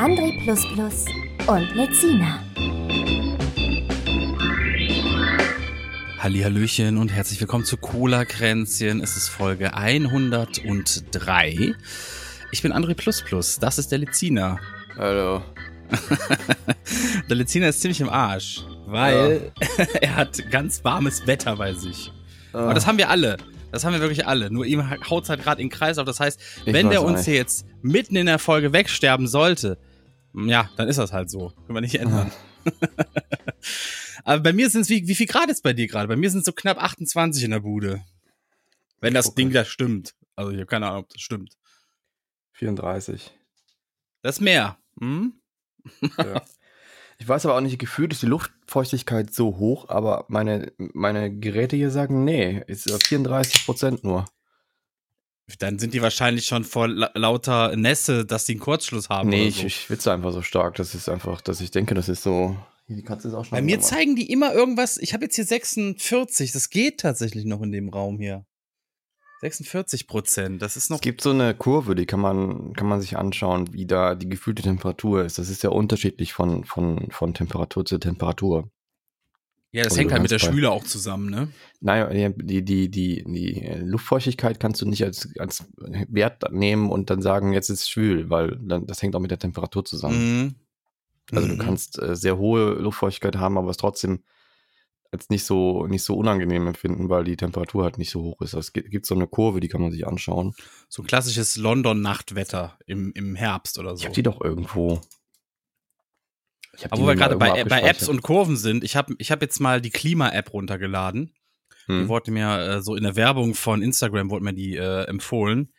André und Lezina. Hallihallöchen und herzlich willkommen zu Cola Kränzchen. Es ist Folge 103. Ich bin André das ist der Lezina. Hallo. der Lezina ist ziemlich im Arsch, weil ja. er hat ganz warmes Wetter bei sich. Ah. Aber das haben wir alle. Das haben wir wirklich alle. Nur ihm haut es halt gerade in den Kreis auf. Das heißt, ich wenn der uns hier jetzt mitten in der Folge wegsterben sollte, ja, dann ist das halt so. Können wir nicht ändern. Ah. Aber bei mir sind es, wie, wie viel Grad ist bei dir gerade? Bei mir sind es so knapp 28 in der Bude. Wenn das Ding da stimmt. Also ich habe keine Ahnung, ob das stimmt. 34. Das ist mehr. Hm? Ja. Ich weiß aber auch nicht, gefühlt ist die Luftfeuchtigkeit so hoch, aber meine, meine Geräte hier sagen, nee, ist 34 Prozent nur. Dann sind die wahrscheinlich schon vor lauter Nässe, dass die einen Kurzschluss haben. Nee, so. ich, ich schwitze einfach so stark. Das ist einfach, dass ich denke, das ist so die Katze ist auch schon. Bei mir zeigen die immer irgendwas. Ich habe jetzt hier 46. Das geht tatsächlich noch in dem Raum hier. 46 Prozent. Das ist noch. Es gibt so eine Kurve, die kann man, kann man sich anschauen, wie da die gefühlte Temperatur ist. Das ist ja unterschiedlich von, von, von Temperatur zu Temperatur. Ja, das also hängt halt mit der Schwüle auch zusammen, ne? Naja, die, die, die, die Luftfeuchtigkeit kannst du nicht als, als Wert nehmen und dann sagen, jetzt ist es schwül, weil dann, das hängt auch mit der Temperatur zusammen. Mhm. Also mhm. du kannst äh, sehr hohe Luftfeuchtigkeit haben, aber es trotzdem als nicht so, nicht so unangenehm empfinden, weil die Temperatur halt nicht so hoch ist. Es gibt, so eine Kurve, die kann man sich anschauen. So ein klassisches London-Nachtwetter im, im Herbst oder so. Ich hab die doch irgendwo. Aber wo wir gerade bei, bei Apps und Kurven sind, ich habe ich hab jetzt mal die Klima-App runtergeladen. Hm. Die wurde mir äh, so in der Werbung von Instagram wurde mir die äh, empfohlen.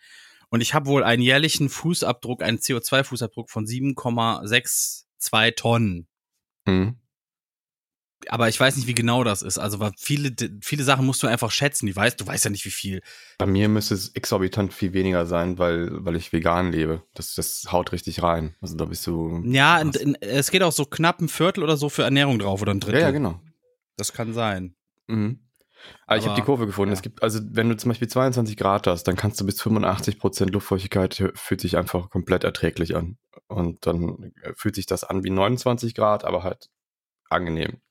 Und ich habe wohl einen jährlichen Fußabdruck, einen CO2-Fußabdruck von 7,6 zwei Tonnen. Mhm. Aber ich weiß nicht, wie genau das ist. Also viele, viele Sachen musst du einfach schätzen. Die weißt, du weißt ja nicht, wie viel. Bei mir müsste es exorbitant viel weniger sein, weil, weil ich vegan lebe. Das, das haut richtig rein. Also da bist du. Ja, in, in, es geht auch so knapp ein Viertel oder so für Ernährung drauf oder ein Drittel. Ja, ja genau. Das kann sein. Mhm. Aber, ich habe die Kurve gefunden. Ja. Es gibt, also wenn du zum Beispiel 22 Grad hast, dann kannst du bis 85 Prozent Luftfeuchtigkeit fühlt sich einfach komplett erträglich an. Und dann äh, fühlt sich das an wie 29 Grad, aber halt angenehm.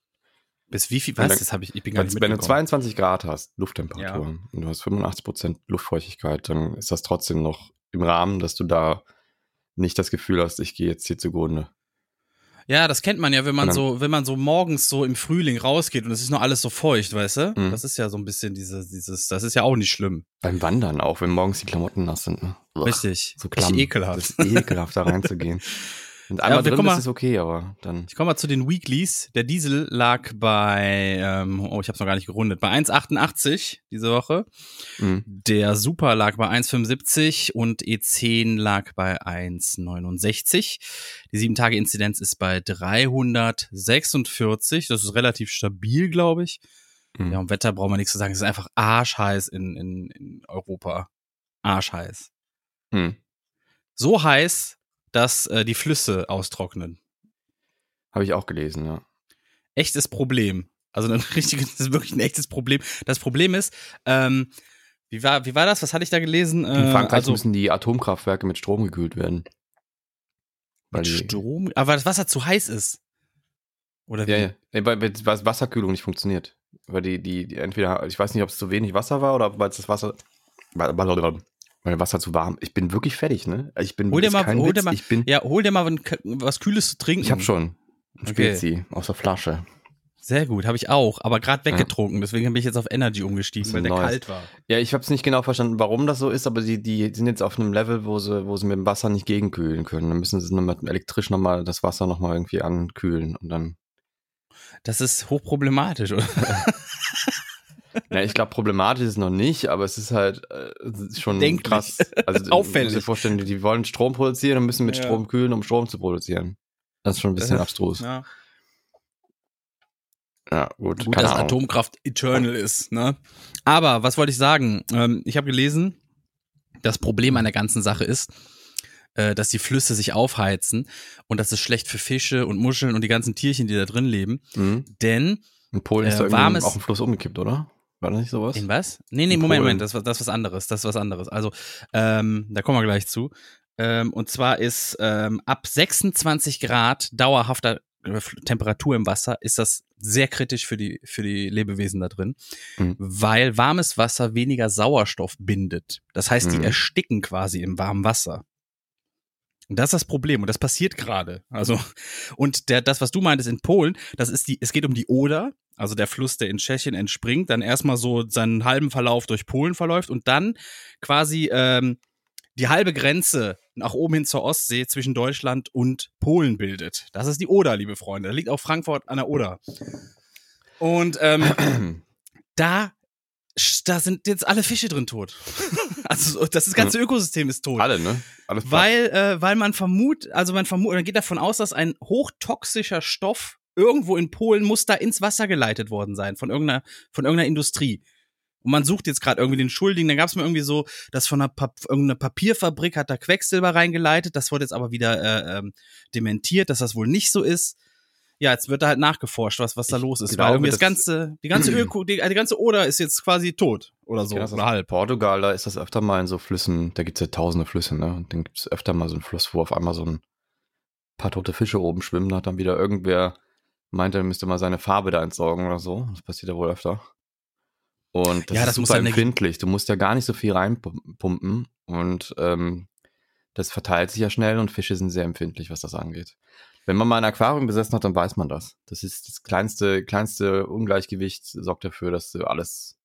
Bis wie viel? Was? Dann, das habe ich, ich bin gar nicht Wenn du 22 Grad hast, Lufttemperatur, ja. und du hast 85 Prozent Luftfeuchtigkeit, dann ist das trotzdem noch im Rahmen, dass du da nicht das Gefühl hast, ich gehe jetzt hier zugrunde. Ja, das kennt man ja, wenn man dann, so, wenn man so morgens so im Frühling rausgeht und es ist nur alles so feucht, weißt du? Mhm. Das ist ja so ein bisschen dieses, dieses, das ist ja auch nicht schlimm. Beim Wandern auch, wenn morgens die Klamotten nass sind. Ne? Richtig. So klamm. ekelhaft. Das ist ekelhaft, da reinzugehen. Und einmal ja, drin mal, ist es okay, aber dann. Ich komme mal zu den Weeklies. Der Diesel lag bei, ähm, oh, ich habe es noch gar nicht gerundet, bei 1,88 diese Woche. Mhm. Der Super lag bei 1,75 und E10 lag bei 1,69. Die 7-Tage-Inzidenz ist bei 346. Das ist relativ stabil, glaube ich. Mhm. Ja, und Wetter brauchen wir nichts zu sagen. Es ist einfach arschheiß in, in, in Europa. Arschheiß. Mhm. So heiß, dass äh, die Flüsse austrocknen. Habe ich auch gelesen, ja. Echtes Problem. Also ein richtiges, das ist wirklich ein echtes Problem. Das Problem ist, ähm, wie war, wie war das? Was hatte ich da gelesen? In äh, Frankreich also, müssen die Atomkraftwerke mit Strom gekühlt werden. Mit Strom? Aber das Wasser zu heiß ist. Oder wie? Ja, ja. Nee, weil, weil Wasserkühlung nicht funktioniert. Weil die, die, die entweder, ich weiß nicht, ob es zu wenig Wasser war oder weil es das Wasser weil Wasser zu warm. Ich bin wirklich fertig, ne? Ich bin hol dir mal, hol dir mal, ich bin, ja, hol dir mal was Kühles zu trinken. Ich habe schon. Okay. Spezi aus der Flasche. Sehr gut, habe ich auch, aber gerade weggetrunken. Ja. Deswegen bin ich jetzt auf Energy umgestiegen, weil der Neues. kalt war. Ja, ich habe es nicht genau verstanden, warum das so ist, aber die, die sind jetzt auf einem Level, wo sie, wo sie mit dem Wasser nicht gegenkühlen können. Dann müssen sie nochmal elektrisch nochmal das Wasser nochmal irgendwie ankühlen und dann. Das ist hochproblematisch, oder? Ja, ich glaube, problematisch ist es noch nicht, aber es ist halt äh, es ist schon Denklich. krass. Also, Auffällig. Dir vorstellen, die- wollen Strom produzieren und müssen mit Ja. Strom kühlen, um Strom zu produzieren. Das ist schon ein bisschen Das- abstrus. Ja. Ja, gut. Gut, dass Ahnung. Atomkraft eternal ist, ne? Aber was wollte ich sagen? Ähm, ich habe gelesen, das Problem an der ganzen Sache ist, äh, dass die Flüsse sich aufheizen und das ist schlecht für Fische und Muscheln und die ganzen Tierchen, die da drin leben. Mhm. Denn In Polen ist Äh, da warmes- auch ein Fluss umgekippt, oder? War das nicht sowas? in was? Nee, nee, In Moment. Moment, das, war- das ist was anderes. Das ist was anderes. Also, ähm, da kommen wir gleich zu. Ähm, und zwar ist ähm, ab 26 Grad dauerhafter äh, Temperatur im Wasser ist das sehr kritisch für die, für die Lebewesen da drin, Mhm. weil warmes Wasser weniger Sauerstoff bindet. Das heißt, die Mhm. ersticken quasi im warmen Wasser. Und das ist das Problem und das passiert gerade. Also und der das was du meintest in Polen, das ist die es geht um die Oder, also der Fluss, der in Tschechien entspringt, dann erstmal so seinen halben Verlauf durch Polen verläuft und dann quasi ähm, die halbe Grenze nach oben hin zur Ostsee zwischen Deutschland und Polen bildet. Das ist die Oder, liebe Freunde. Da liegt auch Frankfurt an der Oder. Und ähm, da, da sind jetzt alle Fische drin tot. also das ganze Ökosystem ist tot. Alle, ne? Alles. Weil, äh, weil man vermutet, also man vermutet, man geht davon aus, dass ein hochtoxischer Stoff irgendwo in Polen muss da ins Wasser geleitet worden sein von irgendeiner, von irgendeiner Industrie. Und man sucht jetzt gerade irgendwie den Schuldigen. Dann gab es mal irgendwie so, dass von einer Pap irgendeine Papierfabrik hat da Quecksilber reingeleitet. Das wurde jetzt aber wieder äh, ähm, dementiert, dass das wohl nicht so ist. Ja, jetzt wird da halt nachgeforscht, was, was da Ich los ist. glaube, Weil irgendwie das das- ganze, die ganze Öko, die, die ganze Oder ist jetzt quasi tot oder so. Das oder halb. Portugal, da ist das öfter mal in so Flüssen, da gibt's ja tausende Flüsse, ne? Und dann gibt's öfter mal so einen Fluss, wo auf einmal so ein paar tote Fische oben schwimmen, da hat dann wieder irgendwer meinte, er müsste mal seine Farbe da entsorgen oder so. Das passiert ja wohl öfter. Und das Ja, ist das muss super eine- empfindlich. Du musst ja gar nicht so viel reinpumpen und ähm, das verteilt sich ja schnell und Fische sind sehr empfindlich, was das angeht. Wenn man mal ein Aquarium besessen hat, dann weiß man das. Das ist das kleinste, kleinste Ungleichgewicht, sorgt dafür, dass alles,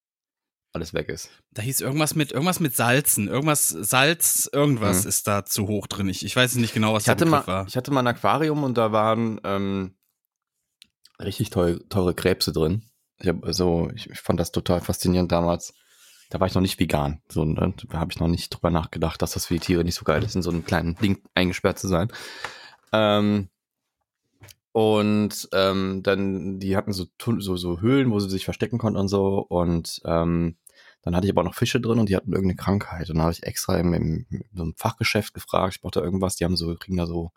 alles weg ist. Da hieß irgendwas mit irgendwas mit Salzen, irgendwas Salz, irgendwas Mhm. ist da zu hoch drin. Ich, ich weiß nicht genau, was Ich hatte, der mal, Begriff war. ich hatte mal ein Aquarium und da waren ähm, richtig teure, teure Krebse drin. Ich, hab, so, ich, fand das total faszinierend damals. Da war ich noch nicht vegan. So, ne? Da habe ich noch nicht drüber nachgedacht, dass das für die Tiere nicht so geil ist, in so einem kleinen Ding eingesperrt zu sein. Ähm, und ähm, dann, die hatten so, so, so Höhlen, wo sie sich verstecken konnten und so. Und ähm, dann hatte ich aber noch Fische drin und die hatten irgendeine Krankheit. Und dann habe ich extra im, im, in so einem Fachgeschäft gefragt, ich brauchte irgendwas, die haben so, kriegen da so,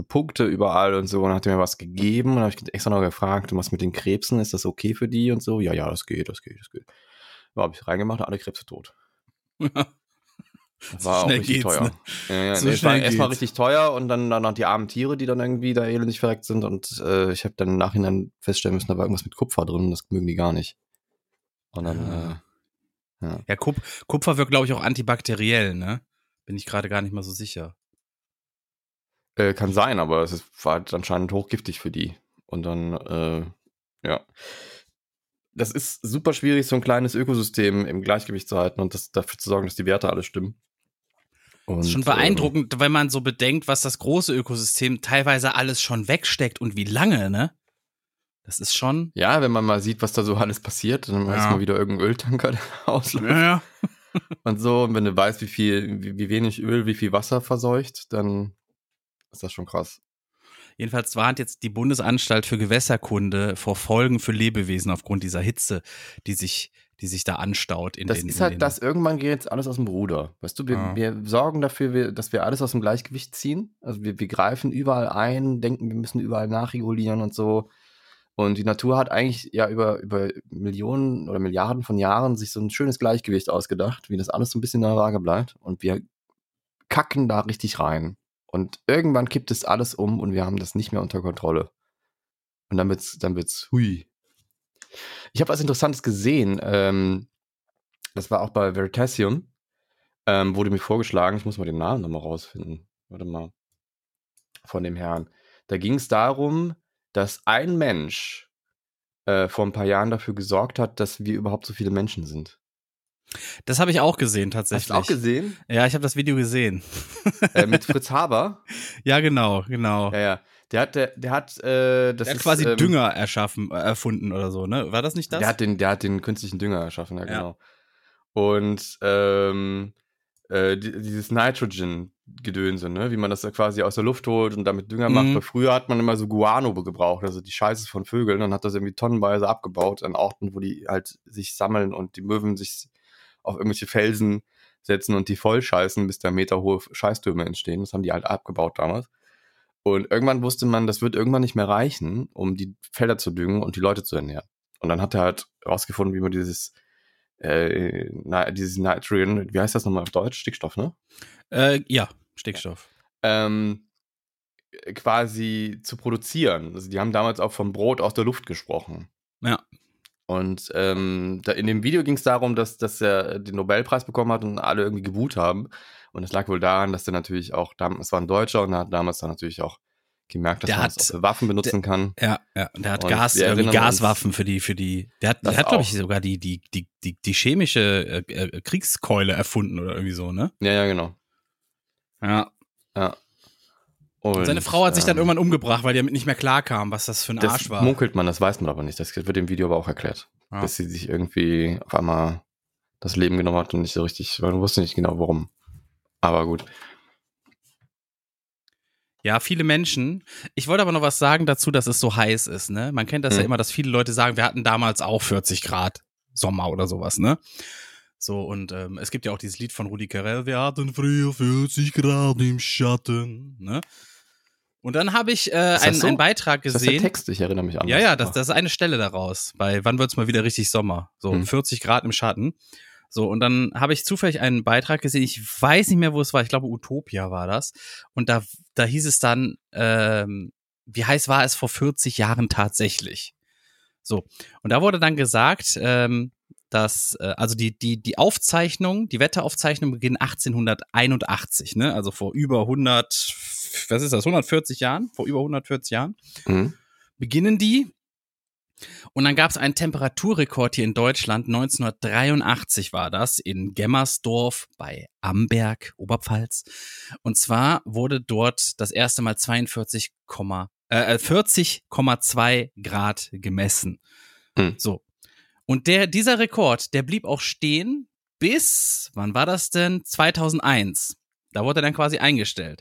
so Punkte überall und so. Und dann hat mir was gegeben und dann habe ich extra noch gefragt, was mit den Krebsen, ist das okay für die und so? Ja, ja, das geht, das geht, das geht. Ja, habe ich reingemacht, alle Krebse tot. Das war auch schnell richtig teuer. ne? Ja, ja, So nee, es war schnell erstmal richtig teuer und dann, dann noch die armen Tiere, die dann irgendwie da elendig verreckt sind. Und äh, ich habe dann im Nachhinein feststellen müssen, da war irgendwas mit Kupfer drin und das mögen die gar nicht. Und dann, Ah. äh, ja. Ja, Kup Kupfer wirkt, glaube ich, auch antibakteriell, ne? Bin ich gerade gar nicht mal so sicher. Äh, kann sein, aber es ist, war halt anscheinend hochgiftig für die. Und dann, äh, ja. Das ist super schwierig, so ein kleines Ökosystem im Gleichgewicht zu halten und das, dafür zu sorgen, dass die Werte alle stimmen. Und, Das ist schon ähm, beeindruckend, wenn man so bedenkt, was das große Ökosystem teilweise alles schon wegsteckt und wie lange, ne? Das ist schon. ja, wenn man mal sieht, was da so alles passiert, dann Ja. ist mal wieder irgendein Öltanker, der ausläuft. Ja, und so. Und wenn du weißt, wie viel, wie, wie wenig Öl, wie viel Wasser verseucht, dann ist das schon krass. Jedenfalls warnt jetzt die Bundesanstalt für Gewässerkunde vor Folgen für Lebewesen aufgrund dieser Hitze, die sich, die sich da anstaut in Das den. ist halt den, das, irgendwann geht jetzt alles aus dem Ruder. Weißt du, wir, Ah. wir sorgen dafür, dass wir alles aus dem Gleichgewicht ziehen. Also wir, wir greifen überall ein, denken, wir müssen überall nachregulieren und so. Und die Natur hat eigentlich ja über, über Millionen oder Milliarden von Jahren sich so ein schönes Gleichgewicht ausgedacht, wie das alles so ein bisschen in der Waage bleibt. Und wir kacken da richtig rein. Und irgendwann kippt es alles um und wir haben das nicht mehr unter Kontrolle. Und dann wird's, dann wird's hui. Ich habe was Interessantes gesehen. Ähm, das war auch bei Veritasium. Ähm, wurde mir vorgeschlagen, ich muss mal den Namen nochmal rausfinden. Warte mal. Von dem Herrn. Da ging es darum, dass ein Mensch äh, vor ein paar Jahren dafür gesorgt hat, dass wir überhaupt so viele Menschen sind. Das habe ich auch gesehen Hast tatsächlich. du auch gesehen? Ja, ich habe das Video gesehen. äh, mit Fritz Haber. Ja, genau, genau. Ja, ja. Der hat, der, der hat, äh, das Der hat ist, quasi ähm, Dünger erschaffen, äh, erfunden oder so, ne? War das nicht das? Der hat den, der hat den künstlichen Dünger erschaffen, ja, Ja. genau. Und ähm, äh, die, dieses Nitrogen-Gedönse, ne? wie man das da quasi aus der Luft holt und damit Dünger macht. Mhm. Weil früher hat man immer so Guano gebraucht, also die Scheiße von Vögeln, und hat das irgendwie tonnenweise abgebaut an Orten, wo die halt sich sammeln und die Möwen sich auf irgendwelche Felsen setzen und die voll scheißen, bis da meterhohe Scheißtürme entstehen. Das haben die halt abgebaut damals. Und irgendwann wusste man, das wird irgendwann nicht mehr reichen, um die Felder zu düngen und die Leute zu ernähren. Und dann hat er halt rausgefunden, wie man dieses, äh, na, dieses Nitrogen, wie heißt das nochmal auf Deutsch? Stickstoff, ne? Äh, ja, Stickstoff. Ähm, quasi zu produzieren. Also die haben damals auch vom Brot aus der Luft gesprochen. Ja. Und ähm, da in dem Video ging es darum, dass, dass er den Nobelpreis bekommen hat und alle irgendwie geboot haben. Und es lag wohl daran, dass er natürlich auch, es war ein Deutscher und er hat damals dann natürlich auch gemerkt, dass Der man hat- auch für Waffen benutzen kann. Ja, ja. Und der hat Und Gas, erinnern uns- Gaswaffen für die, für die. Der hat, der Das hat glaube ich, sogar die, die, die, die, die chemische äh, äh, Kriegskeule erfunden oder irgendwie so, ne? Ja, ja, genau. Ja. Ja. Und seine Frau hat sich dann ähm, irgendwann umgebracht, weil die damit nicht mehr klarkam, was das für ein Das Arsch war. munkelt man, das weiß man aber nicht. Das wird im Video aber auch erklärt. Ja. Dass sie sich irgendwie auf einmal das Leben genommen hat und nicht so richtig, man wusste nicht genau warum. Aber gut. Ja, viele Menschen. Ich wollte aber noch was sagen dazu, dass es so heiß ist, ne? Man kennt das ja Mhm. immer, dass viele Leute sagen, wir hatten damals auch 40 Grad Sommer oder sowas, ne? So, und ähm, es gibt ja auch dieses Lied von Rudi Carell, wir hatten früher 40 Grad im Schatten, ne? Und dann habe ich äh, einen, so? einen Beitrag Das ist der gesehen. Text, ich erinnere mich an. Ja, ja, das, das ist eine Stelle daraus. Bei wann wird's mal wieder richtig Sommer? So Hm. 40 Grad im Schatten. So, und dann habe ich zufällig einen Beitrag gesehen, ich weiß nicht mehr, wo es war, ich glaube Utopia war das. Und da, da hieß es dann, ähm, wie heiß war es vor 40 Jahren tatsächlich? So, und da wurde dann gesagt, ähm, dass, äh, also die, die, die Aufzeichnung, die Wetteraufzeichnung beginnt 1881, ne? Also vor über 100, was ist das, 140 Jahren? Vor über 140 Jahren Mhm. beginnen die. Und dann gab es einen Temperaturrekord hier in Deutschland. 1983 war das in Gemmersdorf bei Amberg, Oberpfalz. Und zwar wurde dort das erste Mal 42, äh, 40,2 Grad gemessen. Hm. So. Und der, dieser Rekord, der blieb auch stehen bis, wann war das denn? 2001. Da wurde er dann quasi eingestellt.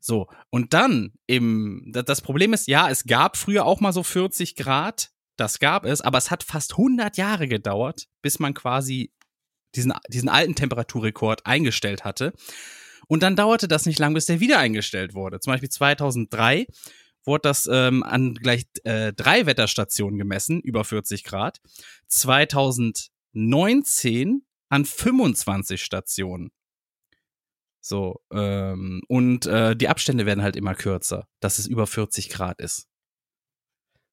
So, und dann im, da- das Problem ist, ja, es gab früher auch mal so 40 Grad, das gab es, aber es hat fast 100 Jahre gedauert, bis man quasi diesen, diesen alten Temperaturrekord eingestellt hatte. Und dann dauerte das nicht lang, bis der wieder eingestellt wurde. Zum Beispiel 2003 wurde das ähm, an gleich äh, drei Wetterstationen gemessen, über 40 Grad. 2019 an 25 Stationen. So, ähm, und äh, die Abstände werden halt immer kürzer, dass es über 40 Grad ist.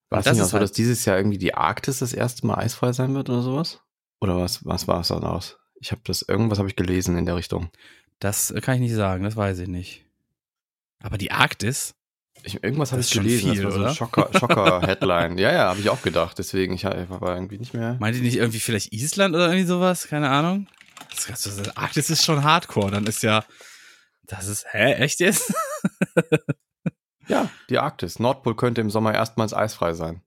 War Und es das nicht auch halt- dass dieses Jahr irgendwie die Arktis das erste Mal eisfrei sein wird oder sowas? Oder was, was war es dann aus? Ich habe das, irgendwas habe ich gelesen in der Richtung. Das äh, kann ich nicht sagen, das weiß ich nicht. Aber die Arktis, Ich, irgendwas habe ich gelesen, viel, das war so oder? ein Schocker, Schocker-Headline. ja, ja, habe ich auch gedacht. Deswegen, ich war irgendwie nicht mehr. meint ihr nicht irgendwie vielleicht Island oder irgendwie sowas? Keine Ahnung. Das, das, das Arktis ist schon hardcore, dann ist ja, das ist, hä, echt jetzt? Ja, die Arktis. Nordpol könnte im Sommer erstmals eisfrei sein.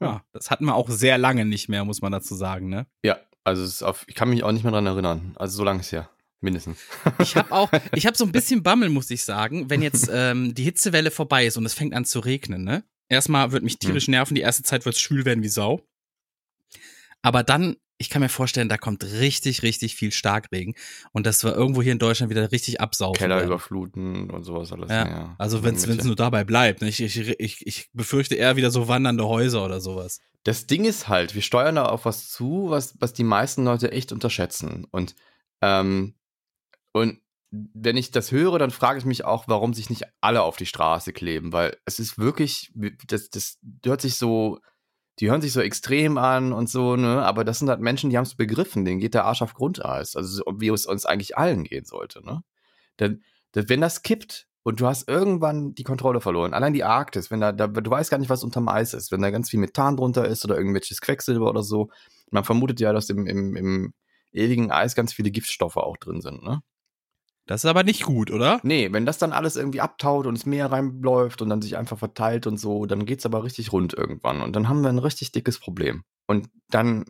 Ja, das hatten wir auch sehr lange nicht mehr, muss man dazu sagen, ne? Ja, also auf, ich kann mich auch nicht mehr dran erinnern. Also so lange ist ja. Mindestens. Ich habe auch, ich habe so ein bisschen Bammel, muss ich sagen, wenn jetzt ähm, die Hitzewelle vorbei ist und es fängt an zu regnen, ne? Erstmal wird mich tierisch nerven, die erste Zeit wird es schwül werden wie Sau. Aber dann, ich kann mir vorstellen, da kommt richtig, richtig viel Starkregen und das war irgendwo hier in Deutschland wieder richtig absaufen. Keller werden. überfluten und sowas alles. Ja, ja. also wenn es nur dabei bleibt. Ne? Ich, ich, ich, ich befürchte eher wieder so wandernde Häuser oder sowas. Das Ding ist halt, wir steuern da auf was zu, was, was die meisten Leute echt unterschätzen. Und, ähm, und wenn ich das höre, dann frage ich mich auch, warum sich nicht alle auf die Straße kleben, weil es ist wirklich, das, das hört sich so, die hören sich so extrem an und so, ne? Aber das sind halt Menschen, die haben es begriffen, denen geht der Arsch auf Grundeis. Also so, wie es uns eigentlich allen gehen sollte, ne? Denn, denn wenn das kippt und du hast irgendwann die Kontrolle verloren, allein die Arktis, wenn da, da, du weißt gar nicht, was unterm Eis ist, wenn da ganz viel Methan drunter ist oder irgendwelches Quecksilber oder so. Man vermutet ja, dass im, im, im ewigen Eis ganz viele Giftstoffe auch drin sind, ne? Das ist aber nicht gut, oder? Nee, wenn das dann alles irgendwie abtaut und ins Meer reinläuft und dann sich einfach verteilt und so, dann geht's aber richtig rund irgendwann. Und dann haben wir ein richtig dickes Problem. Und dann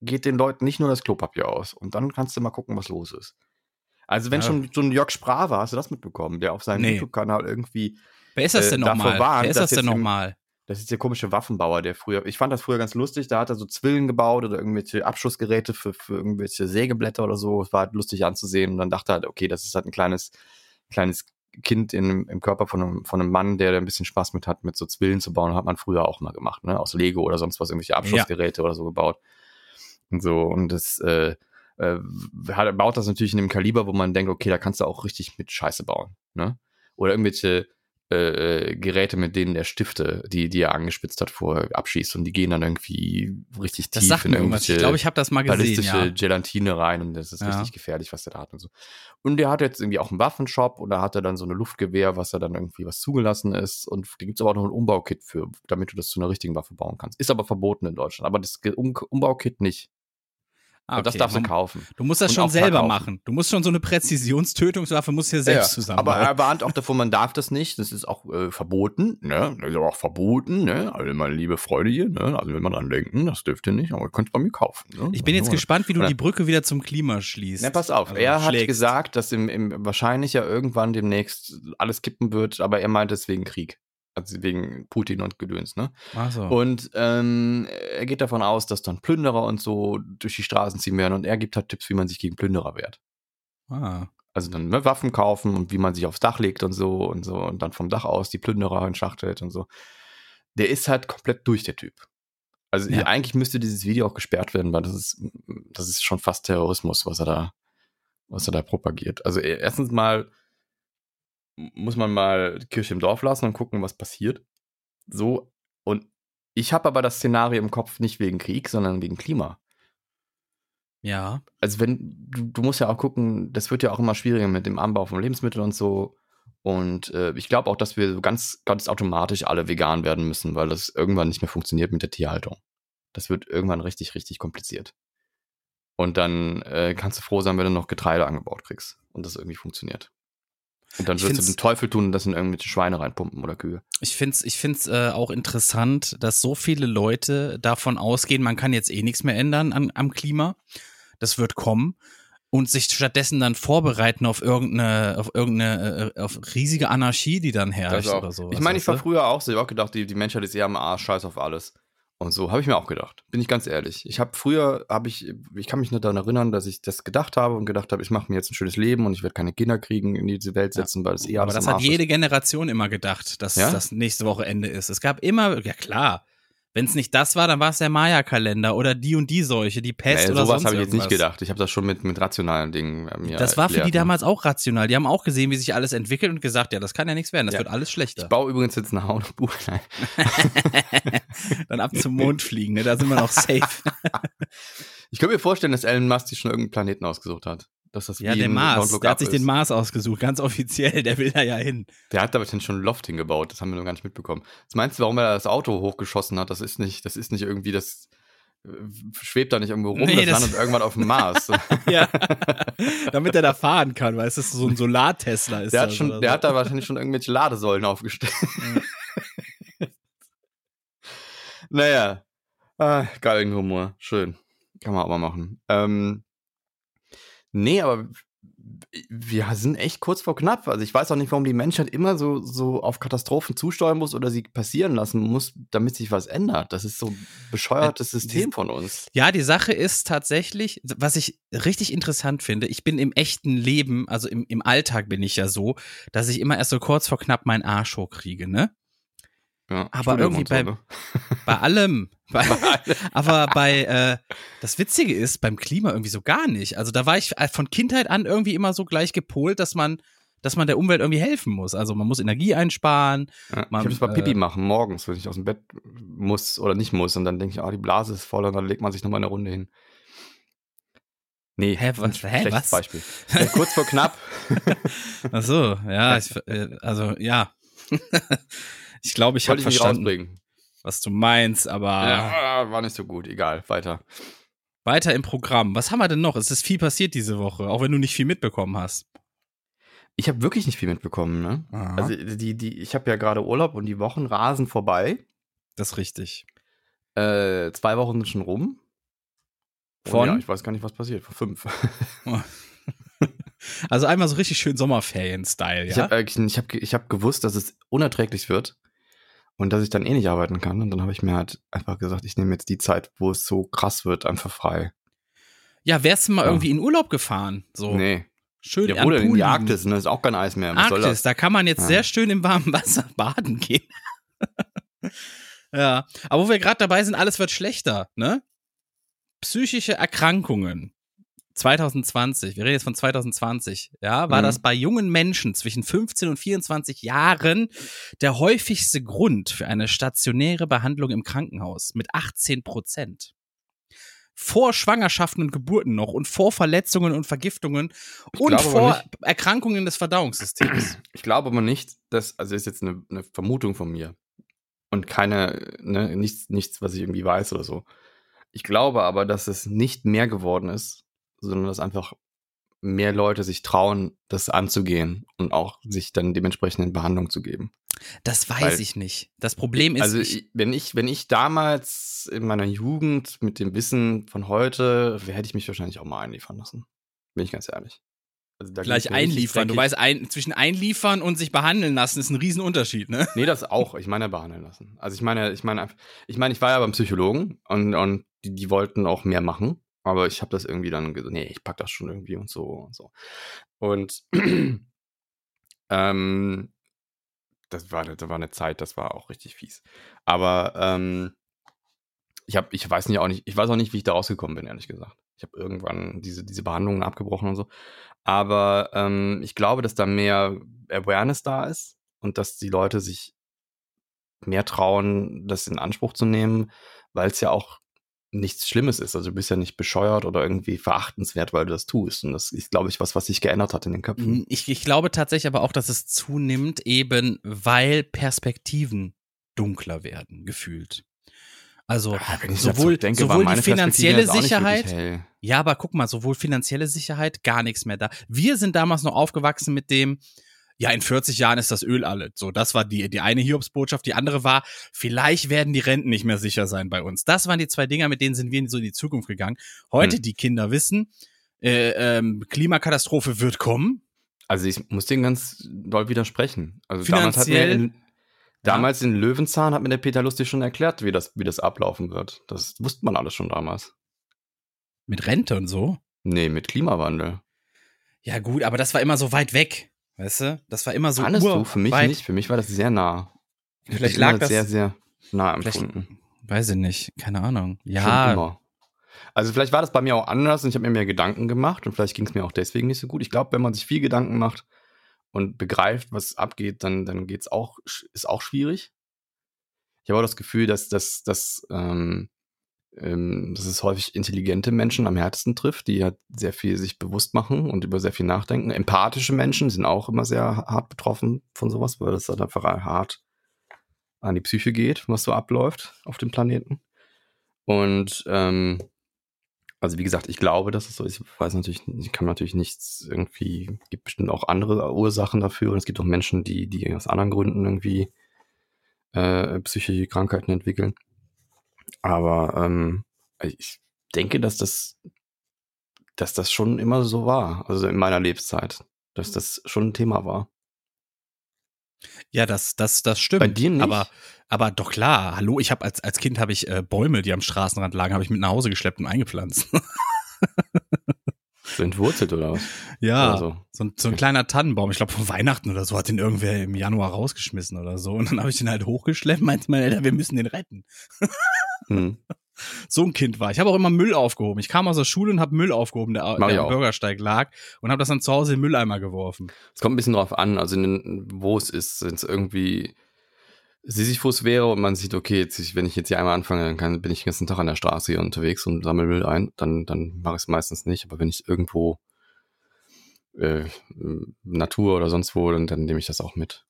geht den Leuten nicht nur das Klopapier aus. Und dann kannst du mal gucken, was los ist. Also wenn Ja. schon so ein Jörg Sprave, hast du das mitbekommen, der auf seinem Nee. YouTube-Kanal irgendwie, Wer ist das Äh, denn davor nochmal? Wer ist das denn nochmal? Das ist der komische Waffenbauer, der früher, ich fand das früher ganz lustig, da hat er so Zwillen gebaut oder irgendwelche Abschussgeräte für, für irgendwelche Sägeblätter oder so. Es war halt lustig anzusehen und dann dachte er halt, okay, das ist halt ein kleines, kleines Kind in, im Körper von einem, von einem Mann, der da ein bisschen Spaß mit hat, mit so Zwillen zu bauen, hat man früher auch mal gemacht, ne? Aus Lego oder sonst was, irgendwelche Abschussgeräte oder so gebaut. Und so, und das, äh, äh, hat, baut das natürlich in dem Kaliber, wo man denkt, okay, da kannst du auch richtig mit Scheiße bauen, ne? Oder irgendwelche äh, Geräte, mit denen der Stifte, die, die er angespitzt hat, vorher abschießt und die gehen dann irgendwie richtig Das tief sagt in irgendwelche Ich glaube, ich habe das mal gesehen, ballistische ja. Gelatine rein und das ist Ja. richtig gefährlich, was der da hat und so. Und der hat jetzt irgendwie auch einen Waffenshop und da hat er dann so eine Luftgewehr, was er dann irgendwie was zugelassen ist und da gibt's aber auch noch ein Umbaukit für, damit du das zu einer richtigen Waffe bauen kannst. Ist aber verboten in Deutschland, aber das um Umbau-Kit nicht. Ah, Und das okay. darfst du Man- kaufen. Du musst das Und schon selber verkaufen. machen. Du musst schon so eine Präzisionstötungswaffe musst du ja selbst zusammen. Aber er warnt auch davor, man darf das nicht. Das ist auch äh, verboten. Ne? Das ist aber auch verboten. Ne? Also meine liebe Freunde hier. Ne? Also wenn man dran denken, das dürft ihr nicht, aber ihr könnt es bei mir kaufen. Ne? ich bin jetzt Ja. gespannt, wie du die Brücke wieder zum Klima schließt. Na, pass auf. Also er hat schlägst. gesagt, dass im, im wahrscheinlich ja irgendwann demnächst alles kippen wird, aber er meint es wegen Krieg. Also wegen Putin und Gedöns, ne? Ach so. Und ähm, er geht davon aus, dass dann Plünderer und so durch die Straßen ziehen werden und er gibt halt Tipps, wie man sich gegen Plünderer wehrt. ah. Also dann ne, Waffen kaufen und wie man sich aufs Dach legt und so und so und dann vom Dach aus die Plünderer entschachtelt und so. Der ist halt komplett durch, der Typ. Also Ja. eigentlich müsste dieses Video auch gesperrt werden, weil das ist, das ist schon fast Terrorismus, was er da, was er da propagiert. Also e- erstens mal muss man mal die Kirche im Dorf lassen und gucken, was passiert. So. Und ich habe aber das Szenario im Kopf nicht wegen Krieg, sondern wegen Klima Ja. also wenn, du, du musst ja auch gucken, das wird ja auch immer schwieriger mit dem Anbau von Lebensmitteln und so. Und äh, ich glaube auch, dass wir so ganz, ganz automatisch alle vegan werden müssen, weil das irgendwann nicht mehr funktioniert mit der Tierhaltung. Das wird irgendwann richtig, richtig kompliziert. Und dann äh, kannst du froh sein, wenn du noch Getreide angebaut kriegst und das irgendwie funktioniert. Und dann wirst du den Teufel tun und das in irgendwelche Schweine reinpumpen oder Kühe. Ich finde es ich find's, äh, auch interessant, dass so viele Leute davon ausgehen, man kann jetzt eh nichts mehr ändern an, am Klima. Das wird kommen. Und sich stattdessen dann vorbereiten auf irgendeine, auf irgendeine, äh, auf riesige Anarchie, die dann herrscht auch. oder so. ich meine, ich war früher auch so, ich habe auch gedacht, die, die Menschheit ist eher am Arsch, scheiß auf alles. Und so habe ich mir auch gedacht, bin ich ganz ehrlich. Ich habe früher, habe ich, ich kann mich nur daran erinnern, dass ich das gedacht habe und gedacht habe, ich mache mir jetzt ein schönes Leben und ich werde keine Kinder kriegen, in diese Welt setzen, weil das eh Aber alles das am hat jede ist. Generation immer gedacht, dass Ja? das nächste Woche Ende ist. Es gab immer, ja klar, wenn es nicht das war, dann war es der Maya-Kalender oder die und die Seuche, die Pest Nee, oder sowas sonst habe ich jetzt nicht gedacht. Ich habe das schon mit, mit rationalen Dingen äh, mir Das war für die ne? damals auch rational. Die haben auch gesehen, wie sich alles entwickelt und gesagt, ja, das kann ja nichts werden, das Ja. wird alles schlechter. Ich baue übrigens jetzt ein Haunbuch. Nein. Dann ab zum Mond fliegen, ne? da sind wir noch safe. Ich könnte mir vorstellen, dass Elon Musk sich schon irgendeinen Planeten ausgesucht hat. Dass das ja, der Mars, der hat sich ist. den Mars ausgesucht, ganz offiziell, der will da ja hin. Der hat aber schon einen Loft hingebaut, das haben wir noch gar nicht mitbekommen. Was meinst du, warum er das Auto hochgeschossen hat? Das ist nicht, das ist nicht irgendwie, das äh, schwebt da nicht irgendwo rum, Nee, das, das- landet irgendwann auf dem Mars. Ja, damit er da fahren kann, weil es ist so ein Solar-Tesla ist. der hat schon, der so. hat da wahrscheinlich schon irgendwelche Ladesäulen aufgestellt. naja. Ah, geilen Humor. Schön. Kann man auch mal machen. Ähm, nee, aber wir sind echt kurz vor knapp. Also ich weiß auch nicht, warum die Menschheit immer so, so auf Katastrophen zusteuern muss oder sie passieren lassen muss, damit sich was ändert. Das ist so ein bescheuertes System von uns. Ja, die Sache ist tatsächlich, was ich richtig interessant finde, ich bin im echten Leben, also im, im Alltag bin ich ja so, dass ich immer erst so kurz vor knapp meinen Arsch hochkriege, ne? Ja, Aber Studium irgendwie so, bei- ne? Bei allem. Bei, aber bei, äh, das Witzige ist, beim Klima irgendwie so gar nicht. Also da war ich äh, von Kindheit an irgendwie immer so gleich gepolt, dass man, dass man der Umwelt irgendwie helfen muss. Also man muss Energie einsparen. Ja, Man, ich muss mal äh, Pipi machen morgens, wenn ich aus dem Bett muss oder nicht muss. Und dann denke ich, ah, die Blase ist voll und dann legt man sich nochmal eine Runde hin. Nee, Hä, was- hä, schlechtes was? Beispiel. Ja, kurz vor knapp. Ach so, ja, ich, äh, also ja. Ich glaube, ich habe verstanden, rausbringen. was du meinst, aber Ja, war nicht so gut. Egal, weiter. weiter im Programm. Was haben wir denn noch? Es ist viel passiert diese Woche, auch wenn du nicht viel mitbekommen hast. Ich habe wirklich nicht viel mitbekommen, ne? Aha. Also die, die, ich habe ja gerade Urlaub und die Wochen rasen vorbei. Das ist richtig. Äh, zwei Wochen sind schon rum. Von? Ja, ich weiß gar nicht, was passiert. Vor fünf. Also einmal so richtig schön Sommerferien-Style, ja? Ich habe äh, ich hab, ich hab gewusst, dass es unerträglich wird und dass ich dann eh nicht arbeiten kann. Und dann habe ich mir halt einfach gesagt, ich nehme jetzt die Zeit, wo es so krass wird, einfach frei. ja, wärst du mal Ja. irgendwie in Urlaub gefahren? So Nee. schön Ja, oder in die. Arktis, ne? Ist auch kein Eis mehr. Was Arktis, das? da kann man jetzt Ja. sehr schön im warmen Wasser baden gehen. ja, aber wo wir gerade dabei sind, alles wird schlechter, ne? Psychische Erkrankungen. 2020, wir reden jetzt von 2020, ja, war Mhm. das bei jungen Menschen zwischen 15 und 24 Jahren der häufigste Grund für eine stationäre Behandlung im Krankenhaus mit 18 Prozent. Vor Schwangerschaften und Geburten noch und vor Verletzungen und Vergiftungen und glaube aber vor nicht- Erkrankungen des Verdauungssystems. Ich glaube aber nicht, dass, also ist jetzt eine, eine Vermutung von mir und keine, ne, nichts, nichts, was ich irgendwie weiß oder so. Ich glaube aber, dass es nicht mehr geworden ist, sondern dass einfach mehr Leute sich trauen, das anzugehen und auch sich dann dementsprechend in Behandlung zu geben. Das weiß Weil- ich nicht. Das Problem ist, also ich, wenn ich, wenn ich damals in meiner Jugend mit dem Wissen von heute, hätte ich mich wahrscheinlich auch mal einliefern lassen. Bin ich ganz ehrlich. Also da gleich einliefern. Du weißt, ein, zwischen einliefern und sich behandeln lassen ist ein Riesenunterschied, ne? Nee, das auch. Ich meine behandeln lassen. Also ich meine, ich meine, ich meine, ich war ja beim Psychologen und, und die, die wollten auch mehr machen, aber ich habe das irgendwie dann gesagt, nee, ich pack das schon irgendwie und so und so. Und ähm, das war, das war eine Zeit, das war auch richtig fies. Aber ähm, ich habe, ich weiß nicht auch nicht, ich weiß auch nicht, wie ich da rausgekommen bin, ehrlich gesagt. Ich habe irgendwann diese, diese Behandlungen abgebrochen und so. Aber ähm, ich glaube, dass da mehr Awareness da ist und dass die Leute sich mehr trauen, das in Anspruch zu nehmen, weil es ja auch nichts Schlimmes ist. Also du bist ja nicht bescheuert oder irgendwie verachtenswert, weil du das tust. Und das ist, glaube ich, was, was sich geändert hat in den Köpfen. Ich, ich glaube tatsächlich aber auch, dass es zunimmt, eben weil Perspektiven dunkler werden, gefühlt. Also Ah, Wenn ich sowohl, denke, sowohl die finanzielle Sicherheit, wirklich. Ja, aber guck mal, sowohl finanzielle Sicherheit, gar nichts mehr da. Wir sind damals noch aufgewachsen mit dem, ja, in 40 Jahren ist das Öl alle. So, das war die, die eine Hiobsbotschaft. Die andere war, vielleicht werden die Renten nicht mehr sicher sein bei uns. Das waren die zwei Dinger, mit denen sind wir so in die Zukunft gegangen. Heute, Hm. die Kinder wissen, äh, ähm, Klimakatastrophe wird kommen. Also ich muss den ganz doll widersprechen. Also damals hat mir Finanziell- in, damals in Löwenzahn hat mir der Peter Lustig schon erklärt, wie das, wie das ablaufen wird. Das wusste man alles schon damals. Mit Rente und so. Nee, mit Klimawandel. Ja, gut, aber das war immer so weit weg. Weißt du? Das war immer so Fandest du? Für mich weit. nicht. Für mich war das sehr nah. Vielleicht lag das- sehr, sehr nah Vielleicht- empfunden. Weiß ich nicht. Keine Ahnung. Ja. Also vielleicht war das bei mir auch anders und ich habe mir mehr Gedanken gemacht und vielleicht ging es mir auch deswegen nicht so gut. Ich glaube, wenn man sich viel Gedanken macht und begreift, was abgeht, dann, dann geht's auch, ist auch schwierig. Ich habe auch das Gefühl, dass, dass, dass, ähm, ähm, dass es häufig intelligente Menschen am härtesten trifft, die halt sehr viel sich bewusst machen und über sehr viel nachdenken. Empathische Menschen sind auch immer sehr hart betroffen von sowas, weil das halt einfach hart an die Psyche geht, was so abläuft auf dem Planeten. Und ähm, also wie gesagt, ich glaube, dass es so ist. Ich weiß natürlich, ich kann natürlich nichts irgendwie, gibt bestimmt auch andere Ursachen dafür und es gibt auch Menschen, die, die aus anderen Gründen irgendwie äh, psychische Krankheiten entwickeln. Aber ähm, ich denke, dass das, dass das schon immer so war, also in meiner Lebenszeit, dass das schon ein Thema war. Ja, das, das, das stimmt. Bei dir nicht? Aber, aber doch klar. Hallo, ich habe als, als Kind habe ich äh, Bäume, die am Straßenrand lagen, habe ich mit nach Hause geschleppt und eingepflanzt. So entwurzelt oder was? ja, Oder so. so. ein, so ein kleiner Tannenbaum. Ich glaube, von Weihnachten oder so hat den irgendwer im Januar rausgeschmissen oder so. Und dann habe ich den halt hochgeschleppt, meinte meine Eltern, wir müssen den retten. Hm. So ein Kind war. Ich habe auch immer Müll aufgehoben. Ich kam aus der Schule und habe Müll aufgehoben, der, der am. Bürgersteig lag und habe das dann zu Hause in den Mülleimer geworfen. Es kommt ein bisschen drauf an, also den, wo es ist, wenn es irgendwie Sisyphus wäre und man sieht, okay, jetzt, wenn ich jetzt hier einmal anfange, dann kann, bin ich den ganzen Tag an der Straße hier unterwegs und sammle Müll ein, dann, dann mache ich es meistens nicht. Aber wenn ich irgendwo äh, Natur oder sonst wo, dann, dann nehme ich das auch mit.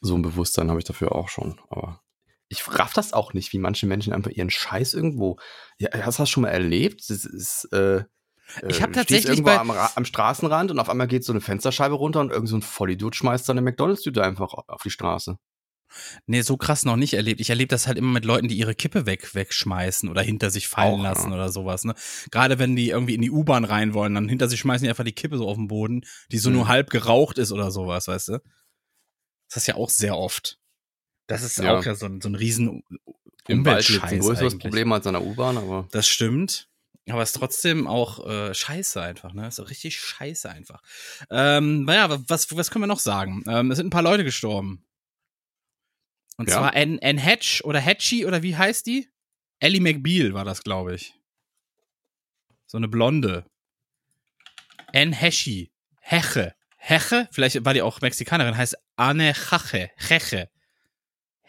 So ein Bewusstsein habe ich dafür auch schon. Aber ich raff das auch nicht, wie manche Menschen einfach ihren Scheiß irgendwo. Ja, hast du das schon mal erlebt? Das ist, äh, Ich hab Äh, tatsächlich irgendwo am, am Straßenrand und auf einmal geht so eine Fensterscheibe runter und irgend so ein Vollidiot schmeißt seine McDonalds-Tüte einfach auf die Straße. Nee, so krass noch nicht erlebt. Ich erlebe das halt immer mit Leuten, die ihre Kippe weg, wegschmeißen oder hinter sich fallen Auch, ja. lassen oder sowas. Ne? Gerade wenn die irgendwie in die U-Bahn rein wollen, dann hinter sich schmeißen die einfach die Kippe so auf den Boden, die so Mhm. nur halb geraucht ist oder sowas, weißt du? Das ist ja auch sehr oft. Das ist Ja. auch ja so ein, so ein riesen Im Wald ist ein Umweltscheiß größeres eigentlich. Problem als an der U-Bahn, aber Das stimmt. Aber es ist trotzdem auch äh, scheiße einfach, ne? Ist auch richtig scheiße einfach. Ähm, naja, was, was können wir noch sagen? Ähm, es sind ein paar Leute gestorben. Und Ja. zwar Anne, Anne Hatch oder Hatchie oder wie heißt die? Ellie McBeal war das, glaube ich. So eine Blonde. Anne Heshi. Heche. Heche? Vielleicht war die auch Mexikanerin, heißt Anne Chache. Cheche.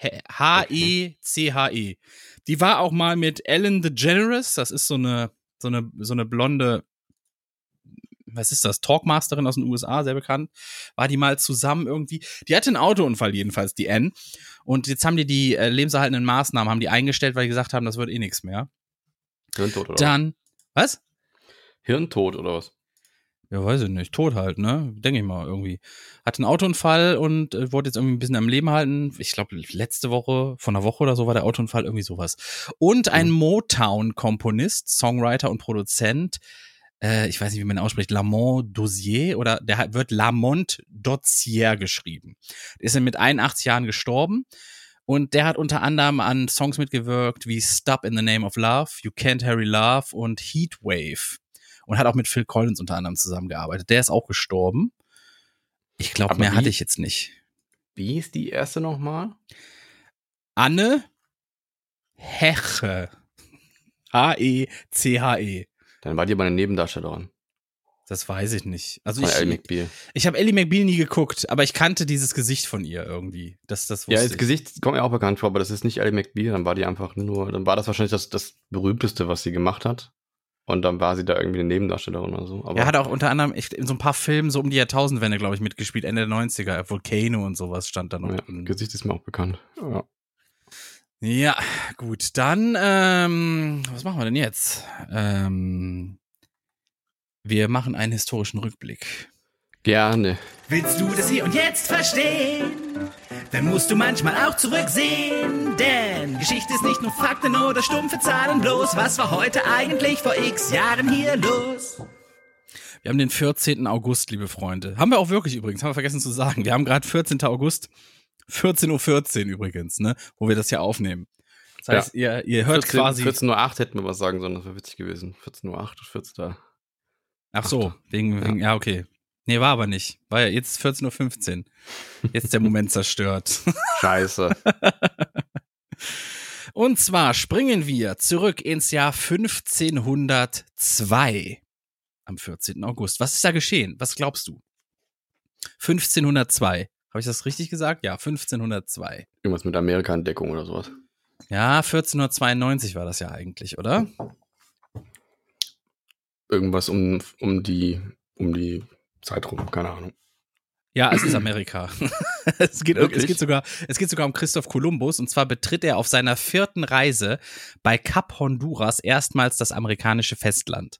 He- H-E-C-H-E. Die war auch mal mit Ellen DeGeneres, das ist so eine, so eine, so eine blonde, was ist das, Talkmasterin aus den USA, sehr bekannt, war die mal zusammen irgendwie, die hatte einen Autounfall jedenfalls, die Anne, und jetzt haben die die äh, lebenserhaltenden Maßnahmen, haben die eingestellt, weil die gesagt haben, das wird eh nichts mehr. Hirntod oder Dann, was? was? Hirntod oder was? Ja, weiß ich nicht. Tot halt, ne? Denke ich mal irgendwie. Hatte einen Autounfall und äh, wurde jetzt irgendwie ein bisschen am Leben halten. Ich glaube, letzte Woche, von einer Woche oder so war der Autounfall, irgendwie sowas. Und ein Motown-Komponist, Songwriter und Produzent, äh, ich weiß nicht, wie man ihn ausspricht, Lamont Dozier oder der hat- wird Lamont Dozier geschrieben. Ist er mit 81 Jahren gestorben. Und der hat unter anderem an Songs mitgewirkt wie Stop in the Name of Love, You Can't Hurry Love und Heatwave und hat auch mit Phil Collins unter anderem zusammengearbeitet. Der ist auch gestorben. Ich glaube, mehr wie- hatte ich jetzt nicht. Wie ist die erste nochmal? Anne Heche. H-E-C-H-E. Dann war die aber eine Nebendarstellerin Das weiß ich nicht. Also von Ellie ich, McBeal. ich habe Ellie McBeal nie geguckt, aber ich kannte dieses Gesicht von ihr irgendwie. Das, das Ja, das ich. Gesicht kommt mir auch bekannt vor, aber das ist nicht Ellie McBeal. Dann war die einfach nur, dann war das wahrscheinlich das, das berühmteste, was sie gemacht hat. Und dann war sie da irgendwie eine Nebendarstellerin oder so. Aber Er hat auch unter anderem in so ein paar Filmen so um die Jahrtausendwende, glaube ich, mitgespielt, Ende der 90er. Volcano und sowas stand da noch ja. Gesicht ist mir auch bekannt. Ja. Ja, gut. Dann, ähm, was machen wir denn jetzt? Ähm, wir machen einen historischen Rückblick. Gerne. Willst du das hier und jetzt verstehen? Dann musst du manchmal auch zurücksehen. Denn Geschichte ist nicht nur Fakten oder stumpfe Zahlen bloß. Was war heute eigentlich vor x Jahren hier los? Wir haben den 14. August, liebe Freunde. Haben wir auch wirklich übrigens, haben wir vergessen zu sagen. Wir haben gerade 14. August, 14.14 Uhr übrigens, ne, wo wir das hier aufnehmen. Das heißt, ihr, ihr hört 14, quasi. 14.08 Uhr hätten wir was sagen sollen, das wäre witzig gewesen. 14.08 Uhr, 14. Ach so, wegen, wegen, ja, okay. Nee, war aber nicht. War ja jetzt 14.15 Uhr. Jetzt der Moment zerstört. Scheiße. Und zwar springen wir zurück ins Jahr 1502 am 14. August. Was ist da geschehen? Was glaubst du? 1502. Habe ich das richtig gesagt? Ja, 1502. Irgendwas mit Amerika-Entdeckung oder sowas. Ja, 1492 war das ja eigentlich, oder? Irgendwas um, um die, um die Zeit rum, keine Ahnung. Ja, es ist Amerika. es, geht, es, geht sogar, es geht sogar um Christoph Kolumbus. Und zwar betritt er auf seiner vierten Reise bei Kap Honduras erstmals das amerikanische Festland.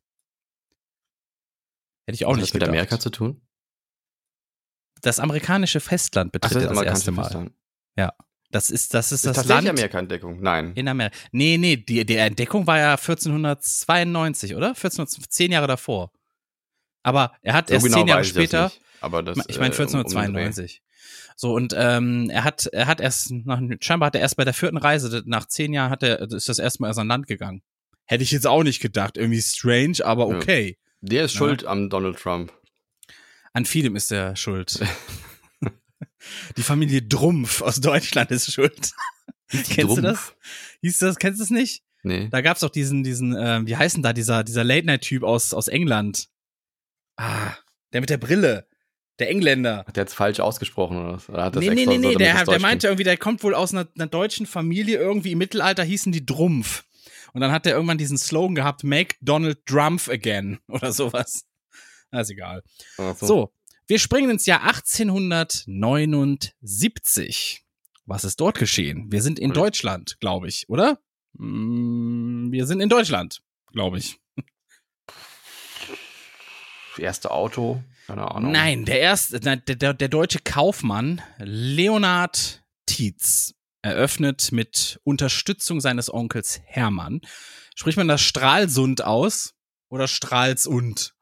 Hätte ich auch Hat nicht das mit gedacht. Amerika zu tun? Das amerikanische Festland betritt er das erste Mal. Das ist das, ist Ist das tatsächlich Land Amerika-Entdeckung? Nein. in Amerika. Nee, nee, die, die Entdeckung war ja 1492, oder? 14, zehn Jahre davor. Aber er hat So erst genau zehn Jahre das später. Aber das, ich meine äh, um-. 1492. So, und ähm, er hat, er hat erst, nach, scheinbar hat er erst bei der vierten Reise, nach zehn Jahren hat er, ist das erste Mal erst an Land gegangen. Hätte ich jetzt auch nicht gedacht. Irgendwie strange, aber Ja. okay. Der ist Ja. schuld am Donald Trump. An vielem ist er schuld. Die Familie Drumpf aus Deutschland ist schuld. Kennst du das? Hieß das, kennst du es nicht? Nee. Da gab's doch diesen, diesen, ähm, wie heißt denn da, dieser, dieser Late-Night-Typ aus, aus England. Ah, der mit der Brille. Der Engländer. Hat der jetzt falsch ausgesprochen oder was? Oder hat das Nee, nee, nee, so, nee, damit der, der meinte irgendwie, der kommt wohl aus einer, einer deutschen Familie, irgendwie im Mittelalter hießen die Drumpf. Und dann hat er irgendwann diesen Slogan gehabt, Make Donald Drumpf again oder sowas. Na, ist egal. Ach So, wir springen ins Jahr 1879. Was ist dort geschehen? Wir sind in. Deutschland, glaube ich, oder? Mm, Wir sind in Deutschland, glaube ich. erste Auto, keine Ahnung. Nein, der erste, der, der, der deutsche Kaufmann Leonhard Tietz eröffnet mit Unterstützung seines Onkels Hermann. Spricht man das Stralsund aus oder Stralsund?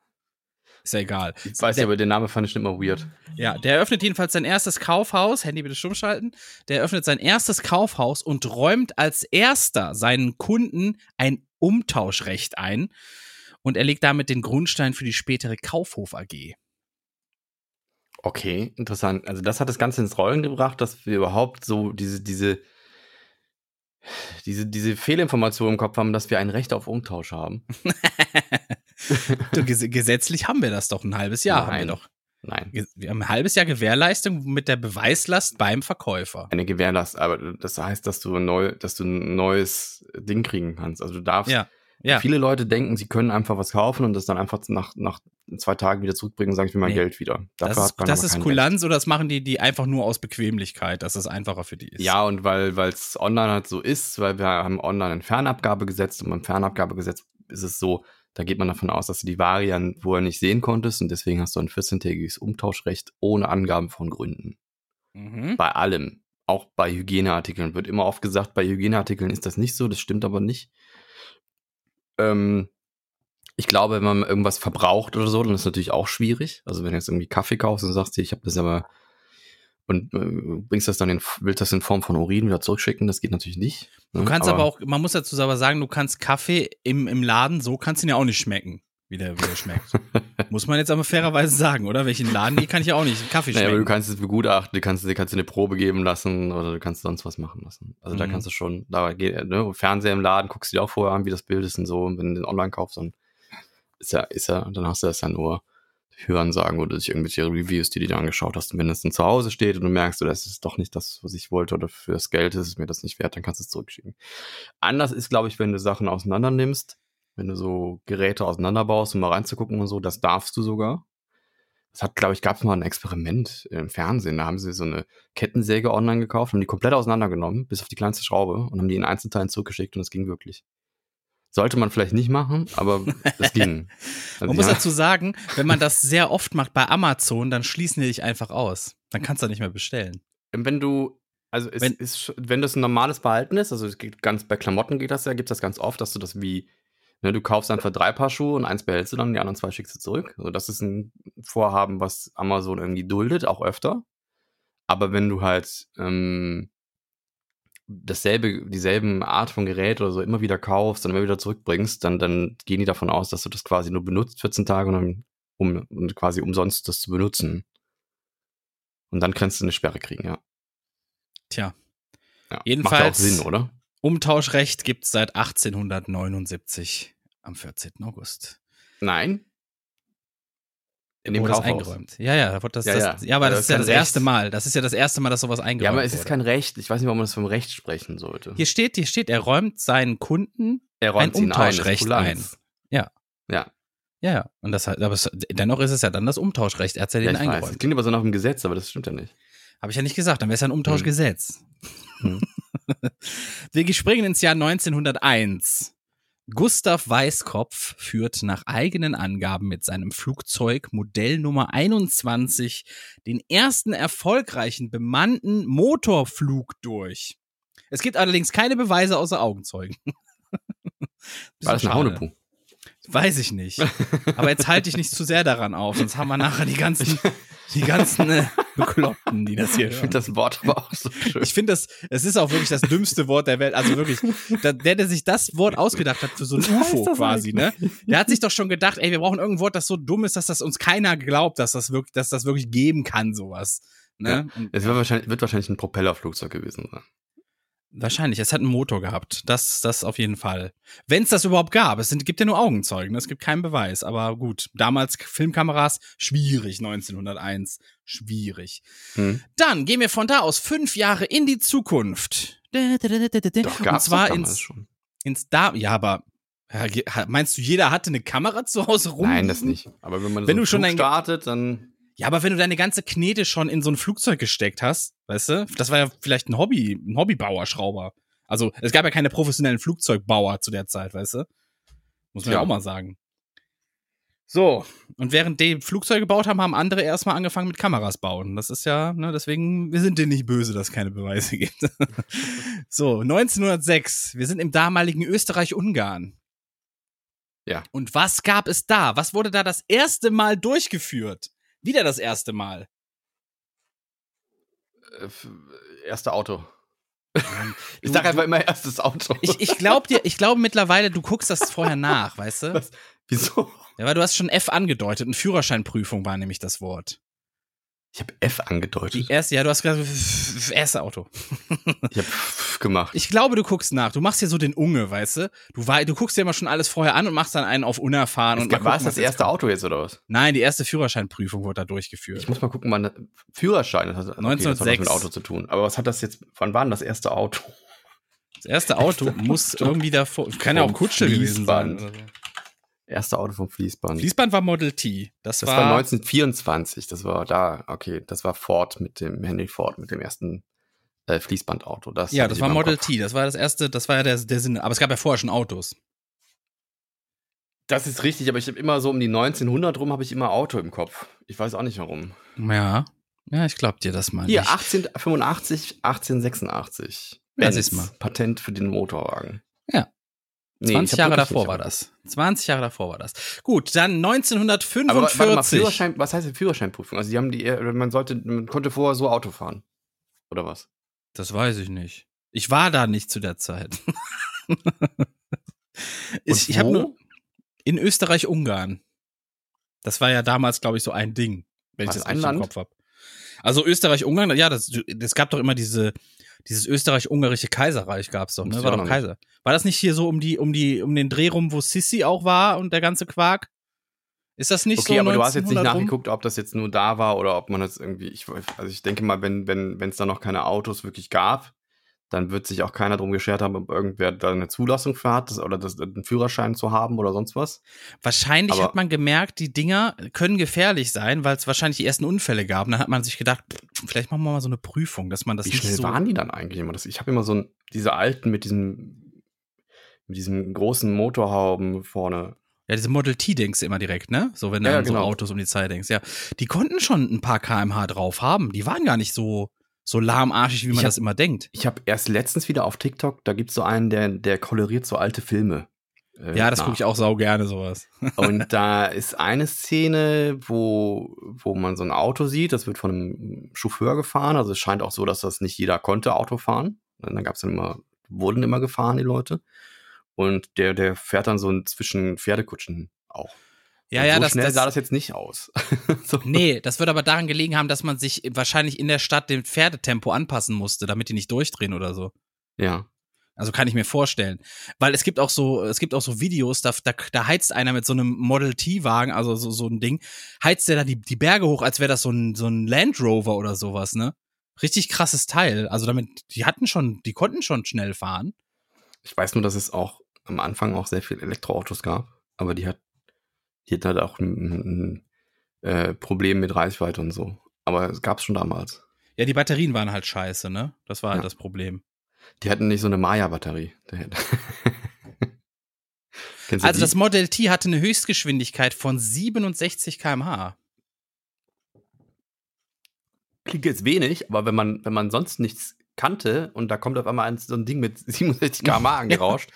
Ist ja egal. Ich weiß ja, aber den Namen fand ich immer weird. Ja, der eröffnet jedenfalls sein erstes Kaufhaus. Handy bitte stumm schalten. Der eröffnet sein erstes Kaufhaus und räumt als erster seinen Kunden ein Umtauschrecht ein. Und er legt damit den Grundstein für die spätere Kaufhof AG. Okay, interessant. Also das hat das Ganze ins Rollen gebracht, dass wir überhaupt so diese, diese, diese, diese Fehlinformation im Kopf haben, dass wir ein Recht auf Umtausch haben. du, ges gesetzlich haben wir das doch ein halbes Jahr. Nein. Haben wir, doch. Nein. wir haben ein halbes Jahr Gewährleistung mit der Beweislast beim Verkäufer. Eine Gewährlast, aber das heißt, dass du, neu, dass du ein neues Ding kriegen kannst. Also du darfst. Ja. Ja. Viele Leute denken, sie können einfach was kaufen und das dann einfach nach, nach zwei Tagen wieder zurückbringen und sagen, ich will mein Nee. Geld wieder. Dafür Das ist, das ist Kulanz oder das machen die, die einfach nur aus Bequemlichkeit, dass es einfacher für die ist. Ja, und weil es online halt so ist, weil wir haben online ein Fernabgabegesetz und beim Fernabgabegesetz ist es so, da geht man davon aus, dass du die Ware ja vorher nicht sehen konntest und deswegen hast du ein 14-tägiges Umtauschrecht ohne Angaben von Gründen. Mhm. Bei allem. Auch bei Hygieneartikeln. Wird immer oft gesagt, bei Hygieneartikeln ist das nicht so, das stimmt aber nicht. Ähm, ich glaube, wenn man irgendwas verbraucht oder so, dann ist es natürlich auch schwierig. Also wenn du jetzt irgendwie Kaffee kaufst und sagst, ich habe das aber und äh, bringst das dann in, willst das in Form von Urin wieder zurückschicken, das geht natürlich nicht. ne? Du kannst aber, auch, man muss dazu aber sagen, du kannst Kaffee im, im Laden, so kannst du ihn ja auch nicht schmecken, wie der, wie der schmeckt. muss man jetzt aber fairerweise sagen, oder? Welchen Laden, die kann ich ja auch nicht Kaffee Naja, aber du schmecken. kannst es begutachten, du kannst, du kannst dir eine Probe geben lassen oder du kannst sonst was machen lassen. Also da Mhm. kannst du schon, da geht, ne, Fernseher im Laden, guckst du dir auch vorher an, wie das Bild ist und so. Und wenn du den online kaufst, dann ist ja, ist ja, dann hast du das ja nur hören sagen oder sich irgendwelche Reviews, die du dir angeschaut hast. Und wenn es dann zu Hause steht und du merkst, das ist doch nicht das, was ich wollte oder für das Geld ist es mir das nicht wert, dann kannst du es zurückschicken. Anders ist, glaube ich, wenn du Sachen auseinander nimmst, wenn du so Geräte auseinanderbaust, um mal reinzugucken und so, das darfst du sogar. Das hat, glaube ich, gab es mal ein Experiment im Fernsehen. Da haben sie so eine Kettensäge online gekauft und die komplett auseinandergenommen, bis auf die kleinste Schraube, und haben die in Einzelteilen zurückgeschickt und es ging wirklich. Sollte man vielleicht nicht machen, aber es ging. Also Man muss ja, dazu sagen, wenn man das sehr oft macht bei Amazon, dann schließen die dich einfach aus. Dann kannst du nicht mehr bestellen. wenn du, also es Wenn- ist, wenn das ein normales Verhalten ist, also es geht ganz bei Klamotten geht das ja, gibt das ganz oft, dass du das wie, ne, du kaufst einfach drei Paar Schuhe und eins behältst du dann, die anderen zwei schickst du zurück. Also das ist ein Vorhaben, was Amazon irgendwie duldet, auch öfter. Aber wenn du halt ähm, dasselbe, dieselben Art von Gerät oder so immer wieder kaufst und immer wieder zurückbringst, dann, dann gehen die davon aus, dass du das quasi nur benutzt 14 Tage und dann, um und quasi umsonst das zu benutzen. Und dann kannst du eine Sperre kriegen, ja. Tja, ja. Jedenfalls- Macht ja auch Sinn, oder? Umtauschrecht gibt's seit 1879 am 14. August. Nein. In dem wurde Kaufhaus. eingeräumt. Ja, ja, da wurde das, Ja, das, ja. ja. aber das das ist ja das kein erste Recht. Mal. Das ist ja das erste Mal, dass sowas eingeräumt Ja, aber es ist wurde. kein Recht. Ich weiß nicht, warum man das vom Recht sprechen sollte. Hier steht, hier steht, er räumt seinen Kunden er ein Umtauschrecht ist Kulanz. Ja. Ja, Ja, ja. Und das, aber es, dennoch ist es ja dann das Umtauschrecht. Er hat ja ja den ich weiß. Das eingeräumt. klingt aber so nach dem Gesetz, aber das stimmt ja nicht. Habe ich ja nicht gesagt, dann wäre es ja ein Umtauschgesetz. Hm. Wir springen ins Jahr 1901. Gustav Weißkopf führt nach eigenen Angaben mit seinem Flugzeug Modell Nummer 21 den ersten erfolgreichen bemannten Motorflug durch. Es gibt allerdings keine Beweise außer Augenzeugen. War das ein. Haunepu? Weiß ich nicht. Aber jetzt halte ich nicht zu sehr daran auf, sonst haben wir nachher die ganzen, die ganzen äh, Bekloppten, die das hier Ich finde das Wort aber auch so schön. Ich finde das, es ist auch wirklich das dümmste Wort der Welt. Also wirklich, der, der sich das Wort ausgedacht hat für so ein UFO quasi, ne? Der hat sich doch schon gedacht, ey, wir brauchen irgendein Wort, das so dumm ist, dass das uns keiner glaubt, dass das wirklich, dass das wirklich geben kann, sowas. Ne? Und Es wird wahrscheinlich, wird wahrscheinlich ein Propellerflugzeug gewesen sein. Wahrscheinlich, es hat einen Motor gehabt. Das, das auf jeden Fall. Wenn es das überhaupt gab. Es sind, gibt ja nur Augenzeugen, es gibt keinen Beweis. Aber gut, damals Filmkameras, schwierig, 1901. Schwierig. Hm. Dann gehen wir von da aus fünf Jahre in die Zukunft. Doch, Und zwar ins, schon. ins da ja, aber meinst du, jeder hatte eine Kamera zu Hause rum? Nein, das nicht. Aber wenn man Wenn so du schon startet, dann Ja, aber wenn du deine ganze Knete schon in so ein Flugzeug gesteckt hast, weißt du, das war ja vielleicht ein Hobby, ein Hobbybauer, Schrauber. Also es gab ja keine professionellen Flugzeugbauer zu der Zeit, weißt du? Muss man ja, Ja. auch mal sagen. So, und während die Flugzeuge gebaut haben, haben andere erstmal angefangen mit Kameras bauen. Das ist ja, ne, deswegen, wir sind denen nicht böse, dass es keine Beweise gibt. so, 1906, wir sind im damaligen Österreich-Ungarn. Ja. Und was gab es da? Was wurde da das erste Mal durchgeführt? Wieder das erste Mal. Äh, f- erste Auto. ich sag einfach immer erstes Auto. Ich, ich glaube dir, ich glaube mittlerweile, du guckst das vorher nach, weißt du? Was? Wieso? Ja, weil du hast schon F angedeutet und Führerscheinprüfung war nämlich das Wort. Ich habe F angedeutet. Die erste, ja, du hast gesagt, erste Auto. Ich habe gemacht. Ich glaube, du guckst nach. Du machst hier so den Unge, weißt du? Du, wei- du guckst dir immer schon alles vorher an und machst dann einen auf unerfahren. Und war es das erste kommt. Auto jetzt oder was? Nein, die erste Führerscheinprüfung wurde da durchgeführt. Ich muss mal gucken, wann Führerschein. Das hat, okay, das hat 1906. mit Auto zu tun. Aber was hat das jetzt? Wann war denn das erste Auto? Das erste Auto muss irgendwie davor. Kann ja auch Kutsche gewesen sein. Erste Auto vom Fließband. Fließband war Model T. Das, das war, war 1924. Das war da. Okay, das war Ford mit dem Henry Ford mit dem ersten äh, Fließbandauto. Das Ja, das war Model Kopf. T. Das war das erste, das war ja der, der Sinn. Aber es gab ja vorher schon Autos. Das ist richtig, aber ich habe immer so um die 1900 rum habe ich immer Auto im Kopf. Ich weiß auch nicht warum. Ja. Ja, ich glaub dir das mal. Hier, nicht. 1885, 1886. Ja, Benz, siehst mal. Patent für den Motorwagen. Ja. Nee, 20 ich hab Jahre davor nicht, war aber- das. 20 Jahre davor war das. Gut, dann Aber wa- 1945. warte mal, Führerschein, was heißt denn Führerscheinprüfung? Also die haben die, man sollte, man konnte vorher so Auto fahren. Oder was? Das weiß ich nicht. Ich war da nicht zu der Zeit. ich ich habe nur in Österreich-Ungarn. Das war ja damals, glaube ich, so ein Ding, wenn War ich das richtig im? Kopf habe. Also Österreich-Ungarn, ja, das, das gab doch immer diese, dieses österreich-ungarische Kaiserreich gab's doch, ne? War doch Kaiser. War das nicht hier so um die, um die, um den Dreh rum, wo Sissi auch war und der ganze Quark? Ist das nicht Okay, so? aber du hast jetzt nicht 1900 rum? nachgeguckt, ob das jetzt nur da war oder ob man das irgendwie, ich, also ich denke mal, wenn wenn wenn es da noch keine Autos wirklich gab, dann wird sich auch keiner drum geschert haben, ob irgendwer da eine Zulassung für hat das, oder das, einen Führerschein zu haben oder sonst was. Wahrscheinlich Aber- hat man gemerkt, die Dinger können gefährlich sein, weil es wahrscheinlich die ersten Unfälle gab. Und dann hat man sich gedacht, pff, vielleicht machen wir mal so eine Prüfung, dass man das Wie nicht schnell so. waren die dann eigentlich immer? Ich habe immer so ein, diese alten mit diesem mit diesem großen Motorhauben vorne. Ja, diese Model T denkst du immer direkt, ne? So, wenn du Ja, an so genau. Autos um die Zeit denkst. Ja, die konnten schon ein paar kmh drauf haben. Die waren gar nicht so, so lahmarschig, wie man hab- das immer denkt. Ich habe erst letztens wieder auf TikTok, da gibt's so einen, der der koloriert so alte Filme. äh, Ja, das gucke ich auch sau gerne, sowas. Und da ist eine Szene, wo, wo man so ein Auto sieht, das wird von einem Chauffeur gefahren. Also es scheint auch so, dass das nicht jeder konnte Auto fahren. Und dann gab's dann immer, wurden immer gefahren, die Leute. Und der, der fährt dann so ein zwischen Pferdekutschen auch. Ja, ja, so das, schnell das, sah das jetzt nicht aus. so. Nee, das wird aber daran gelegen haben, dass man sich wahrscheinlich in der Stadt dem Pferdetempo anpassen musste, damit die nicht durchdrehen oder so. Ja. Also kann ich mir vorstellen. Weil es gibt auch so, es gibt auch so Videos, da, da, da heizt einer mit so einem Model T-Wagen, also so, so ein Ding, heizt der da die, die Berge hoch, als wäre das so ein, so ein Land Rover oder sowas, ne? Richtig krasses Teil. Also damit, die hatten schon, die konnten schon schnell fahren. Ich weiß nur, dass es auch am Anfang auch sehr viele Elektroautos gab, aber die hat, die hat halt auch ein, ein, äh, Problem mit Reichweite und so. Aber es gab's schon damals. Ja, die Batterien waren halt scheiße, ne? Das war halt Ja. das Problem. Die hatten nicht so eine Maya-Batterie. Also die? das Model T hatte eine Höchstgeschwindigkeit von 67 km/h. klingt jetzt wenig, aber wenn man, wenn man sonst nichts kannte und da kommt auf einmal ein, so ein Ding mit 67 km angerauscht,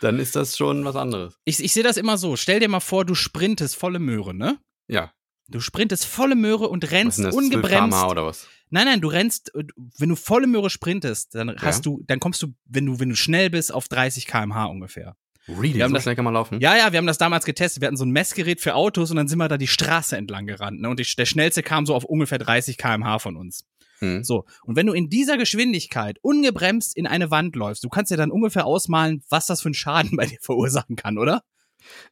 dann ist das schon was anderes. Ich, ich sehe das immer so. Stell dir mal vor, du sprintest volle Möhre, ne? Ja. Du sprintest volle Möhre und Was rennst sind das? 12 ungebremst. km/h oder was? Nein, nein, du rennst, äh, wenn du volle Möhre sprintest, dann hast Ja. du, dann kommst du, wenn du, wenn du schnell bist, auf 30 km/h ungefähr. Really? Wir haben so das- schnell kann man laufen? Ja, ja, wir haben das damals getestet. Wir hatten so ein Messgerät für Autos und dann sind wir da die Straße entlang gerannt. Ne? Und die, der schnellste kam so auf ungefähr 30 km/h von uns. Hm. So. Und wenn du in dieser Geschwindigkeit ungebremst in eine Wand läufst, du kannst dir dann ungefähr ausmalen, was das für einen Schaden bei dir verursachen kann, oder?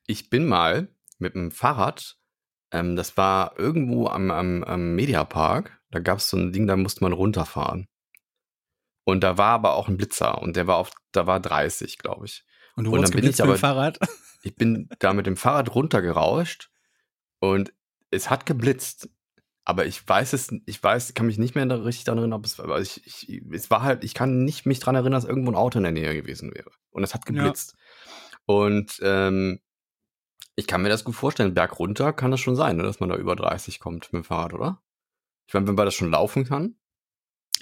Ich bin mal mit dem Fahrrad, ähm, das war irgendwo am, am, am Mediapark, da gab es so ein Ding, da musste man runterfahren. Und da war aber auch ein Blitzer und der war auf, da war 30, glaube ich. Und du Und wurdest dann bin ich mit dem aber- Fahrrad. Ich bin da mit dem Fahrrad runtergerauscht und es hat geblitzt. Aber ich weiß es, ich weiß, kann mich nicht mehr richtig daran erinnern, ob es, aber ich, ich, es war halt, ich kann nicht mich daran erinnern, dass irgendwo ein Auto in der Nähe gewesen wäre. Und es hat Ja. geblitzt. Und ähm, Ich kann mir das gut vorstellen. Berg runter kann das schon sein, ne, dass man da über 30 kommt mit dem Fahrrad, oder? Ich meine, wenn man das schon laufen kann.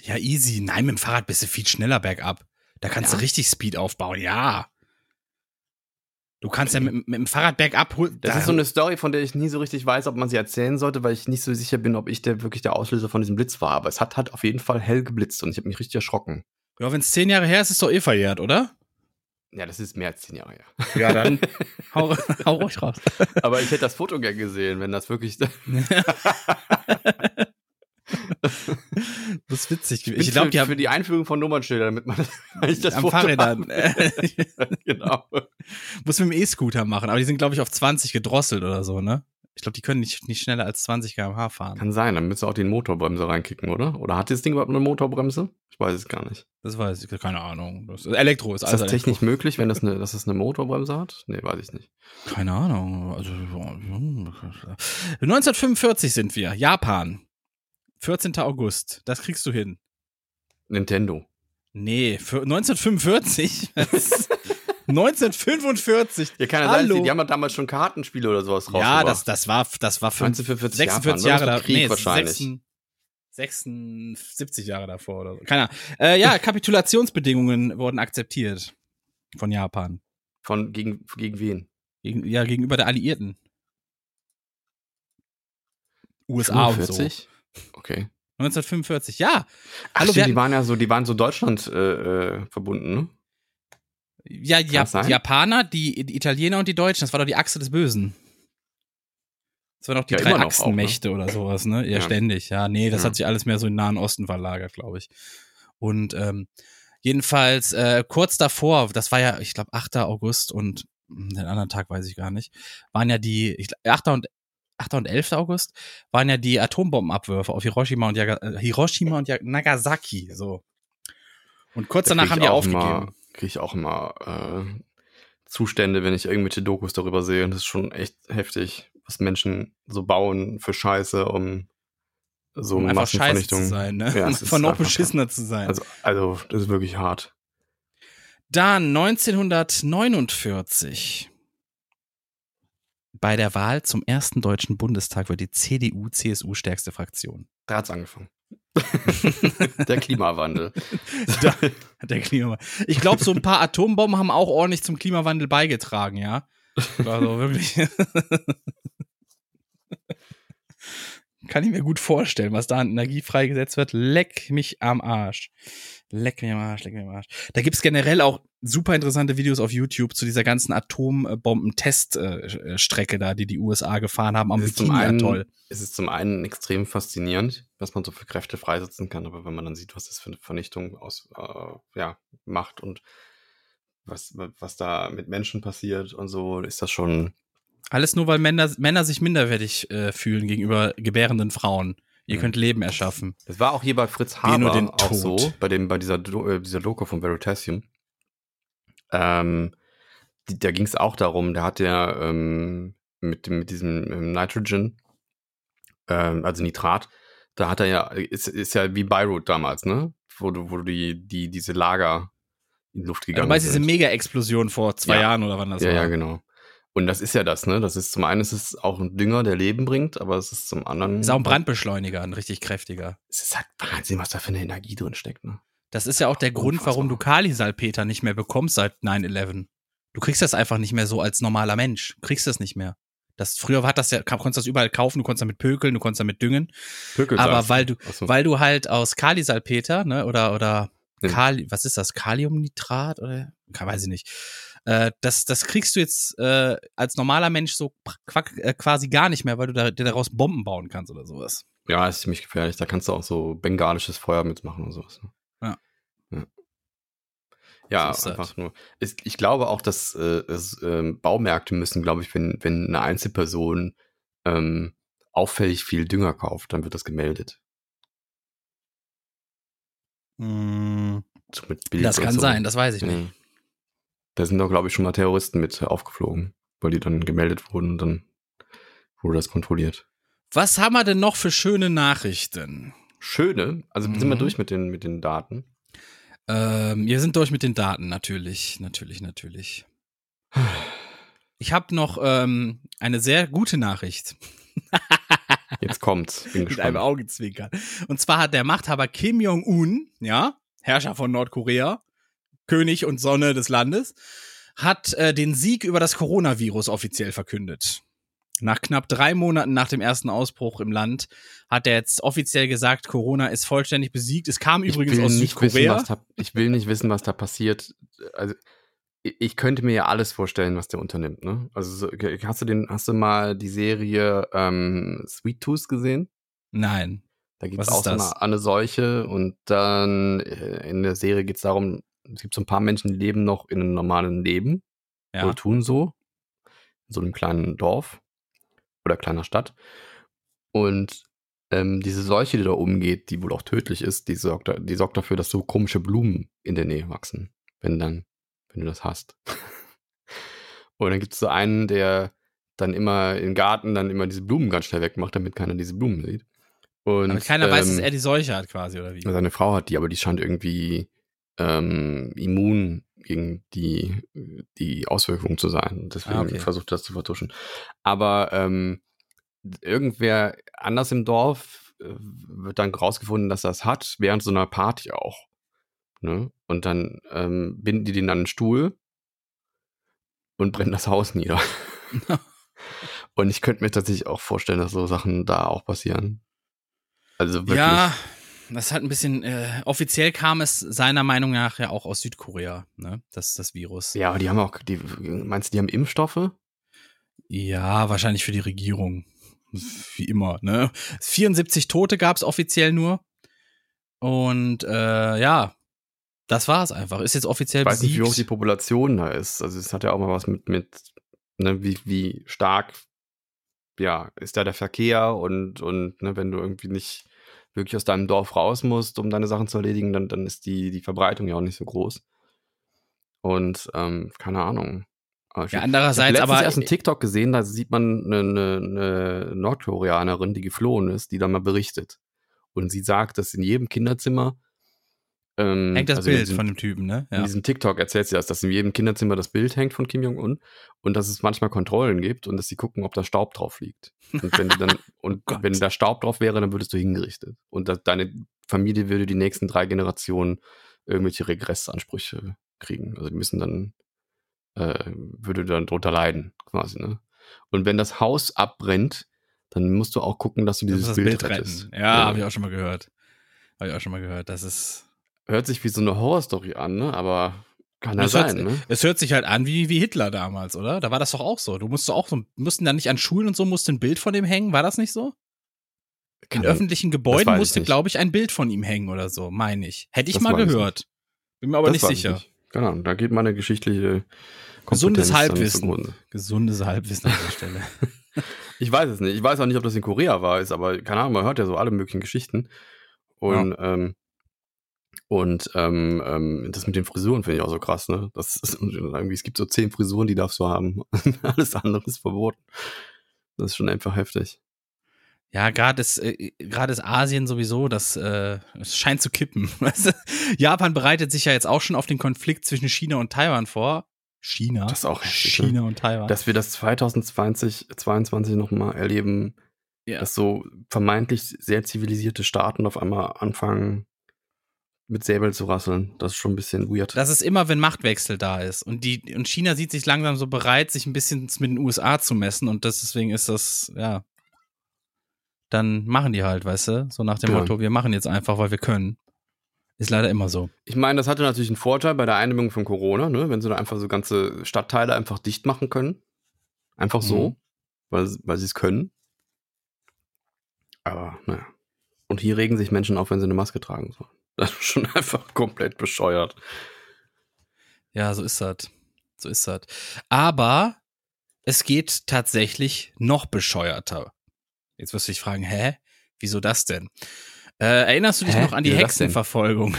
Ja, easy. Nein, mit dem Fahrrad bist du viel schneller bergab. Da kannst Ja. du richtig Speed aufbauen, ja. Du kannst ja mit, mit dem Fahrrad bergab hol- Das da- ist so eine Story, von der ich nie so richtig weiß, ob man sie erzählen sollte, weil ich nicht so sicher bin, ob ich der wirklich der Auslöser von diesem Blitz war. Aber es hat halt auf jeden Fall hell geblitzt und ich habe mich richtig erschrocken. Ja, wenn es zehn Jahre her ist, ist doch eh verjährt, oder? Ja, das ist mehr als zehn Jahre her. Ja, dann hau, hau ruhig raus. Aber ich hätte das Foto gern gesehen, wenn das wirklich. Das ist witzig. Ich Ich glaube, die haben für die Einführung von Nummernschildern, damit man ich das am Fahrrädern. genau. Muss mit dem E-Scooter machen, aber die sind, glaube ich, auf 20 gedrosselt oder so, ne? Ich glaube, die können nicht, nicht schneller als 20 km/h fahren. Kann sein, dann müsst ihr auch die Motorbremse reinkicken, oder? Oder hat dieses Ding überhaupt eine Motorbremse? Ich weiß es gar nicht. Das weiß ich, keine Ahnung. Das Elektro ist Ist alles das technisch möglich, wenn das eine, dass es eine Motorbremse hat? Nee, weiß ich nicht. Keine Ahnung. Also, hm, 1945 sind wir. Japan. 14. August. Das kriegst du hin. Nintendo. Nee, für 1945? Was? 1945. Ja, kann ja sein, die, die haben doch damals schon Kartenspiele oder sowas rausgebracht. Ja, das, das war, das war fünf, 1945 46 Japan, Jahre? Das war da, Krieg nee, wahrscheinlich. 76, 76 Jahre davor oder so. Keine Ahnung. Äh, ja, Kapitulationsbedingungen wurden akzeptiert von Japan. Von gegen, gegen wen? Gegen, ja, gegenüber der Alliierten. USA und so. 45? Okay. 1945, ja. Ach, Hallo, stimmt, die waren ja so, die waren so Deutschland äh, äh, verbunden, ne? Ja, ja das sein? die Japaner, die, die Italiener und die Deutschen, das war doch die Achse des Bösen. Das waren doch die Ja, drei auch, Achsenmächte oder sowas, ne? Ja, Ja. ständig. Ja, nee, das Ja. hat sich alles mehr so in den Nahen Osten verlagert, glaube ich. Und ähm, jedenfalls äh, kurz davor, das war ja, ich glaube, 8. August und hm, den anderen Tag weiß ich gar nicht, waren ja die, ich, glaub, 8. und 8. und 11. August waren ja die Atombombenabwürfe auf Hiroshima und, Yaga, äh, Hiroshima und Yaga- Nagasaki, so. Und kurz danach haben die aufgegeben. Kriege ich auch immer äh, Zustände, wenn ich irgendwelche Dokus darüber sehe. Und das ist schon echt heftig, was Menschen so bauen für Scheiße, um so um einfach scheiße zu sein, ne? Ja, um einfach noch beschissener zu sein. Also, also, das ist wirklich hart. Dann 1949. Bei der Wahl zum ersten deutschen Bundestag wird die CDU CSU stärkste Fraktion. Da hat's angefangen. Der Klimawandel. Da, der Klima. Ich glaube, so ein paar Atombomben haben auch ordentlich zum Klimawandel beigetragen, ja. Also wirklich. Kann ich mir gut vorstellen, was da an Energie freigesetzt wird. Leck mich am Arsch. Leck mich am Arsch, leck mich am Arsch. Da gibt's generell auch super interessante Videos auf YouTube zu dieser ganzen Atombomben-Teststrecke da, die die USA gefahren haben am Es ist zum einen, Bikini-Atoll. es ist zum einen extrem faszinierend, was man so für Kräfte freisetzen kann, aber wenn man dann sieht, was das für eine Vernichtung aus, äh, ja, macht und was, was da mit Menschen passiert und so, ist das schon, Alles nur, weil Männer, Männer sich minderwertig äh, fühlen gegenüber gebärenden Frauen. Ihr Mhm. könnt Leben erschaffen. das war auch hier bei Fritz Haber den auch so, bei dem, bei dieser, Do äh, dieser Doku von Veritasium. Ähm, die, da ging es auch darum, da hat er ähm, mit, mit diesem ähm, Nitrogen, ähm, also Nitrat, da hat er ja, ist, ist ja wie Beirut damals, ne? Wo du, wo du die, die, diese Lager in Luft Du gegangen meinst diese sind. Mega-Explosion vor zwei Ja. Jahren oder wann das ja, war? ja, genau. Und das ist ja das, ne? Das ist zum einen ist es auch ein Dünger, der Leben bringt, aber es ist zum anderen. Ist auch ein Brandbeschleuniger, ein richtig kräftiger. Es ist halt Wahnsinn, was da für eine Energie drin steckt, ne? Das ist ja auch der Grund, warum du Kalisalpeter nicht mehr bekommst seit 9-11. Du kriegst das einfach nicht mehr so als normaler Mensch. Du kriegst das nicht mehr. Das, früher hat das ja, konntest das überall kaufen, du konntest damit pökeln, du konntest damit düngen. Pökelsalz. Aber weil du, so. weil du halt aus Kalisalpeter, ne, oder, oder. Kali, was ist das? Kaliumnitrat oder? Weiß ich nicht. Äh, das, das kriegst du jetzt äh, als normaler Mensch so äh, quasi gar nicht mehr, weil du da, dir daraus Bomben bauen kannst oder sowas. Ja, ist ziemlich gefährlich. Da kannst du auch so bengalisches Feuer mitmachen und sowas. Ne? Ja. Ja, ja ist einfach nur. Es, ich glaube auch, dass äh, es, ähm, Baumärkte müssen, glaube ich, wenn, wenn eine Einzelperson ähm, auffällig viel Dünger kauft, dann wird das gemeldet. Mm, So das kann so. sein, das weiß ich nicht. Ja. Da sind doch, glaube ich, schon mal Terroristen mit aufgeflogen, weil die dann gemeldet wurden und dann wurde das kontrolliert. Was haben wir denn noch für schöne Nachrichten? Schöne, also sind wir Mhm. durch mit den, mit den Daten. Ähm, wir sind durch mit den Daten, natürlich, natürlich, natürlich. Ich habe noch ähm, eine sehr gute Nachricht. Jetzt kommt's. Bin Mit einem gespannt. Augenzwinkern. Und zwar hat der Machthaber Kim Jong-un, ja, Herrscher von Nordkorea, König und Sonne des Landes, hat äh, den Sieg über das Coronavirus offiziell verkündet. Nach knapp drei Monaten nach dem ersten Ausbruch im Land hat er jetzt offiziell gesagt, Corona ist vollständig besiegt. Es kam übrigens aus wissen, Südkorea. was da, ich will nicht wissen, was da passiert. Also ich könnte mir ja alles vorstellen, was der unternimmt. Ne? Also so, hast du den, hast du mal die Serie ähm, Sweet Tooth gesehen? Nein. Da gibt es auch so eine, eine Seuche und dann äh, in der Serie geht es darum, es gibt so ein paar Menschen, die leben noch in einem normalen Leben Ja. oder tun so, in so einem kleinen Dorf oder kleiner Stadt. Und ähm, diese Seuche, die da umgeht, die wohl auch tödlich ist, die sorgt, die sorgt dafür, dass so komische Blumen in der Nähe wachsen, wenn dann, wenn du das hast. Und dann gibt es so einen, der dann immer im Garten dann immer diese Blumen ganz schnell wegmacht, damit keiner diese Blumen sieht. Und, Aber keiner weiß, dass ähm, er die Seuche hat quasi, oder wie? seine Frau hat die, aber die scheint irgendwie ähm, immun gegen die, die Auswirkungen zu sein. Deswegen Ah, okay. versucht er das zu vertuschen. Aber ähm, irgendwer anders im Dorf äh, wird dann rausgefunden, dass es hat, während so einer Party auch. Ne? Und dann ähm, binden die den an einen Stuhl und brennen das Haus nieder. und ich könnte mir tatsächlich auch vorstellen, dass so Sachen da auch passieren. Also wirklich. Ja, das hat ein bisschen, äh, offiziell kam es seiner Meinung nach ja auch aus Südkorea, ne? Das, das Virus. Ja, aber die haben auch, die, meinst du, die haben Impfstoffe? Ja, wahrscheinlich für die Regierung. Wie immer, ne? 74 Tote gab es offiziell nur. Und äh, ja, das war es einfach. Ist jetzt offiziell Ich weiß nicht, wie hoch die besiegt. Population da ist. Also es hat ja auch mal was mit, mit ne, wie, wie stark, ja, ist da der Verkehr und, und ne, wenn du irgendwie nicht wirklich aus deinem Dorf raus musst, um deine Sachen zu erledigen, dann, dann ist die, die Verbreitung ja auch nicht so groß. Und ähm, keine Ahnung. Aber ich- Ja, ich andererseits habe aber erst einen TikTok gesehen, da sieht man eine, eine, eine Nordkoreanerin, die geflohen ist, die dann mal berichtet. Und sie sagt, dass in jedem Kinderzimmer ähm, hängt das also in Bild diesem- von dem Typen, ne? in Ja. diesem TikTok erzählt sie das, dass in jedem Kinderzimmer das Bild hängt von Kim Jong-un und dass es manchmal Kontrollen gibt und dass sie gucken, ob da Staub drauf liegt. Und wenn, dann, und Gott. wenn da Staub drauf wäre, dann würdest du hingerichtet. Und dass deine Familie würde die nächsten drei Generationen irgendwelche Regressansprüche kriegen. Also die müssen dann, äh, würde dann drunter leiden, quasi. Ne? Und wenn das Haus abbrennt, dann musst du auch gucken, dass du dieses das Bild, Bild rettest. retten. Ja, habe ich auch schon mal gehört. Habe ich auch schon mal gehört. Das ist. Hört sich wie so eine Horrorstory an, ne? aber kann ja Das hört, sein. Ne? Es hört sich halt an wie, wie Hitler damals, oder? Da war das doch auch so. Du musst auch so, mussten da nicht an Schulen und so, musste ein Bild von dem hängen, war das nicht so? In öffentlichen Gebäuden musste, glaube ich, ein Bild von ihm hängen oder so, meine ich. Hätte ich Das mal weiß ich gehört. Bin mir aber Das nicht sicher. nicht. Genau, da geht meine geschichtliche Gesundes Kompetenz dann Halbwissen. Gesundes Halbwissen an der Stelle. Ich weiß es nicht. Ich weiß auch nicht, ob das in Korea war, ist, aber keine Ahnung, man hört ja so alle möglichen Geschichten. Und, ähm, und ähm, ähm, das mit den Frisuren finde ich auch so krass, ne? Das ist irgendwie, es gibt so zehn Frisuren, die darfst du haben. Alles andere ist verboten. Das ist schon einfach heftig. Ja, gerade ist, äh, ist Asien sowieso, das äh, scheint zu kippen. Japan bereitet sich ja jetzt auch schon auf den Konflikt zwischen China und Taiwan vor. China? Das ist auch heftig, ne? China und Taiwan. Dass wir das 2020, 2022 nochmal erleben, Ja. dass so vermeintlich sehr zivilisierte Staaten auf einmal anfangen, mit Säbel zu rasseln. Das ist schon ein bisschen weird. Das ist immer, wenn Machtwechsel da ist. Und, die, und China sieht sich langsam so bereit, sich ein bisschen mit den USA zu messen. Und das, deswegen ist das, ja. Dann machen die halt, weißt du? So nach dem Ja. Motto, wir machen jetzt einfach, weil wir können. Ist leider immer so. Ich meine, das hatte natürlich einen Vorteil bei der Eindämmung von Corona, ne? wenn sie da einfach so ganze Stadtteile einfach dicht machen können. Einfach so, Mhm. weil, weil sie es können. Aber naja. Und hier regen sich Menschen auf, wenn sie eine Maske tragen sollen. Das ist schon einfach komplett bescheuert. Ja, so ist das. So ist das. Aber es geht tatsächlich noch bescheuerter. Jetzt wirst du dich fragen, hä? Wieso das denn? Äh, erinnerst du dich Hä? noch an die Wieso? Hexenverfolgung?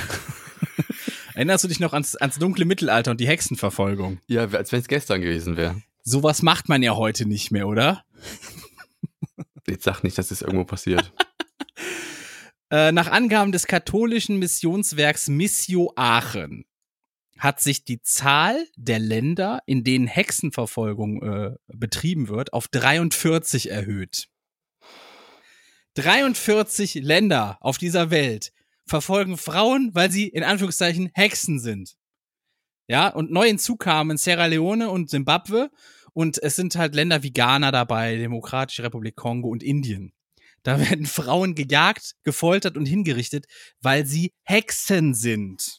erinnerst du dich noch ans, ans dunkle Mittelalter und die Hexenverfolgung? Ja, als wenn es gestern gewesen wäre. Sowas macht man ja heute nicht mehr, oder? Jetzt sag nicht, dass das irgendwo passiert. Äh, nach Angaben des katholischen Missionswerks Missio Aachen hat sich die Zahl der Länder, in denen Hexenverfolgung äh, betrieben wird, auf 43 erhöht. 43 Länder auf dieser Welt verfolgen Frauen, weil sie in Anführungszeichen Hexen sind. Ja, und neu hinzu kamen Sierra Leone und Zimbabwe und es sind halt Länder wie Ghana dabei, Demokratische Republik Kongo und Indien. Da werden Frauen gejagt, gefoltert und hingerichtet, weil sie Hexen sind.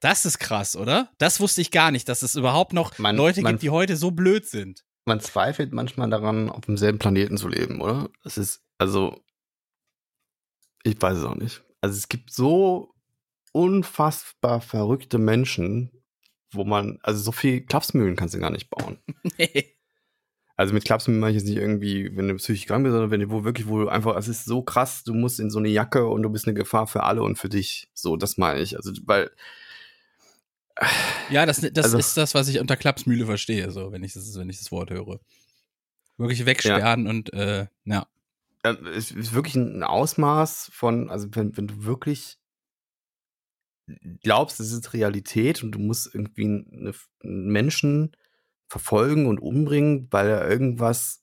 Das ist krass, oder? Das wusste ich gar nicht, dass es überhaupt noch Man- Leute man- gibt, die heute so blöd sind. Man zweifelt manchmal daran, auf demselben Planeten zu leben, oder? Es ist, also, ich weiß es auch nicht. Also es gibt so unfassbar verrückte Menschen, wo man, also so viel Klapsmühlen kannst du gar nicht bauen. Also mit Klapsmühlen meine ich jetzt nicht irgendwie, wenn du psychisch krank bist, sondern wenn du wo wirklich, wo du einfach, es ist so krass, du musst in so eine Jacke und du bist eine Gefahr für alle und für dich. So, das meine ich. Also, weil, ja, das, das Also- ist das, was ich unter Klapsmühle verstehe, so, wenn ich das, wenn ich das Wort höre. Wirklich wegsperren und, äh, ja. Ja, es ist wirklich ein Ausmaß von, also wenn, wenn du wirklich glaubst, es ist Realität und du musst irgendwie eine, einen Menschen verfolgen und umbringen, weil er irgendwas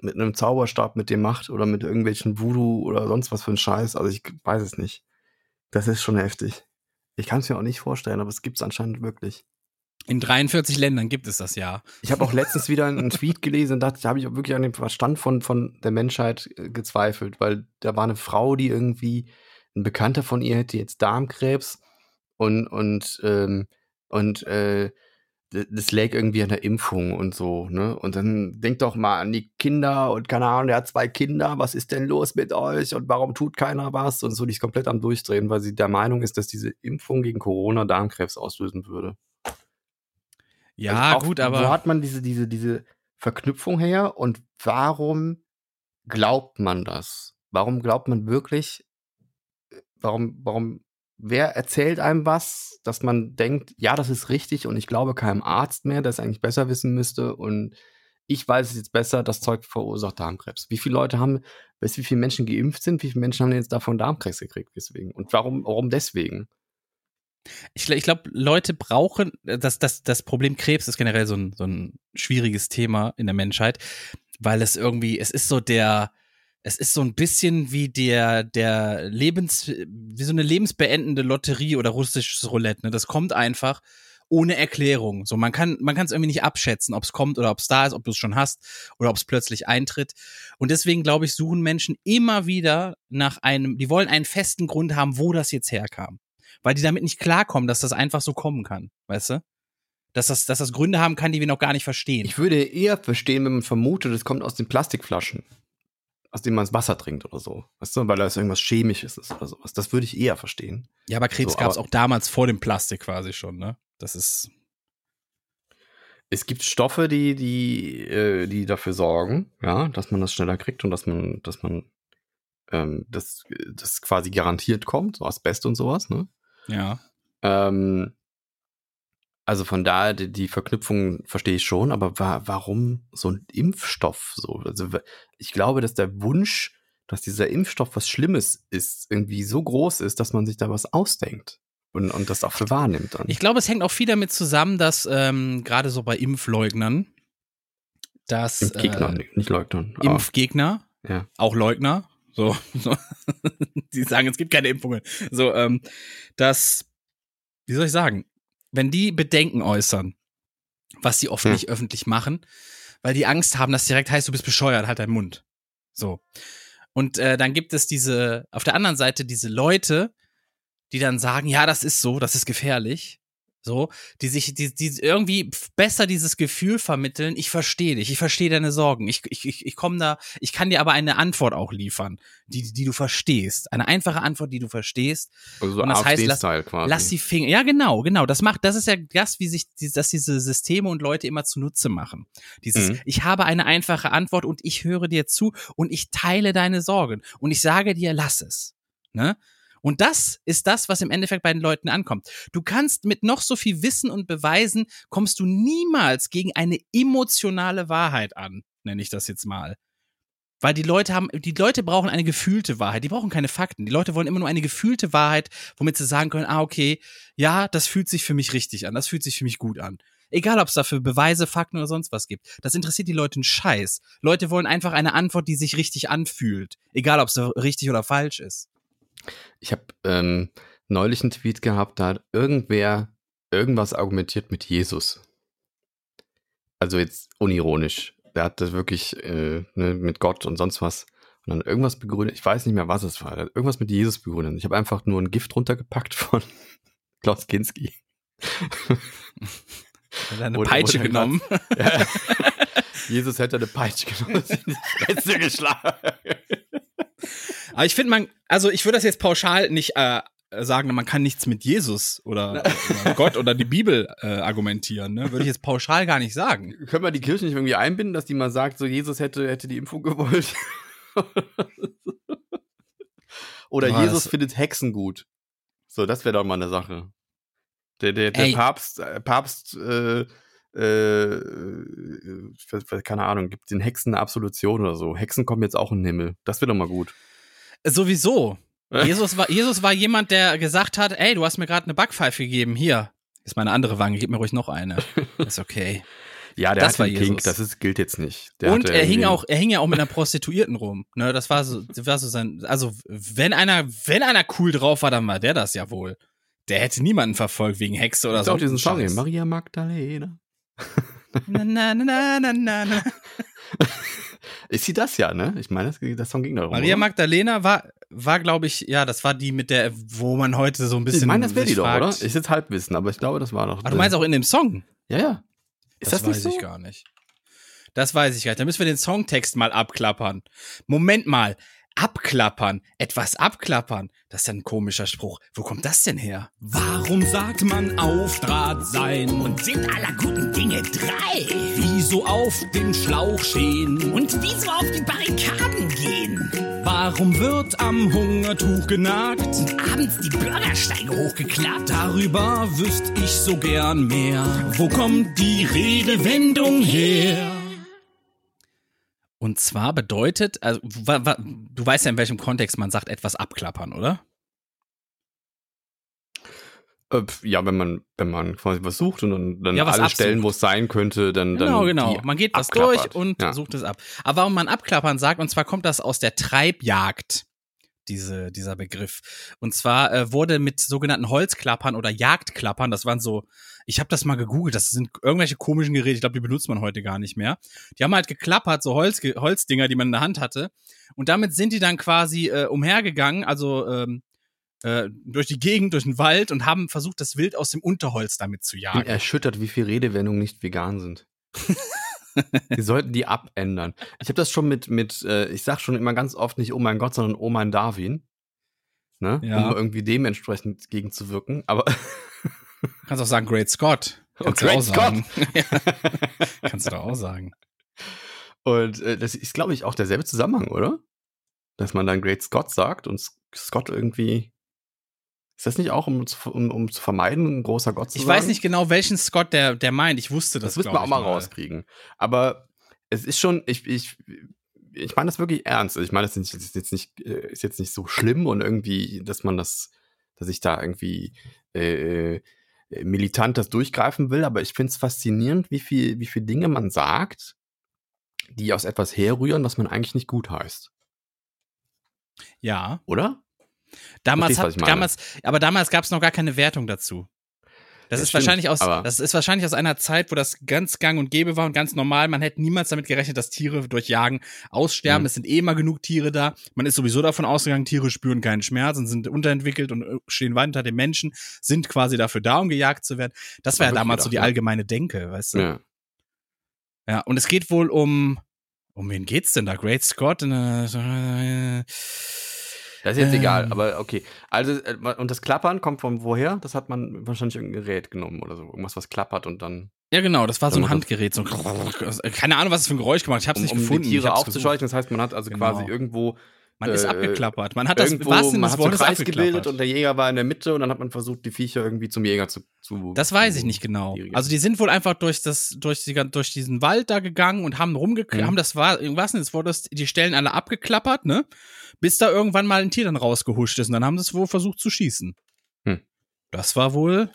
mit einem Zauberstab mit dir macht oder mit irgendwelchen Voodoo oder sonst was für ein Scheiß. Also ich weiß es nicht. Das ist schon heftig. Ich kann es mir auch nicht vorstellen, aber es gibt es anscheinend wirklich. In 43 Ländern gibt es das ja. Ich habe auch letztens wieder einen Tweet gelesen und dachte, da habe ich auch wirklich an den Verstand von, von der Menschheit äh, gezweifelt, weil da war eine Frau, die irgendwie, ein Bekannter von ihr hätte jetzt Darmkrebs und, und, ähm, und äh, das lag irgendwie an der Impfung und so, ne? Und dann denkt doch mal an die Kinder und keine Ahnung, der hat zwei Kinder, was ist denn los mit euch und warum tut keiner was? Und so, die ist komplett am Durchdrehen, weil sie der Meinung ist, dass diese Impfung gegen Corona Darmkrebs auslösen würde. Ja, Also auch, gut, Wo aber. hat man diese, diese, diese Verknüpfung her und warum glaubt man das? Warum glaubt man wirklich, äh, warum, warum, wer erzählt einem was, dass man denkt, ja, das ist richtig und ich glaube keinem Arzt mehr, der es eigentlich besser wissen müsste und ich weiß es jetzt besser, das Zeug verursacht Darmkrebs. Wie viele Leute haben, weißt wie viele Menschen geimpft sind, wie viele Menschen haben jetzt davon Darmkrebs gekriegt deswegen? Und warum, warum deswegen? Ich, ich glaube, Leute brauchen, das, das, das Problem Krebs ist generell so ein, so ein schwieriges Thema in der Menschheit, weil es irgendwie, es ist so der, es ist so ein bisschen wie der, der Lebens, wie so eine lebensbeendende Lotterie oder russisches Roulette, ne? Das kommt einfach ohne Erklärung. So, man kann, man kann es irgendwie nicht abschätzen, ob es kommt oder ob es da ist, ob du es schon hast oder ob es plötzlich eintritt. Und deswegen, glaube ich, suchen Menschen immer wieder nach einem, die wollen einen festen Grund haben, wo das jetzt herkam weil die damit nicht klarkommen, dass das einfach so kommen kann, weißt du? Dass das, dass das Gründe haben kann, die wir noch gar nicht verstehen. Ich würde eher verstehen, wenn man vermutet, es kommt aus den Plastikflaschen, aus denen man das Wasser trinkt oder so. Weißt du, weil da ist irgendwas Chemisches ist oder sowas. Das würde ich eher verstehen. ja, aber Krebs So, gab es auch damals vor dem Plastik quasi schon, ne? Das ist. Es gibt Stoffe, die, die, äh, die dafür sorgen, ja, dass man das schneller kriegt und dass man, dass man ähm, das, das quasi garantiert kommt, so Asbest und sowas, ne? Ja. Ähm, also von daher, die, die Verknüpfung verstehe ich schon, aber wa warum so ein Impfstoff so? Also ich glaube, dass der Wunsch, dass dieser Impfstoff was Schlimmes ist, irgendwie so groß ist, dass man sich da was ausdenkt und, und das auch für wahrnimmt dann. Ich glaube, es hängt auch viel damit zusammen, dass ähm, gerade so bei Impfleugnern, dass Impfgegner, äh, nicht- nicht Leugnern. Impfgegner, ja. auch Leugner, so, so die sagen, es gibt keine Impfungen. So, ähm, dass, wie soll ich sagen, wenn die Bedenken äußern, was sie oft Hm. nicht öffentlich machen, weil die Angst haben, dass direkt heißt, du bist bescheuert, halt deinen Mund. So. Und äh, dann gibt es diese, auf der anderen Seite diese Leute, die dann sagen, ja, das ist so, das ist gefährlich. So, die sich, die, die irgendwie besser dieses Gefühl vermitteln, ich verstehe dich, ich verstehe deine Sorgen, ich, ich, ich, komme da, ich kann dir aber eine Antwort auch liefern, die, die du verstehst. Eine einfache Antwort, die du verstehst. Also so Und das heißt, lass- quasi. Lass die Finger. Ja, genau, genau. Das macht, das ist ja das, wie sich, dass diese Systeme und Leute immer zunutze machen. Dieses, Mhm. ich habe eine einfache Antwort und ich höre dir zu und ich teile deine Sorgen und ich sage dir, lass es. Ne? Und das ist das, was im Endeffekt bei den Leuten ankommt. Du kannst mit noch so viel Wissen und Beweisen, kommst du niemals gegen eine emotionale Wahrheit an, nenne ich das jetzt mal. Weil die Leute haben, die Leute brauchen eine gefühlte Wahrheit, die brauchen keine Fakten. Die Leute wollen immer nur eine gefühlte Wahrheit, womit sie sagen können, ah, okay, ja, das fühlt sich für mich richtig an, das fühlt sich für mich gut an. Egal, ob es dafür Beweise, Fakten oder sonst was gibt. Das interessiert die Leute einen Scheiß. Leute wollen einfach eine Antwort, die sich richtig anfühlt. Egal, ob es richtig oder falsch ist. Ich habe ähm, neulich einen Tweet gehabt, da hat irgendwer irgendwas argumentiert mit Jesus. Also jetzt unironisch. Der hat das wirklich äh, ne, mit Gott und sonst was. Und dann irgendwas begründet. Ich weiß nicht mehr, was es war. Er hat irgendwas mit Jesus begründet. Ich habe einfach nur ein Gift runtergepackt von Klaus Kinski. Hat er eine Peitsche genommen. Ja. Jesus hätte eine Peitsche genommen und in die Fresse geschlagen. Aber ich finde, man, also ich würde das jetzt pauschal nicht äh, sagen, man kann nichts mit Jesus oder, oder Gott oder die Bibel äh, argumentieren. Ne? Würde ich jetzt pauschal gar nicht sagen. Können wir die Kirche nicht irgendwie einbinden, dass die mal sagt, so Jesus hätte, hätte die Impfung gewollt? oder Boah, Jesus findet Hexen gut. So, das wäre doch mal eine Sache. Der, der, der. Papst, äh, Papst, äh, äh, für, keine Ahnung, gibt den Hexen eine Absolution oder so. Hexen kommen jetzt auch in den Himmel. Das wäre doch mal gut. Sowieso. Jesus war, Jesus war jemand, der gesagt hat, ey, du hast mir gerade eine Backpfeife gegeben, hier. Ist meine andere Wange, gib mir ruhig noch eine. Ist okay. Ja, der Das hat war Kink, Jesus. das ist, gilt jetzt nicht. Der und er hing auch, er hing ja auch mit einer Prostituierten rum. Ne, das war so, das war so sein, also wenn einer, wenn einer cool drauf war, dann war der das ja wohl. Der hätte niemanden verfolgt wegen Hexe oder so. auch diesen Song. Maria Magdalena. Na, na, na, na, na, na. Ist sie das ja, ne? Ich meine, das, der Song ging darum. Maria oder? Magdalena war, war glaube ich, ja, das war die mit der, wo man heute so ein bisschen. Ich meine, das wäre die sich doch, fragt. oder? Ich jetzt Halbwissen, aber ich glaube, das war doch. Aber du meinst auch in dem Song? Ja, ja. Ist das, weiß nicht so? ich gar nicht. Das weiß ich gar nicht. Da müssen wir den Songtext mal abklappern. Moment mal. Abklappern. Etwas abklappern. Das ist ja ein komischer Spruch. Wo kommt das denn her? Warum sagt man auf Draht sein? Und sind aller guten Dinge drei? Wieso auf dem Schlauch stehen? Und wieso auf die Barrikaden gehen? Warum wird am Hungertuch genagt? Und abends die Bürgersteige hochgeklappt? Darüber wüsste ich so gern mehr. Wo kommt die Redewendung her? Und zwar bedeutet, also, du weißt ja, in welchem Kontext man sagt, etwas abklappern, oder? Äh, ja, wenn man, wenn man quasi was sucht und dann, dann Ja, alle absucht. Stellen, wo es sein könnte, dann. Genau, dann genau. die Man geht was abklappert. durch und ja. sucht es ab. Aber warum man abklappern sagt, und zwar kommt das aus der Treibjagd, diese, dieser Begriff. Und zwar äh, wurde mit sogenannten Holzklappern oder Jagdklappern, das waren so, ich habe das mal gegoogelt, das sind irgendwelche komischen Geräte, ich glaube, die benutzt man heute gar nicht mehr. Die haben halt geklappert, so Holz, Holzdinger, die man in der Hand hatte. Und damit sind die dann quasi äh, umhergegangen, also ähm, äh, durch die Gegend, durch den Wald und haben versucht, das Wild aus dem Unterholz damit zu Ich bin jagen. erschüttert, wie viele Redewendungen nicht vegan sind. Wir sollten die abändern. Ich habe das schon mit, mit äh, ich sag schon immer ganz oft nicht oh mein Gott, sondern oh mein Darwin. Ne? Ja. Um irgendwie dementsprechend gegenzuwirken. Aber Kannst auch sagen Great Scott. Oh, Kannst du Great auch sagen. Ja. Kannst du doch auch sagen. Und äh, das ist, glaube ich, auch derselbe Zusammenhang, oder? Dass man dann Great Scott sagt und Scott irgendwie. Ist das nicht auch, um, zu- um, um zu vermeiden, ein großer Gott zu Ich sein? weiß nicht genau, welchen Scott der, der meint. Ich wusste das. Das müssen wir auch ich mal rauskriegen. Aber es ist schon, ich, ich, ich meine das wirklich ernst. Ich meine, das ist jetzt- ist jetzt nicht, äh, ist jetzt nicht so schlimm und irgendwie, dass man das, dass ich da irgendwie äh, äh, militant das durchgreifen will, aber ich finde es faszinierend, wie viel, wie viel Dinge man sagt, die aus etwas herrühren, was man eigentlich nicht gut heißt. Ja. Oder? Damals hat, damals, aber damals gab es noch gar keine Wertung dazu. Das, Das ist stimmt, wahrscheinlich aus, das ist wahrscheinlich aus einer Zeit, wo das ganz gang und gäbe war und ganz normal. Man hätte niemals damit gerechnet, dass Tiere durch Jagen aussterben. Mhm. Es sind eh immer genug Tiere da. Man ist sowieso davon ausgegangen, Tiere spüren keinen Schmerz und sind unterentwickelt und äh, stehen weit unter den Menschen, sind quasi dafür da, um gejagt zu werden. Das war ja damals so die gedacht, ja. allgemeine Denke, weißt du? Ja. Ja, und es geht wohl um. Um wen geht's denn da? Great Scott? Äh, Das ist jetzt Ähm. egal, aber okay. Also, äh, und das Klappern kommt von woher? Das hat man wahrscheinlich irgendein Gerät genommen oder so. Irgendwas, was klappert und dann. Ja, genau, das war so ein Handgerät. So ein keine Ahnung, was es für ein Geräusch gemacht hat. Ich hab's um, nicht um gefunden. die Tiere aufzuscheuchen. Das heißt, man hat also Genau. quasi irgendwo Man ist Äh, abgeklappert. Man hat das Irgendwo, was man des hat so Wortes Kreis gebildet und der Jäger war in der Mitte und dann hat man versucht, die Viecher irgendwie zum Jäger zu. zu Das weiß ich nicht genau. Also die sind wohl einfach durch das, durch, die, durch diesen Wald da gegangen und haben rumge, Mhm. haben das war, was denn das Wort, die Stellen alle abgeklappert, ne? Bis da irgendwann mal ein Tier dann rausgehuscht ist und dann haben sie es wohl versucht zu schießen. Hm. Das war wohl,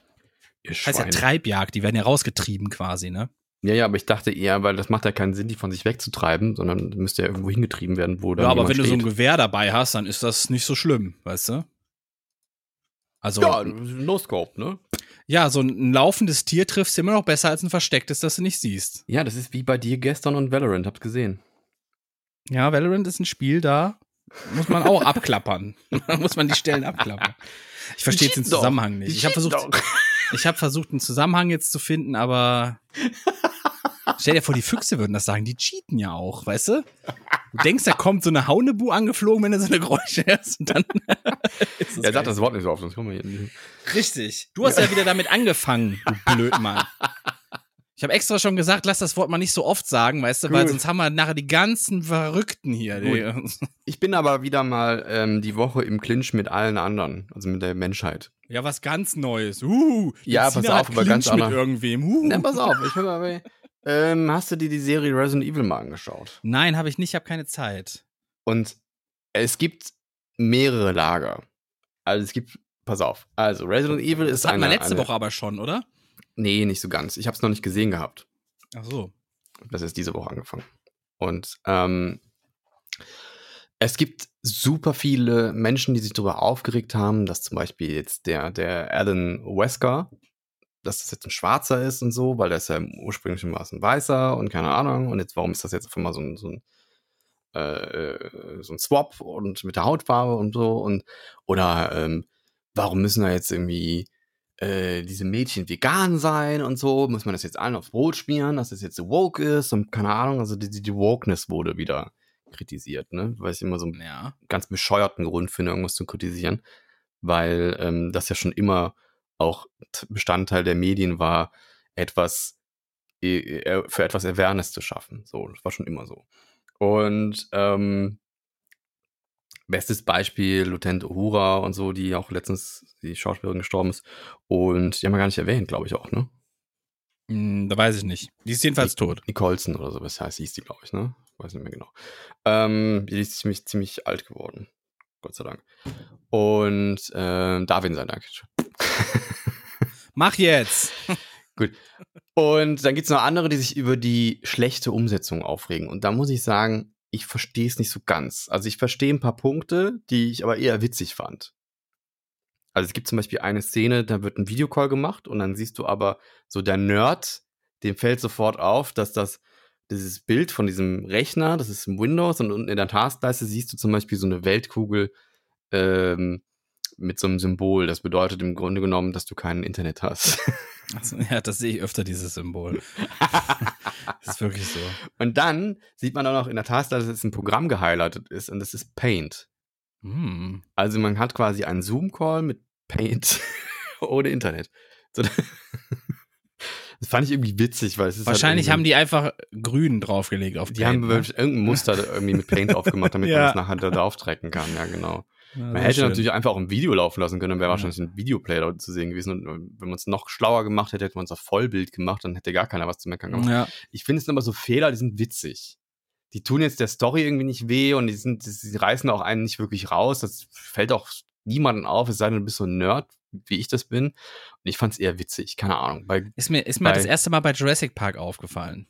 Ihr heißt ja. Treibjagd, die werden ja rausgetrieben quasi, ne? Ja, ja, aber ich dachte eher, weil das macht ja keinen Sinn, die von sich wegzutreiben, sondern müsste ja irgendwo hingetrieben werden, wo dann Ja, aber wenn du so ein steht. Gewehr dabei hast, dann ist das nicht so schlimm, weißt du? Also, Ja, ja, no scope, ne? so ein, laufendes Tier triffst du immer noch besser als ein verstecktes, das du nicht siehst. Ja, das ist wie bei dir gestern und Valorant, habt gesehen. Ja, Valorant ist ein Spiel, da muss man auch abklappern. da muss man die Stellen abklappern. Ich verstehe jetzt den. Zusammenhang nicht. Ich habe versucht, ich habe versucht, einen Zusammenhang jetzt zu finden, aber stell dir vor, die Füchse würden das sagen. Die cheaten ja auch, weißt du? Du denkst, da kommt so eine Haunebu angeflogen, wenn du so eine Geräusche hörst und dann ist Er sagt geil. das Wort nicht so oft, sonst kommen wir hier. Richtig. Du hast ja. wieder damit angefangen, du Blödmann. Ich habe extra schon gesagt, lass das Wort mal nicht so oft sagen, weißt du, weil Gut. sonst haben wir nachher die ganzen Verrückten hier. Ich bin aber wieder mal ähm, die Woche im Clinch mit allen anderen, also mit der Menschheit. ja, was ganz Neues. Uh, Ja, pass auf, aber ganz Clinch mit anders. irgendwem. Uh. Na, pass auf, ich höre mal bei. Ähm, hast du dir die Serie Resident Evil mal angeschaut? Nein, habe ich nicht, ich habe keine Zeit. Und es gibt mehrere Lager. Also es gibt, pass auf, also Resident Evil ist Das wir eine, letzte eine, Woche aber schon, oder? Nee, nicht so ganz. Ich habe es noch nicht gesehen gehabt. Ach so. Das ist diese Woche angefangen. Und ähm, es gibt super viele Menschen, die sich darüber aufgeregt haben, dass zum Beispiel jetzt der, der Alan Wesker, dass das jetzt ein Schwarzer ist und so, weil der ist ja ursprünglich war es ein Weißer und keine Ahnung. Und jetzt, warum ist das jetzt auf einmal so ein, so ein, äh, äh, so ein Swap und mit der Hautfarbe und so und oder ähm, warum müssen da jetzt irgendwie äh, diese Mädchen vegan sein und so, muss man das jetzt allen aufs Brot schmieren, dass das jetzt so woke ist und keine Ahnung, also die, die die Wokeness wurde wieder kritisiert, ne, weil ich immer so einen Ja. ganz bescheuerten Grund finde, irgendwas zu kritisieren, weil ähm, das ja schon immer auch Bestandteil der Medien war, etwas äh, äh, für etwas Awareness zu schaffen. So, das war schon immer so. Und ähm, bestes Beispiel Lieutenant Uhura und so, die auch letztens die Schauspielerin gestorben ist. Und die haben wir gar nicht erwähnt, glaube ich auch, ne? Hm, da weiß ich nicht. Die ist jedenfalls tot. Nicolson oder so, was heißt, hieß die, glaube ich, ne? Weiß nicht mehr genau. Ähm, die ist ziemlich, ziemlich alt geworden. Gott sei Dank. Und ähm, Darwin sei Dank. Mach jetzt! Gut. Und dann gibt es noch andere, die sich über die schlechte Umsetzung aufregen. Und da muss ich sagen, ich verstehe es nicht so ganz. Also ich verstehe ein paar Punkte, die ich aber eher witzig fand. Also es gibt zum Beispiel eine Szene, da wird ein Videocall gemacht und dann siehst du aber so der Nerd, dem fällt sofort auf, dass das dieses Bild von diesem Rechner, das ist im Windows und unten in der Taskleiste siehst du zum Beispiel so eine Weltkugel ähm, mit so einem Symbol. Das bedeutet im Grunde genommen, dass du kein Internet hast. Also, ja, das sehe ich öfter, dieses Symbol. das ist wirklich so. Und dann sieht man auch noch in der Taskleiste, dass es ein Programm gehighlightet ist und das ist Paint. Hm. Also man hat quasi einen Zoom-Call mit Paint ohne Internet. So, das fand ich irgendwie witzig, weil es ist Wahrscheinlich halt haben die einfach grün draufgelegt auf die haben Paint, ne? irgendein Muster irgendwie mit Paint aufgemacht, damit Ja. man das nachher da drauf tracken kann. Ja, genau. Ja, Man hätte schön. natürlich einfach auch ein Video laufen lassen können, dann wäre Ja. wahrscheinlich ein Videoplayer zu sehen gewesen. Und äh, wenn man es noch schlauer gemacht hätte, hätte man es auf Vollbild gemacht, dann hätte gar keiner was zu meckern gemacht. Ja. Ich finde es aber so Fehler, die sind witzig. Die tun jetzt der Story irgendwie nicht weh und die sind, die reißen auch einen nicht wirklich raus. Das fällt auch niemandem auf, es sei denn, du bist so ein Nerd, wie ich das bin. Und ich fand es eher witzig, keine Ahnung. Weil, Ist mir, ist mir Bei- das erste Mal bei Jurassic Park aufgefallen.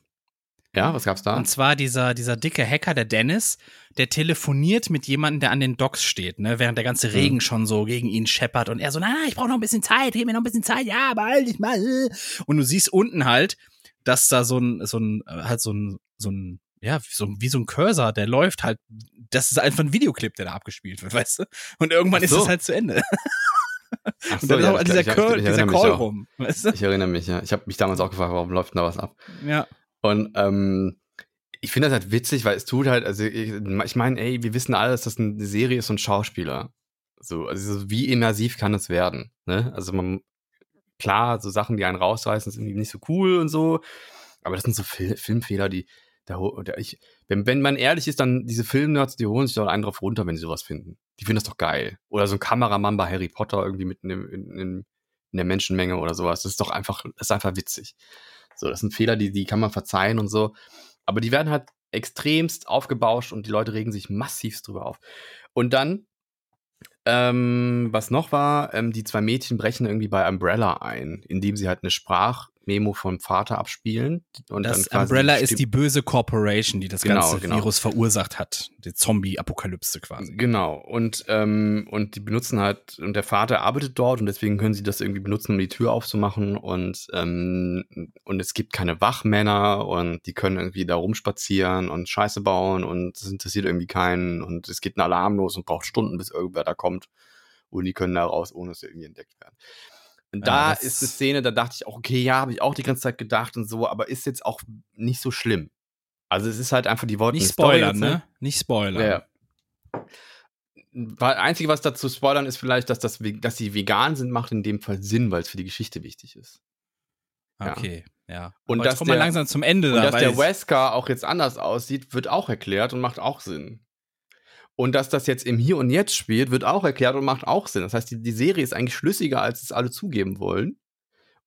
Ja, was gab's da? Und zwar dieser, dieser dicke Hacker, der Dennis, der telefoniert mit jemandem, der an den Docks steht, ne, während der Mhm. ganze Regen schon so gegen ihn scheppert und er so, na, ich brauche noch ein bisschen Zeit, gib mir noch ein bisschen Zeit, ja, bald, ich mal. Und du siehst unten halt, dass da so ein, so ein, äh, halt so ein, so ein, ja, wie so, wie so ein Cursor, der läuft halt, das ist einfach ein Videoclip, der da abgespielt wird, weißt du? Und irgendwann Ach ist so. es halt zu Ende. Ach Und dann ist ja, auch ich- dieser, Call, dieser Call auch. rum, weißt du? Ich erinnere mich, ja. Ich habe mich damals auch gefragt, warum läuft denn da was ab? Ja. Und ähm, ich finde das halt witzig, weil es tut halt, also ich, ich meine, ey, wir wissen alle, dass das eine Serie ist und Schauspieler. So, also wie immersiv kann es werden? Ne? Also man, klar, so Sachen, die einen rausreißen, sind irgendwie nicht so cool und so. Aber das sind so Fil Filmfehler, die, da, da ich, Wenn, wenn man ehrlich ist, dann diese Filmnerds, die holen sich doch einen drauf runter, wenn sie sowas finden. Die finden das doch geil. Oder so ein Kameramann bei Harry Potter irgendwie mitten in, in, in, in der Menschenmenge oder sowas. Das ist doch einfach, das ist einfach witzig. So, das sind Fehler, die, die kann man verzeihen und so. Aber die werden halt extremst aufgebauscht und die Leute regen sich massivst drüber auf. Und dann, ähm, was noch war, ähm, die zwei Mädchen brechen irgendwie bei Umbrella ein, indem sie halt eine Sprach, Memo vom Vater abspielen. Und das dann Umbrella ist die böse Corporation, die das Genau, ganze genau. Virus verursacht hat. Die Zombie-Apokalypse quasi. Genau. Und, ähm, und die benutzen halt, und der Vater arbeitet dort und deswegen können sie das irgendwie benutzen, um die Tür aufzumachen. Und, ähm, und es gibt keine Wachmänner und die können irgendwie da rumspazieren und Scheiße bauen und es interessiert irgendwie keinen. Und es geht ein Alarm los und braucht Stunden, bis irgendwer da kommt. Und die können da raus, ohne dass sie irgendwie entdeckt werden. Und Ja, da das- ist eine Szene, da dachte ich auch, okay, ja, habe ich auch die ganze Zeit gedacht und so, aber ist jetzt auch nicht so schlimm. Also es ist halt einfach, die wollten Nicht eine Story spoilern, erzählen. ne? Nicht spoilern. Ja. Weil Einzige, was dazu spoilern, ist vielleicht, dass, das, dass sie vegan sind, macht in dem Fall Sinn, weil es für die Geschichte wichtig ist. Ja. Okay, ja. Und Aber dass der- langsam zum Ende. Und da, dass der Wesker auch jetzt anders aussieht, wird auch erklärt und macht auch Sinn. Und dass das jetzt im Hier und Jetzt spielt, wird auch erklärt und macht auch Sinn. Das heißt, die, die Serie ist eigentlich schlüssiger, als es alle zugeben wollen.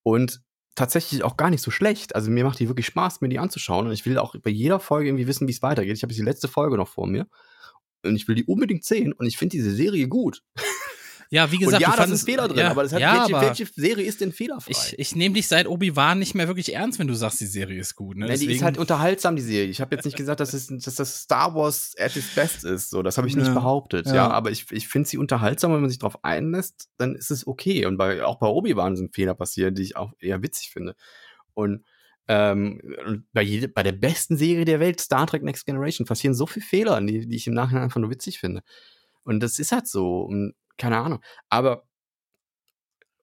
Und tatsächlich auch gar nicht so schlecht. Also mir macht die wirklich Spaß, mir die anzuschauen. Und ich will auch bei jeder Folge irgendwie wissen, wie es weitergeht. Ich habe jetzt die letzte Folge noch vor mir. Und ich will die unbedingt sehen. Und ich finde diese Serie gut. Ja, wie gesagt, und ja, da sind Fehler drin. ja, aber, das hat, ja, welche, aber welche Serie ist denn fehlerfrei? ich, ich nehme dich seit Obi-Wan nicht mehr wirklich ernst, wenn du sagst, die Serie ist gut. Ne? Ja, die ist halt unterhaltsam, die Serie. Ich habe jetzt nicht gesagt, dass, es, dass das Star Wars at its best ist. So, das habe ich nicht behauptet. Ja, aber ich, ich finde sie unterhaltsam, wenn man sich darauf einlässt, dann ist es okay. Und bei, auch bei Obi-Wan sind Fehler passiert, die ich auch eher witzig finde. Und, ähm, bei, jede, bei der besten Serie der Welt, Star Trek Next Generation, passieren so viele Fehler, die, die ich im Nachhinein einfach nur witzig finde. Und das ist halt so. Und, keine Ahnung. Aber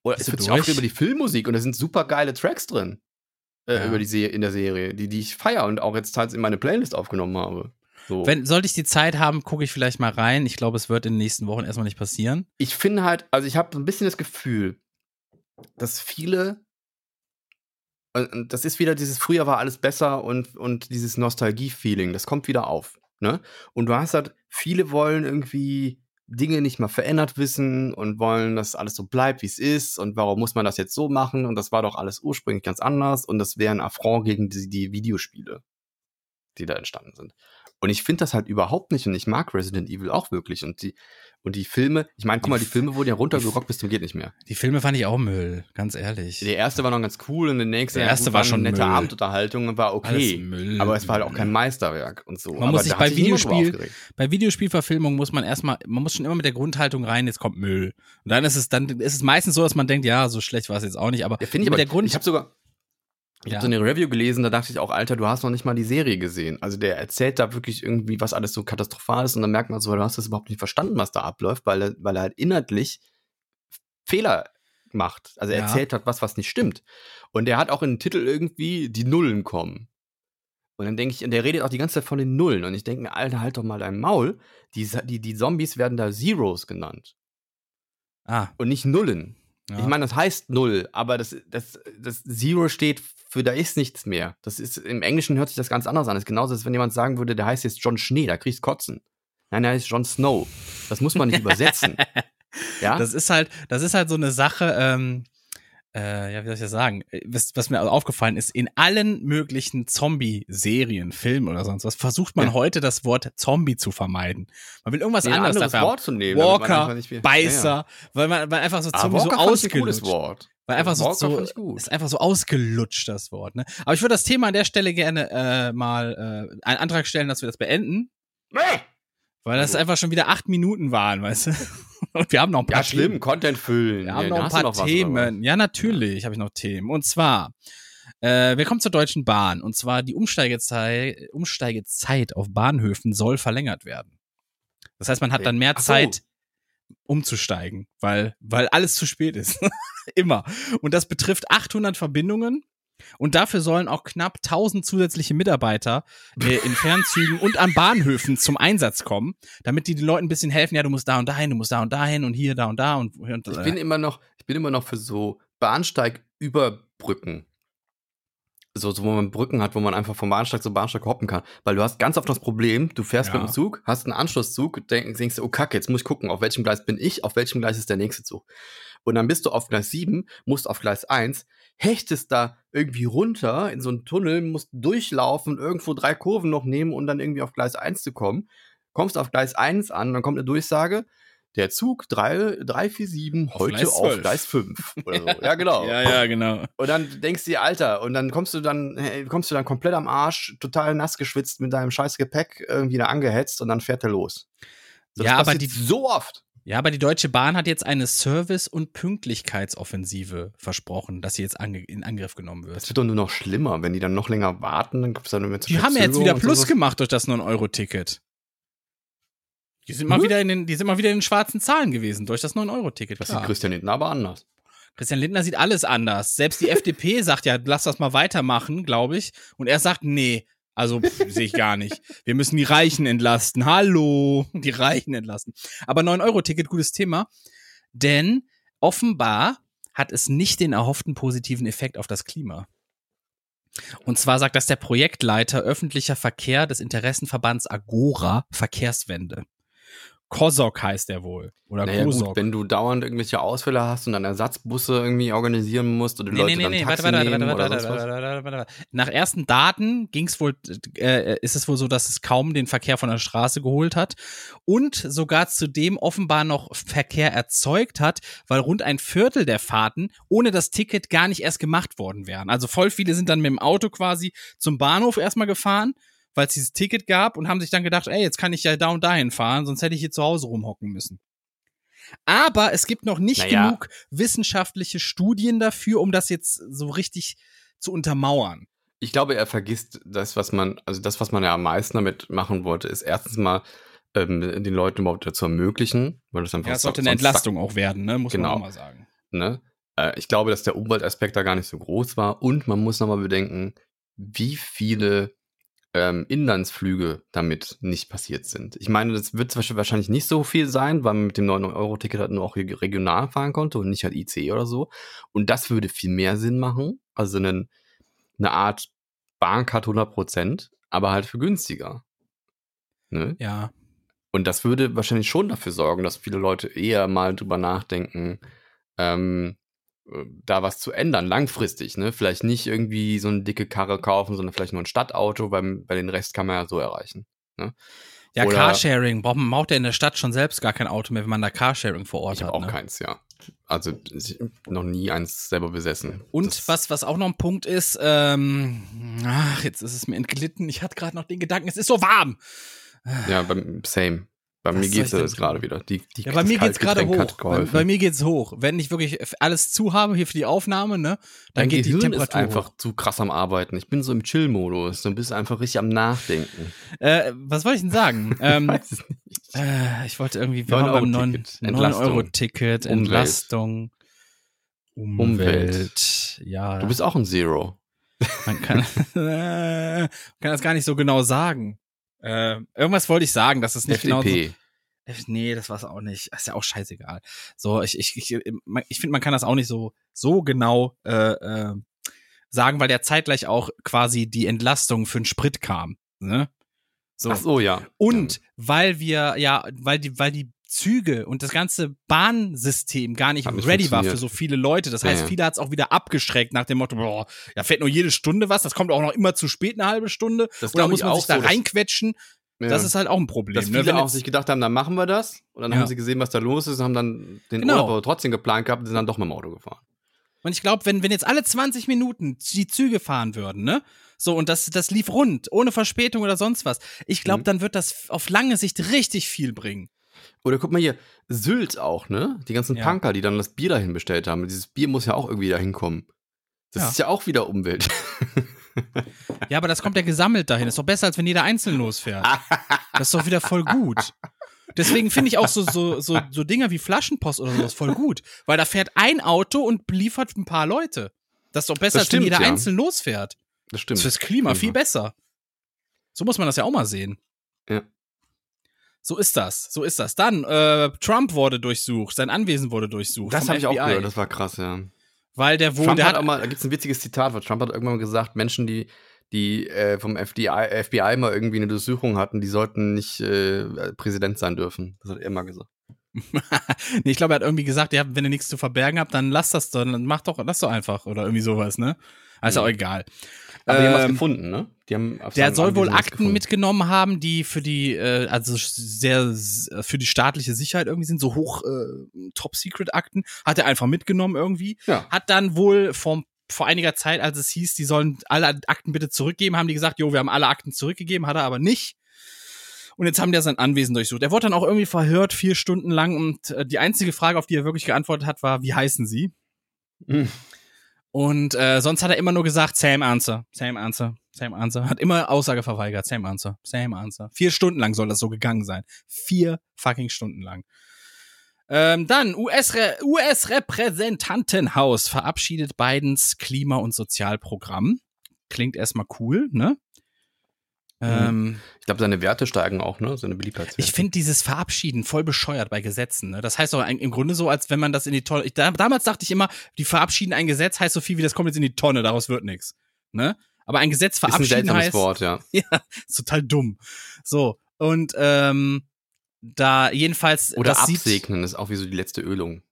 oder Bist es wird sich auch über die Filmmusik und da sind super geile Tracks drin. Äh, Ja. über die Serie, in der Serie, die, die ich feiere und auch jetzt teils in meine Playlist aufgenommen habe. So. Wenn, sollte ich die Zeit haben, gucke ich vielleicht mal rein. Ich glaube, es wird in den nächsten Wochen erstmal nicht passieren. ich finde halt, also ich habe so ein bisschen das Gefühl, dass viele und- und das ist wieder dieses früher war alles besser und, und dieses Nostalgie-Feeling, das kommt wieder auf. Ne? Und du hast halt, viele wollen irgendwie Dinge nicht mal verändert wissen und wollen, dass alles so bleibt, wie es ist und warum muss man das jetzt so machen und das war doch alles ursprünglich ganz anders und das wäre ein Affront gegen die, die Videospiele, die da entstanden sind. Und ich finde das halt überhaupt nicht und ich mag Resident Evil auch wirklich und die, und die Filme, ich meine, guck mal, die Filme wurden ja runtergerockt bis zum geht nicht mehr. Die Filme fand ich auch Müll, ganz ehrlich. Der erste war noch ganz cool und der nächste, Der ja, erste gut, war eine schon nette Müll. Abendunterhaltung und war okay. Müll. Aber es war halt auch kein Meisterwerk und so. Man aber muss sich bei Videospiel-. Bei Videospielverfilmung muss man erstmal, man muss schon immer mit der Grundhaltung rein, jetzt kommt Müll. Und dann ist es, dann ist es meistens so, dass man denkt, ja, so schlecht war es jetzt auch nicht, aber Ja, finde ich aber, der Grund, ich habe sogar ich Ja. hab so eine Review gelesen, da dachte ich auch, Alter, du hast noch nicht mal die Serie gesehen. Also der erzählt da wirklich irgendwie, was alles so katastrophal ist und dann merkt man so, du hast das überhaupt nicht verstanden, was da abläuft, weil er, weil er halt inhaltlich Fehler macht. Also er Ja. erzählt hat was, was nicht stimmt. Und der hat auch in den Titel irgendwie die Nullen kommen. Und dann denke ich, und der redet auch die ganze Zeit von den Nullen. Und ich denke mir, Alter, halt doch mal dein Maul. Die, die, die Zombies werden da Zeros genannt ah, und nicht Nullen. ja. Ich meine, das heißt Null, aber das, das, das Zero steht für da ist nichts mehr. Das ist, im Englischen hört sich das ganz anders an. Das ist genauso, als wenn jemand sagen würde, der heißt jetzt John Schnee, da kriegst Kotzen. Nein, der heißt John Snow. Das muss man nicht übersetzen. Ja? Das ist halt, das ist halt so eine Sache, ähm, äh, ja, wie soll ich das sagen? Äh, Was, was mir aufgefallen ist, in allen möglichen Zombie-Serien, Filmen oder sonst was, versucht man Ja. heute das Wort Zombie zu vermeiden. Man will irgendwas Nee, anderes anderes dafür haben. Wort zu nehmen. Walker, Beißer, Ja, ja. weil man weil einfach so Ah, Zombie so ein gutes ausgelutscht. Wort. Weil einfach so, so ist einfach so ausgelutscht das Wort. Ne? Aber ich würde das Thema an der Stelle gerne äh, mal äh, einen Antrag stellen, dass wir das beenden, weil das Also- einfach schon wieder acht Minuten waren, weißt du? Und wir haben noch ein paar Ja, schlimm, Themen. Content füllen. Wir haben Ja, noch ein paar was? Themen. Ja, natürlich habe ich noch Themen. Und zwar, äh, wir kommen zur Deutschen Bahn. Und zwar die Umsteigezeit, Umsteigezeit auf Bahnhöfen soll verlängert werden. Das heißt, man hat dann mehr so. Zeit umzusteigen, weil, weil alles zu spät ist. Immer. Und das betrifft 800 Verbindungen. Und dafür sollen auch knapp 1000 zusätzliche Mitarbeiter äh, in Fernzügen und an Bahnhöfen zum Einsatz kommen, damit die den Leuten ein bisschen helfen. Ja, du musst da und dahin, du musst da und dahin und hier, da und da und, und Ich bin immer noch, ich bin immer noch für so Bahnsteigüberbrücken. So, so, wo man Brücken hat, wo man einfach vom Bahnsteig zu Bahnsteig hoppen kann. Weil du hast ganz oft das Problem, du fährst Ja. mit dem Zug, hast einen Anschlusszug, denk, denkst du, oh Kacke, jetzt muss ich gucken, auf welchem Gleis bin ich, auf welchem Gleis ist der nächste Zug. Und dann bist du auf Gleis 7, musst auf Gleis 1, hechtest da irgendwie runter in so einen Tunnel, musst durchlaufen, irgendwo drei Kurven noch nehmen und dann irgendwie auf Gleis 1 zu kommen. Kommst auf Gleis 1 an, dann kommt eine Durchsage, der Zug 3, 347 Auf heute Gleis auf 12. Gleis 5. Oder so. Ja, genau. Ja, ja, genau. Und dann denkst du dir, Alter, und dann kommst du dann, hey, kommst du dann komplett am Arsch, total nass geschwitzt mit deinem scheiß Gepäck irgendwie da angehetzt und dann fährt er los. So, Ja, aber die- so oft. Ja, aber die Deutsche Bahn hat jetzt eine Service- und Pünktlichkeitsoffensive versprochen, dass sie jetzt ange in Angriff genommen wird. Das wird doch nur noch schlimmer, wenn die dann noch länger warten, dann gibt's dann immer zu Die haben ja jetzt wieder Plus sowas. gemacht durch das 9-Euro-Ticket. Die sind mal Hm? wieder in den, die sind mal wieder in den schwarzen Zahlen gewesen durch das 9-Euro-Ticket. Das sieht Christian Lindner aber anders. Christian Lindner sieht alles anders. Selbst die FDP sagt ja, lass das mal weitermachen, glaube ich. Und er sagt, nee, also sehe ich gar nicht. Wir müssen die Reichen entlasten. Hallo, die Reichen entlasten. Aber 9-Euro-Ticket, gutes Thema. Denn offenbar hat es nicht den erhofften positiven Effekt auf das Klima. Und zwar sagt das der Projektleiter öffentlicher Verkehr des Interessenverbands Agora Verkehrswende. Kosok heißt er wohl. Oder Naja, Kosok. gut, wenn du dauernd irgendwelche Ausfälle hast und dann Ersatzbusse irgendwie organisieren musst oder die Nee, Leute nee, dann nee, nee, Taxi warte, warte, warte, nehmen warte, warte, was. warte, warte, warte, warte. Nach ersten Daten ging's wohl, äh, ist es wohl so, dass es kaum den Verkehr von der Straße geholt hat und sogar zudem offenbar noch Verkehr erzeugt hat, weil rund ein Viertel der Fahrten ohne das Ticket gar nicht erst gemacht worden wären. Also voll viele sind dann mit dem Auto quasi zum Bahnhof erstmal gefahren, weil es dieses Ticket gab und haben sich dann gedacht, ey, jetzt kann ich ja da und dahin fahren, sonst hätte ich hier zu Hause rumhocken müssen. Aber es gibt noch nicht Naja. genug wissenschaftliche Studien dafür, um das jetzt so richtig zu untermauern. Ich glaube, er vergisst das, was man, also das, was man ja am meisten damit machen wollte, ist erstens mal ähm, den Leuten überhaupt dazu ermöglichen, weil das einfach Ja, es sollte eine Entlastung auch werden, ne? muss Genau. man auch mal sagen. ne? Äh, ich glaube, dass der Umweltaspekt da gar nicht so groß war und man muss nochmal bedenken, wie viele ähm, Inlandsflüge damit nicht passiert sind. Ich meine, das wird wahrscheinlich nicht so viel sein, weil man mit dem 9-Euro-Ticket halt nur auch reg- regional fahren konnte und nicht halt IC oder so. Und das würde viel mehr Sinn machen. Also einen, eine Art Bahncard 100%, aber halt für günstiger. Ne? Ja. Und das würde wahrscheinlich schon dafür sorgen, dass viele Leute eher mal drüber nachdenken, ähm, äh, da was zu ändern, langfristig. Ne? Vielleicht nicht irgendwie so eine dicke Karre kaufen, sondern vielleicht nur ein Stadtauto, weil, weil den Rest kann man ja so erreichen. Ne? Ja, Oder- Carsharing. Man braucht ja in der Stadt schon selbst gar kein Auto mehr, wenn man da Carsharing vor Ort Ich hat. habe auch ne? keins, ja. Also ich noch nie eins selber besessen. Und Das- was, was auch noch ein Punkt ist, ähm, ach, jetzt ist es mir entglitten. Ich hatte gerade noch den Gedanken, es ist so warm. Ja, beim Same. Bei Was mir geht ich es gerade wieder. Die, die, Ja, bei mir geht's gerade Kaltgetränk hat hoch. Bei, bei mir geht's hoch. Wenn ich wirklich alles zu habe hier für die Aufnahme, ne, dann Dein geht Gehirn die ist Temperatur einfach hoch. zu krass am Arbeiten. Ich bin so im Chill-Modus. Du bist einfach richtig am Nachdenken. Äh, was wollte ich denn sagen? ähm, es nicht. Äh, ich wollte irgendwie, wir waren beim 9-Euro-Ticket, Entlastung. 9-Euro-Ticket, Umwelt. Umwelt. Ja, Du bist auch ein Zero. man kann, man kann das gar nicht so genau sagen. Äh, irgendwas wollte ich sagen, dass es nicht genau so, FDP. Nee, das war's auch nicht. Ist ja auch scheißegal. So, ich, ich, ich, ich finde, man kann das auch nicht so, so genau äh, äh, sagen, weil der zeitgleich auch quasi die Entlastung für den Sprit kam. Ne? So. Ach so, ja. Und weil wir, ja, weil die, weil die Züge und das ganze Bahnsystem gar nicht, ready war für so viele Leute. Das Ja, heißt, ja. viele hat es auch wieder abgeschreckt nach dem Motto, boah, da fährt nur jede Stunde was, das kommt auch noch immer zu spät, eine halbe Stunde. Das Oder muss man auch sich da so, dass- reinquetschen? Ja. Das ist halt auch ein Problem. dass ne? viele Wenn auch sich gedacht haben, dann machen wir das. Und dann Ja. haben sie gesehen, was da los ist und haben dann den Genau. Urlaub aber trotzdem geplant gehabt und sind dann doch mit dem Auto gefahren. Und ich glaube, wenn, wenn jetzt alle 20 Minuten die Züge fahren würden, ne? So, und das, das lief rund, ohne Verspätung oder sonst was. Ich glaube, Mhm. dann wird das auf lange Sicht richtig viel bringen. Oder guck mal hier, Sylt auch, ne? Die ganzen Ja. Punker, die dann das Bier dahin bestellt haben. Dieses Bier muss ja auch irgendwie dahin kommen. Das Ja. ist ja auch wieder Umwelt. Ja, aber das kommt ja gesammelt dahin. Ist doch besser, als wenn jeder einzeln losfährt. Das ist doch wieder voll gut. Deswegen finde ich auch so, so, so, so Dinger wie Flaschenpost oder sowas voll gut. Weil da fährt ein Auto und liefert ein paar Leute. Das ist doch besser, Das als wenn stimmt, jeder ja. einzeln losfährt. Das Das stimmt. ist fürs Klima viel Mhm. besser. So muss man das ja auch mal sehen. Ja. So ist das. So ist das. Dann, äh, Trump wurde durchsucht. Sein Anwesen wurde durchsucht. Das habe ich auch gehört, das war krass, ja. Weil der wohl, Trump der hat hat auch mal, da gibt es ein witziges Zitat, wo Trump hat irgendwann mal gesagt, Menschen, die, die äh, vom FBI, FBI mal irgendwie eine Durchsuchung hatten, die sollten nicht äh, Präsident sein dürfen. Das hat er mal gesagt. nee, ich glaube, er hat irgendwie gesagt, ja, wenn ihr nichts zu verbergen habt, dann lasst das doch, dann macht doch, lass doch einfach oder irgendwie sowas, ne? Also Mhm. auch egal. Aber die haben was Ähm, gefunden, ne? Die haben auf Der soll wohl Akten gefunden. mitgenommen haben, die für die, äh, also sehr für die staatliche Sicherheit irgendwie sind, so hoch äh, Top-Secret-Akten, hat er einfach mitgenommen irgendwie. Ja. Hat dann wohl vor, vor einiger Zeit, als es hieß, die sollen alle Akten bitte zurückgeben, haben die gesagt, jo, wir haben alle Akten zurückgegeben, hat er aber nicht. Und jetzt haben die sein Anwesen durchsucht. Er wurde dann auch irgendwie verhört, vier Stunden lang. Und äh, die einzige Frage, auf die er wirklich geantwortet hat, war, wie heißen sie? Mhm. Und äh, sonst hat er immer nur gesagt, same answer, same answer, same answer. Hat immer Aussage verweigert, same answer, same answer. Vier Stunden lang soll das so gegangen sein. Vier fucking Stunden lang. Ähm, dann US-Re- US-Repräsentantenhaus verabschiedet Bidens Klima- und Sozialprogramm. Klingt erstmal cool, ne? Ähm, Ich glaube, seine Werte steigen auch, ne? Seine Beliebtheitswerte. ich finde dieses Verabschieden voll bescheuert bei Gesetzen. Ne? Das heißt doch im Grunde so, als wenn man das in die Tonne. Ich, da, damals dachte ich immer, die verabschieden ein Gesetz heißt so viel wie das kommt jetzt in die Tonne, daraus wird nichts. Ne? Aber ein Gesetz ist ein verabschieden seltsames heißt, Wort, ja. ja, ist total dumm. So und ähm, da jedenfalls Oder das sieht- absegnen ist auch wie so die letzte Ölung.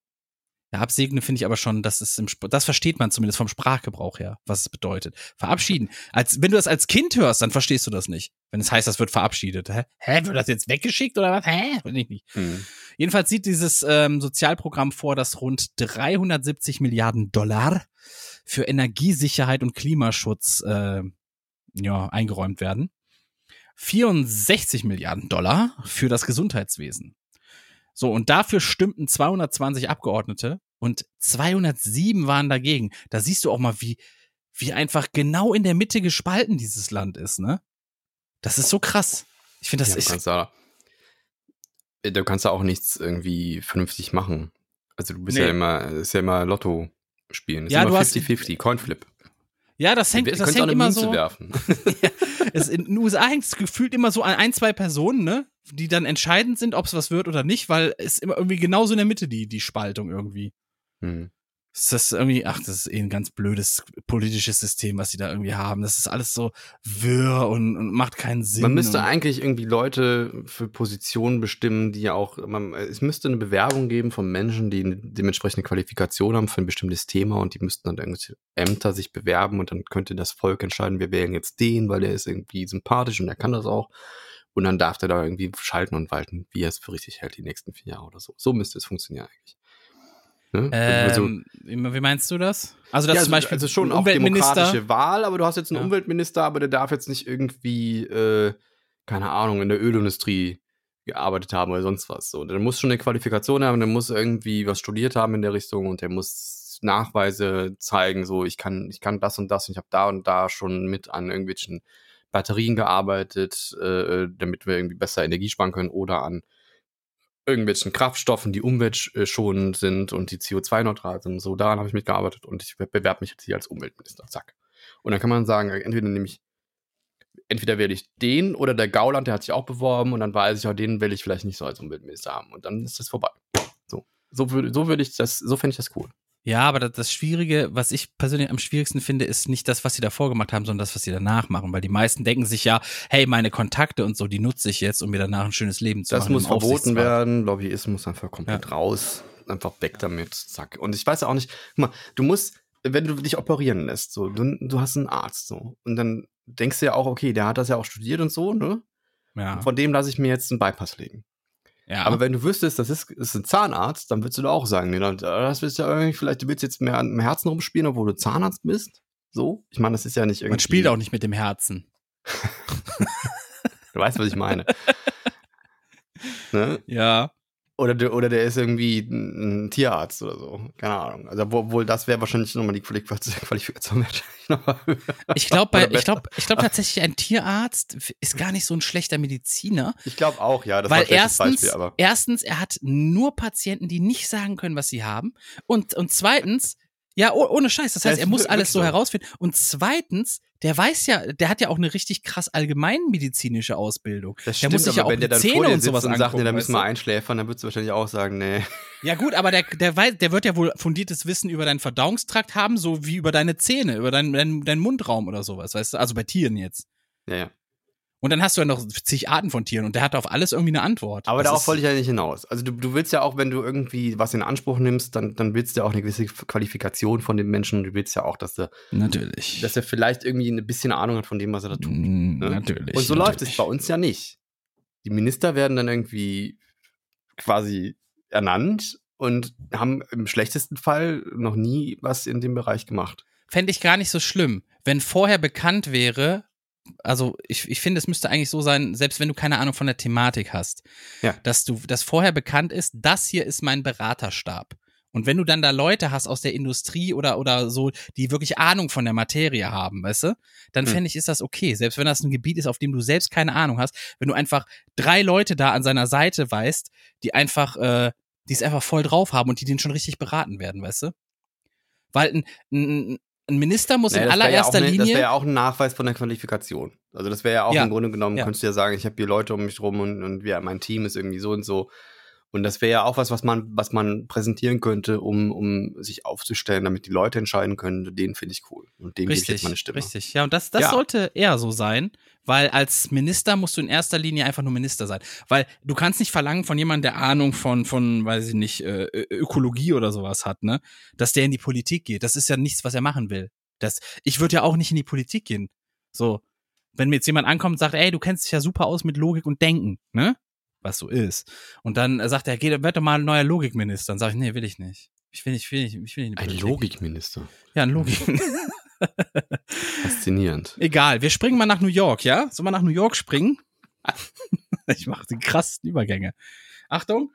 Ja, absegnen finde ich aber schon, das ist im Sp das versteht man zumindest vom Sprachgebrauch her, was es bedeutet. Verabschieden. Als wenn du das als Kind hörst, dann verstehst du das nicht. Wenn es heißt, das wird verabschiedet. Hä? Hä? Wird das jetzt weggeschickt oder was? Hä? Weiß ich nicht. Hm. Jedenfalls sieht dieses ähm, Sozialprogramm vor, dass rund 370 Milliarden Dollar für Energiesicherheit und Klimaschutz äh, ja, eingeräumt werden. 64 Milliarden Dollar für das Gesundheitswesen. So, und dafür stimmten 220 Abgeordnete und 207 waren dagegen. Da siehst du auch mal, wie, wie einfach genau in der Mitte gespalten dieses Land ist, ne? Das ist so krass. Ich finde, das Ja, du ist. kannst da, äh, du kannst da auch nichts irgendwie vernünftig machen. Also du bist Nee. ja immer, ist ja immer Lotto spielen. Es Ja, ist immer du hast- 50-50, Coinflip. Ja, das hängt, das hängt immer Münze so. werfen. es in den USA hängt es gefühlt immer so an ein, zwei Personen, ne? Die dann entscheidend sind, ob es was wird oder nicht, weil es immer irgendwie genauso in der Mitte die, die Spaltung irgendwie. Hm. Ist das irgendwie, ach, das ist eh ein ganz blödes politisches System, was sie da irgendwie haben. Das ist alles so wirr und, und macht keinen Sinn. Man müsste eigentlich irgendwie Leute für Positionen bestimmen, die ja auch, man, es müsste eine Bewerbung geben von Menschen, die eine dementsprechende Qualifikation haben für ein bestimmtes Thema und die müssten dann irgendwelche Ämter sich bewerben und dann könnte das Volk entscheiden, wir wählen jetzt den, weil der ist irgendwie sympathisch und er kann das auch. Und dann darf der da irgendwie schalten und walten, wie er es für richtig hält, die nächsten vier Jahre oder so. So müsste es funktionieren eigentlich. Ne? Also- ähm, wie wie meinst du das? Also, dass ja, zum Beispiel also schon auch demokratische Wahl, aber du hast jetzt einen Ja. Umweltminister, aber der darf jetzt nicht irgendwie, äh, keine Ahnung, in der Ölindustrie gearbeitet haben oder sonst was. So, der muss schon eine Qualifikation haben, der muss irgendwie was studiert haben in der Richtung und der muss Nachweise zeigen, so ich kann, ich kann das und das und ich habe da und da schon mit an irgendwelchen Batterien gearbeitet, äh, damit wir irgendwie besser Energie sparen können oder an irgendwelchen Kraftstoffen, die umweltschonend sind und die CO2-neutral sind. So, daran habe ich mitgearbeitet und ich bewerbe mich jetzt hier als Umweltminister. Zack. Und dann kann man sagen, entweder nehme ich, entweder wähle ich den oder der Gauland, der hat sich auch beworben und dann weiß ich, auch den will ich vielleicht nicht so als Umweltminister haben. Und dann ist das vorbei. So. So würde, so würde ich das, so fände ich das cool. Ja, aber das, das Schwierige, was ich persönlich am schwierigsten finde, ist nicht das, was sie davor gemacht haben, sondern das, was sie danach machen. Weil die meisten denken sich ja, hey, meine Kontakte und so, die nutze ich jetzt, um mir danach ein schönes Leben zu Das machen. muss im verboten werden. Lobbyismus einfach komplett raus. Einfach weg damit. Zack. Und ich weiß auch nicht, guck mal, du musst, wenn du dich operieren lässt, so, du, du hast einen Arzt, so. Und dann denkst du ja auch, okay, der hat das ja auch studiert und so, ne? Ja. Von dem lasse ich mir jetzt einen Bypass legen. Ja. Aber wenn du wüsstest, das ist, ist ein Zahnarzt, dann würdest du da auch sagen, nee, dann- das willst du ja irgendwie, vielleicht du willst jetzt mehr am Herzen rumspielen, obwohl du Zahnarzt bist. So? Ich meine, das ist ja nicht irgendwie. man spielt auch nicht mit dem Herzen. Du weißt, was ich meine. ne? Ja. Oder, der, oder der ist irgendwie ein, ein Tierarzt oder so. Keine Ahnung. Also, obwohl das wäre wahrscheinlich nochmal die Qualifikation. Ich glaube, ich glaube, ich glaube tatsächlich, ein Tierarzt ist gar nicht so ein schlechter Mediziner, Ich glaube auch, ja. Das war weil ein schlechtes erstens, Beispiel, aber. erstens, er hat nur Patienten, die nicht sagen können, was sie haben, und und zweitens, ja, oh, ohne Scheiß, das heißt, er muss alles so. herausfinden. Und zweitens der weiß ja, der hat ja auch eine richtig krass allgemeinmedizinische Ausbildung. Das der muss sich ja auch wenn der dann Zähne vor dir und sowas und sagt, angucken, da müssen wir einschläfern, dann würdest du wahrscheinlich auch sagen, nee. Ja gut, aber der, der, weiß, der wird ja wohl fundiertes Wissen über deinen Verdauungstrakt haben, so wie über deine Zähne, über deinen, deinen, deinen Mundraum oder sowas, weißt du? Also bei Tieren jetzt. Ja, ja. Und dann hast du ja noch zig Arten von Tieren und der hat auf alles irgendwie eine Antwort. Aber Das darauf wollte ich ja nicht hinaus. Also du, du willst ja auch, wenn du irgendwie was in Anspruch nimmst, dann, dann willst du ja auch eine gewisse Qualifikation von dem Menschen. Du willst ja auch, dass er, Natürlich. dass er vielleicht irgendwie ein bisschen Ahnung hat von dem, was er da tut. Mm, ne? Natürlich. Und so läuft es natürlich. bei uns ja nicht. Die Minister werden dann irgendwie quasi ernannt und haben im schlechtesten Fall noch nie was in dem Bereich gemacht. Fände ich gar nicht so schlimm, wenn vorher bekannt wäre, also ich, ich finde, es müsste eigentlich so sein, selbst wenn du keine Ahnung von der Thematik hast, Ja. dass du, dass vorher bekannt ist, das hier ist mein Beraterstab. Und wenn du dann da Leute hast aus der Industrie oder, oder so, die wirklich Ahnung von der Materie haben, weißt du, dann Hm. fände ich, ist das okay. Selbst wenn das ein Gebiet ist, auf dem du selbst keine Ahnung hast, wenn du einfach drei Leute da an seiner Seite weißt, die einfach, äh, die es einfach voll drauf haben und die den schon richtig beraten werden, weißt du? Weil ein, ein, ein Minister muss Naja, in wär ja allererster eine- Das wäre Linie. ja auch ein Nachweis von der Qualifikation. Also das wäre ja auch Ja. im Grunde genommen, Ja. könntest du ja sagen, ich habe hier Leute um mich rum und, und wir, mein Team ist irgendwie so und so. Und das wäre ja auch was, was man, was man präsentieren könnte, um, um sich aufzustellen, damit die Leute entscheiden können, den finde ich cool. Und dem gebe ich jetzt meine Stimme. richtig. Ja, und das, das Ja. sollte eher so sein, weil als Minister musst du in erster Linie einfach nur Minister sein. Weil du kannst nicht verlangen von jemandem, der Ahnung von, von, weiß ich nicht, äh, Ökologie oder sowas hat, ne, dass der in die Politik geht. Das ist ja nichts, was er machen will. Das, ich würde ja auch nicht in die Politik gehen. So, wenn mir jetzt jemand ankommt und sagt, ey, du kennst dich ja super aus mit Logik und Denken, ne? Was so ist. Und dann äh, sagt er, geh, werd doch mal ein neuer Logikminister. Dann sage ich, nee, will ich nicht. Ich will nicht, ich will nicht, ich will nicht Ein. Logikminister. Ja, ein Logik. Faszinierend. Egal, wir springen mal nach New York, ja? Sollen wir nach New York springen? ich mache die krassesten Übergänge. Achtung.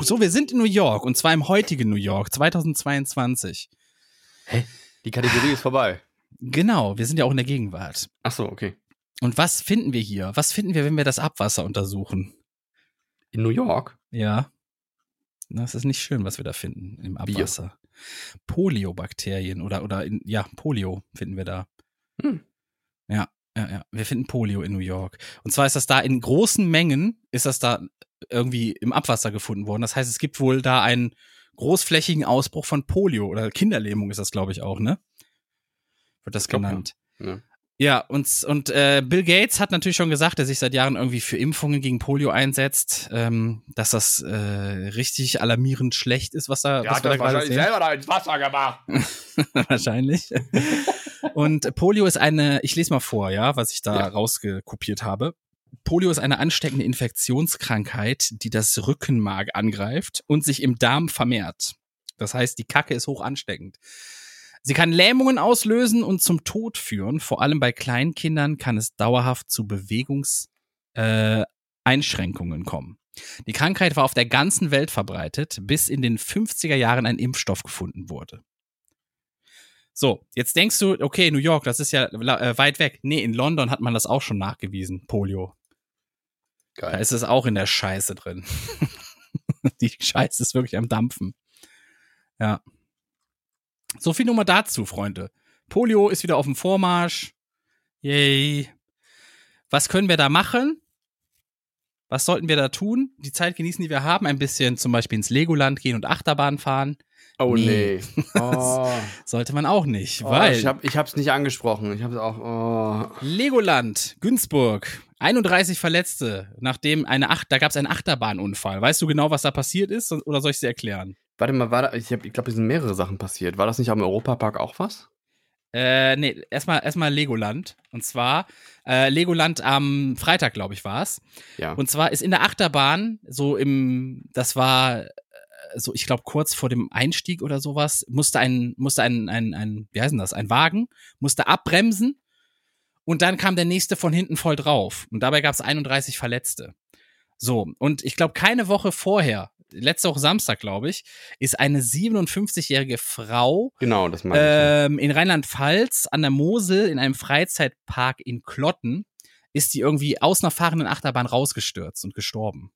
So, wir sind in New York und zwar im heutigen New York, 2022. Die Kategorie ist vorbei. Genau, wir sind ja auch in der Gegenwart. Ach so, okay. Und was finden wir hier? Was finden wir, wenn wir das Abwasser untersuchen? In New York? Ja. Das ist nicht schön, was wir da finden im. Abwasser. Poliobakterien oder, oder in, ja, Polio finden wir da. Hm. Ja, ja, ja. Wir finden Polio in New York. Und zwar ist das da in großen Mengen, ist das da irgendwie im Abwasser gefunden worden. Das heißt, es gibt wohl da einen großflächigen Ausbruch von Polio oder Kinderlähmung ist das, glaube ich, auch, ne? Wird das Ich glaub, ja. genannt. Ja. Ja, und, und äh, Bill Gates hat natürlich schon gesagt, der sich seit Jahren irgendwie für Impfungen gegen Polio einsetzt, ähm, dass das äh, richtig alarmierend schlecht ist, was da, was wir da gerade sehen. da ins Wasser gemacht. wahrscheinlich. Und Polio ist eine, ich lese mal vor, ja, was ich da Ja. rausgekopiert habe. Polio ist eine ansteckende Infektionskrankheit, die das Rückenmark angreift und sich im Darm vermehrt. Das heißt, die Kacke ist hoch ansteckend. Sie kann Lähmungen auslösen und zum Tod führen. Vor allem bei Kleinkindern kann es dauerhaft zu Bewegungseinschränkungen äh, kommen. Die Krankheit war auf der ganzen Welt verbreitet, bis in den 50er Jahren ein Impfstoff gefunden wurde. So, jetzt denkst du, okay, New York, das ist ja äh, weit weg. Nee, in London hat man das auch schon nachgewiesen, Polio. Da Geil. ist es auch in der Scheiße drin. Die Scheiße ist wirklich am Dampfen. Ja. So viel nur mal dazu, Freunde. Polio ist wieder auf dem Vormarsch. Yay. Was können wir da machen? Was sollten wir da tun? Die Zeit genießen, die wir haben. Ein bisschen zum Beispiel ins Legoland gehen und Achterbahn fahren. Oh Nee. nee. Oh. Sollte man auch nicht, Oh, weil ich, hab, ich hab's nicht angesprochen. Ich hab's auch. Oh. Legoland, Günzburg, 31 Verletzte, nachdem eine Acht, da gab es einen Achterbahnunfall. Weißt du genau, was da passiert ist oder soll ich dir erklären? Warte mal, war da, ich, hab- ich glaube, es sind mehrere Sachen passiert. War das nicht am Europapark auch was? Äh, nee, erstmal erstmal Legoland. Und zwar äh, Legoland am Freitag, glaube ich, war es. Ja. Und zwar ist in der Achterbahn, so im, das war äh, so, ich glaube, kurz vor dem Einstieg oder sowas, musste ein, musste ein, ein, ein, wie heißt das, ein Wagen, musste abbremsen und dann kam der nächste von hinten voll drauf. Und dabei gab es 31 Verletzte. So, und ich glaube, keine Woche vorher, letzte Woche Samstag, glaube ich, ist eine 57-jährige Frau genau, das meine ich. ähm, in Rheinland-Pfalz an der Mosel in einem Freizeitpark in Klotten ist die irgendwie aus einer fahrenden Achterbahn rausgestürzt und gestorben.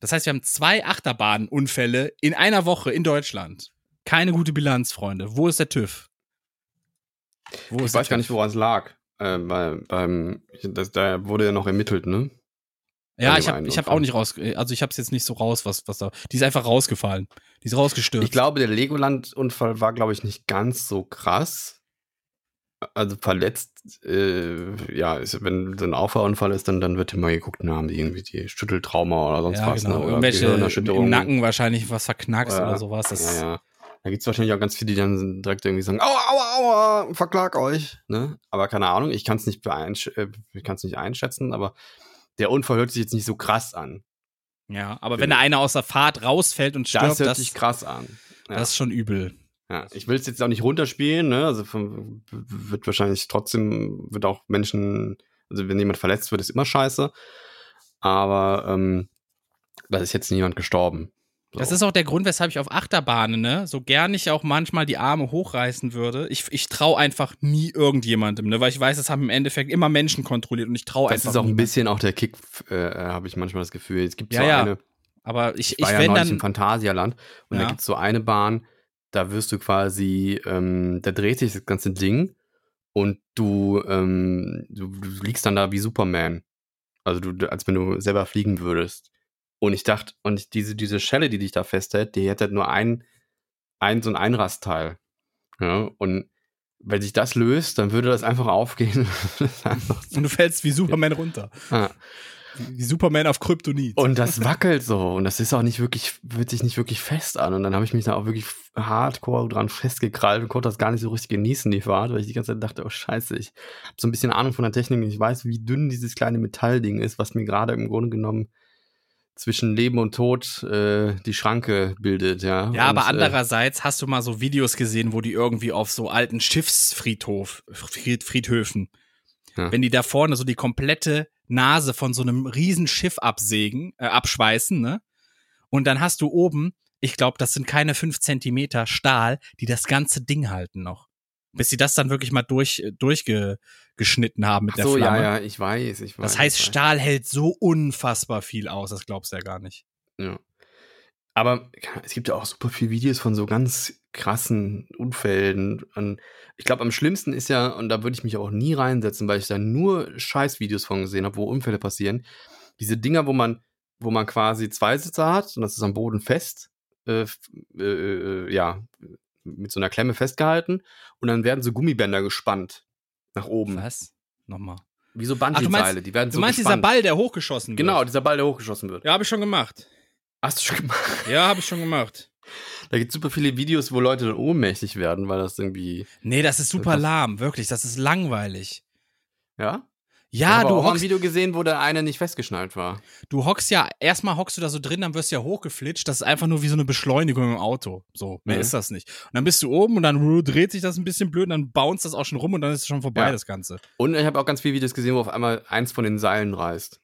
Das heißt, wir haben zwei Achterbahnunfälle in einer Woche in Deutschland. Keine gute Bilanz, Freunde. Wo ist der TÜV? Wo Ich ist weiß der gar nicht, woran es lag. Äh, bei, beim, das, da wurde ja noch ermittelt, ne? Ja, ich habe ich hab auch nicht raus, also ich habe es jetzt nicht so raus, was, was da. Die ist einfach rausgefallen. Die ist rausgestürzt. Ich glaube, der Legoland-Unfall war, glaube ich, nicht ganz so krass. Also verletzt, äh, ja, ist, wenn so ein Auffahrunfall ist, dann, dann wird immer geguckt, na, haben die irgendwie die Schütteltrauma oder sonst ja, was. genau. Ne? Oder Irgendwelche im Nacken wahrscheinlich was verknackst Ja, oder sowas. Das, Ja, ja. Da gibt es wahrscheinlich auch ganz viele, die dann direkt irgendwie sagen, aua, aua, aua, verklag euch. Ne? Aber keine Ahnung, ich kann es nicht, äh, ich kann's nicht einschätzen, aber der Unfall hört sich jetzt nicht so krass an. ja, aber wenn da einer aus der Fahrt rausfällt und stirbt, Das hört das, sich krass an. Ja. das ist schon übel. Ja, ich will es jetzt auch nicht runterspielen, ne? Also wird wahrscheinlich trotzdem, wird auch Menschen, also wenn jemand verletzt wird, ist immer scheiße. Aber ähm, da ist jetzt niemand gestorben. So. Das ist auch der Grund, weshalb ich auf Achterbahnen, ne, so gern ich auch manchmal die Arme hochreißen würde. Ich, ich traue einfach nie irgendjemandem, ne, weil ich weiß, es haben im Endeffekt immer Menschen kontrolliert und ich traue das einfach ist auch ein niemandem. bisschen auch der Kick, äh, habe ich manchmal das Gefühl. Es gibt Ja, so ja. eine, Aber ich, ich ich war ja wenn neulich im dann, Phantasialand und Ja. da gibt es so eine Bahn, da wirst du quasi, ähm, da dreht sich das ganze Ding und du, ähm, du, du liegst dann da wie Superman. Also du, als wenn du selber fliegen würdest. Und ich dachte, und diese, diese Schelle, die dich da festhält, die hätte nur ein, ein so ein Einrastteil. Ja, und wenn sich das löst, dann würde das einfach aufgehen. Und du fällst wie Superman runter. Ah. Wie Superman auf Kryptonit. Und das wackelt so und das ist auch nicht wirklich, fühlt sich nicht wirklich fest an. Und dann habe ich mich da auch wirklich hardcore dran festgekrallt und konnte das gar nicht so richtig genießen, die Fahrt, weil ich die ganze Zeit dachte, oh scheiße, ich habe so ein bisschen Ahnung von der Technik und ich weiß, wie dünn dieses kleine Metallding ist, was mir gerade im Grunde genommen zwischen Leben und Tod äh, die Schranke bildet, ja. Ja, aber Und, äh, andererseits hast du mal so Videos gesehen, wo die irgendwie auf so alten Schiffsfriedhof, Fried, Friedhöfen, Ja. wenn die da vorne so die komplette Nase von so einem riesen Schiff absägen, äh, abschweißen, ne? Und dann hast du oben, ich glaube, das sind keine fünf Zentimeter Stahl, die das ganze Ding halten noch. Bis sie das dann wirklich mal durch, äh, durchgeschnitten haben mit ach der so, Flamme. ja, ja, ich weiß, ich weiß. Das heißt, weiß. Stahl hält so unfassbar viel aus, das glaubst du ja gar nicht. Ja. Aber es gibt ja auch super viele Videos von so ganz krassen Unfällen. Und ich glaube, am schlimmsten ist ja, und da würde ich mich auch nie reinsetzen, weil ich da nur Scheißvideos von gesehen habe, wo Unfälle passieren. Diese Dinger, wo man, wo man quasi zwei Sitze hat und das ist am Boden fest, äh, f- äh, äh, ja, mit so einer Klemme festgehalten und dann werden so Gummibänder gespannt nach oben. Was? Nochmal. Wie so du Bungee-Seile, meinst- die werden Du so meinst dieser gespannt. Ball, der hochgeschossen wird? Genau, dieser Ball, der hochgeschossen wird. Ja, habe ich schon gemacht. Hast du schon gemacht? Ja, habe ich schon gemacht. Da gibt es super viele Videos, wo Leute dann ohnmächtig werden, weil das irgendwie. Nee, das ist super lahm, wirklich. Das ist langweilig. Ja? Ja, habe du mal ein Video gesehen, wo der eine nicht festgeschnallt war. du hockst ja, erstmal hockst du da so drin, dann wirst du ja hochgeflitscht. Das ist einfach nur wie so eine Beschleunigung im Auto. So, mehr Mhm. ist das nicht. Und dann bist du oben und dann dreht sich das ein bisschen blöd und dann bounce das auch schon rum und dann ist es schon vorbei, Ja. das Ganze. Und ich habe auch ganz viele Videos gesehen, wo auf einmal eins von den Seilen reißt.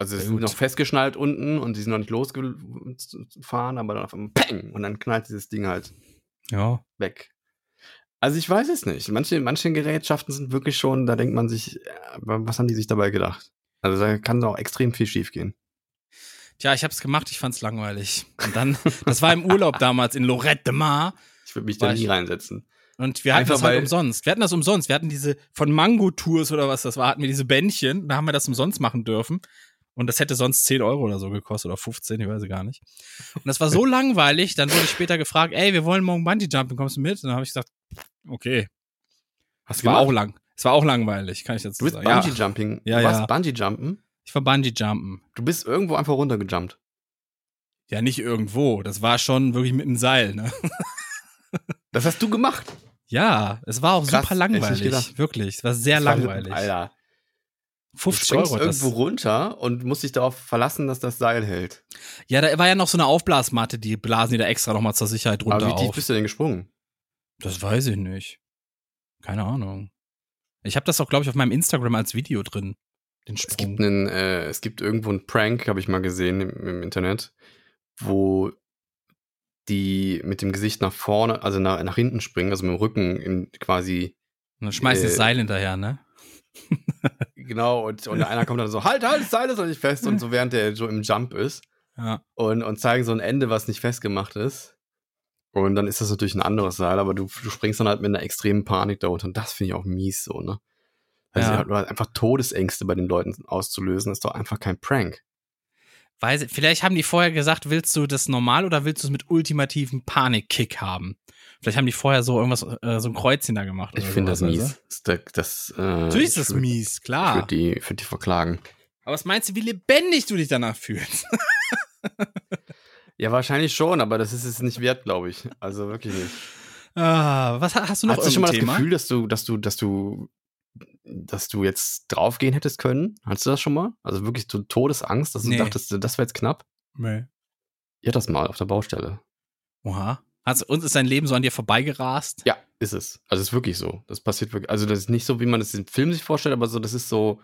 Also es ist noch festgeschnallt unten und die sind noch nicht losgefahren, aber dann auf einmal Peng und dann knallt dieses Ding halt Ja. weg. Also ich weiß es nicht. Manche, manche Gerätschaften sind wirklich schon, da denkt man sich, äh, was haben die sich dabei gedacht? Also da kann auch extrem viel schief gehen. Tja, ich hab's gemacht, ich fand's langweilig. Und dann, das war im Urlaub damals in Lorette de Mar. Ich würde mich da nie ich- reinsetzen. Und wir hatten Einfach das halt umsonst. Wir hatten das umsonst. Wir hatten diese von Mango Tours oder was das war, hatten wir diese Bändchen. Da haben wir das umsonst machen dürfen. Und das hätte sonst 10 Euro oder so gekostet oder 15, ich weiß es gar nicht. Und das war so langweilig, dann wurde ich später gefragt, ey, wir wollen morgen Bungee Jumping, kommst du mit? Und dann habe ich gesagt, okay. Es war auch lang. Es war auch langweilig, kann ich dazu Du bist sagen. Bungee Jumping. Ja, du warst ja. Bungee Jumpen. ich war Bungee Jumpen. Du bist irgendwo einfach runtergejumpt. Ja, nicht irgendwo. Das war schon wirklich mit einem Seil, ne? Das hast du gemacht. Ja, es war auch Krass, super langweilig. Wirklich. Es war sehr Das war- langweilig. Alter. Du 50 springst Euro. Das, irgendwo runter und musst dich darauf verlassen, dass das Seil hält. ja, da war ja noch so eine Aufblasmatte, die blasen die da extra nochmal zur Sicherheit runter Aber wie tief auf. bist du denn gesprungen? Das weiß ich nicht. Keine Ahnung. Ich habe das auch, glaube ich, auf meinem Instagram als Video drin. Den Es Sprung. gibt, einen, äh, es gibt irgendwo einen Prank, habe ich mal gesehen im, im Internet, wo die mit dem Gesicht nach vorne, also nach, nach hinten springen, also mit dem Rücken in quasi, Und dann schmeißt äh, das Seil hinterher, ne? genau, und, und einer kommt dann so, halt, halt, das Seil ist noch nicht fest, und so während der so im Jump ist Ja. und, und zeigen so ein Ende, was nicht festgemacht ist. Und dann ist das natürlich ein anderes Seil, aber du, du springst dann halt mit einer extremen Panik da unter. Und das finde ich auch mies so, ne? Also Ja. ja. einfach Todesängste bei den Leuten auszulösen, ist doch einfach kein Prank. Weiß, ich- vielleicht haben die vorher gesagt, willst du das normal oder willst du es mit ultimativen Panikkick haben? Vielleicht haben die vorher so irgendwas, äh, so ein Kreuzchen da gemacht. Ich finde das mies. weißt Das, äh, du? Natürlich ist das ich würd- mies, Ich klar. würde die, ich würd die verklagen. Aber was meinst du, wie lebendig du dich danach fühlst? Ja, wahrscheinlich schon, aber das ist es nicht wert, glaube ich. Also wirklich nicht. ah, was hast du noch Hast du schon mal das Thema? Gefühl, dass du, dass du, dass du, dass du jetzt draufgehen hättest können? Hattest du das schon mal? Also wirklich so Todesangst, dass du Nee. dachtest, das wäre jetzt knapp? Nee. Ja, das mal auf der Baustelle. Oha. Hast, uns ist dein Leben so an dir vorbeigerast? Ja, ist es. Also es ist wirklich so. Das passiert wirklich. Also das ist nicht so, wie man es im Film sich vorstellt, aber so, das ist so.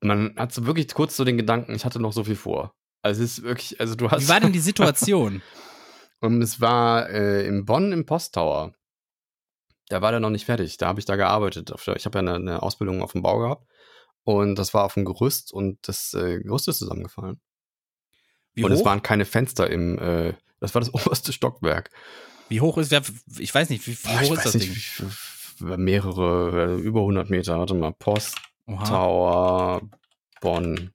Man hat so wirklich kurz so den Gedanken, ich hatte noch so viel vor. Also es ist wirklich, also du hast. Wie war denn die Situation? Und es war äh, in Bonn im Posttower. Da war der noch nicht fertig. Da habe ich da gearbeitet. Der, ich habe ja eine, eine Ausbildung auf dem Bau gehabt. Und das war auf dem Gerüst und das äh, Gerüst ist zusammengefallen. Wie und hoch? es waren keine Fenster im, äh, das war das oberste Stockwerk. wie hoch ist, wer, ich weiß nicht, wie, wie hoch ist das nicht, Ding? wie mehrere, äh, über 100 Meter. Warte mal, Post Oha. Tower Bonn.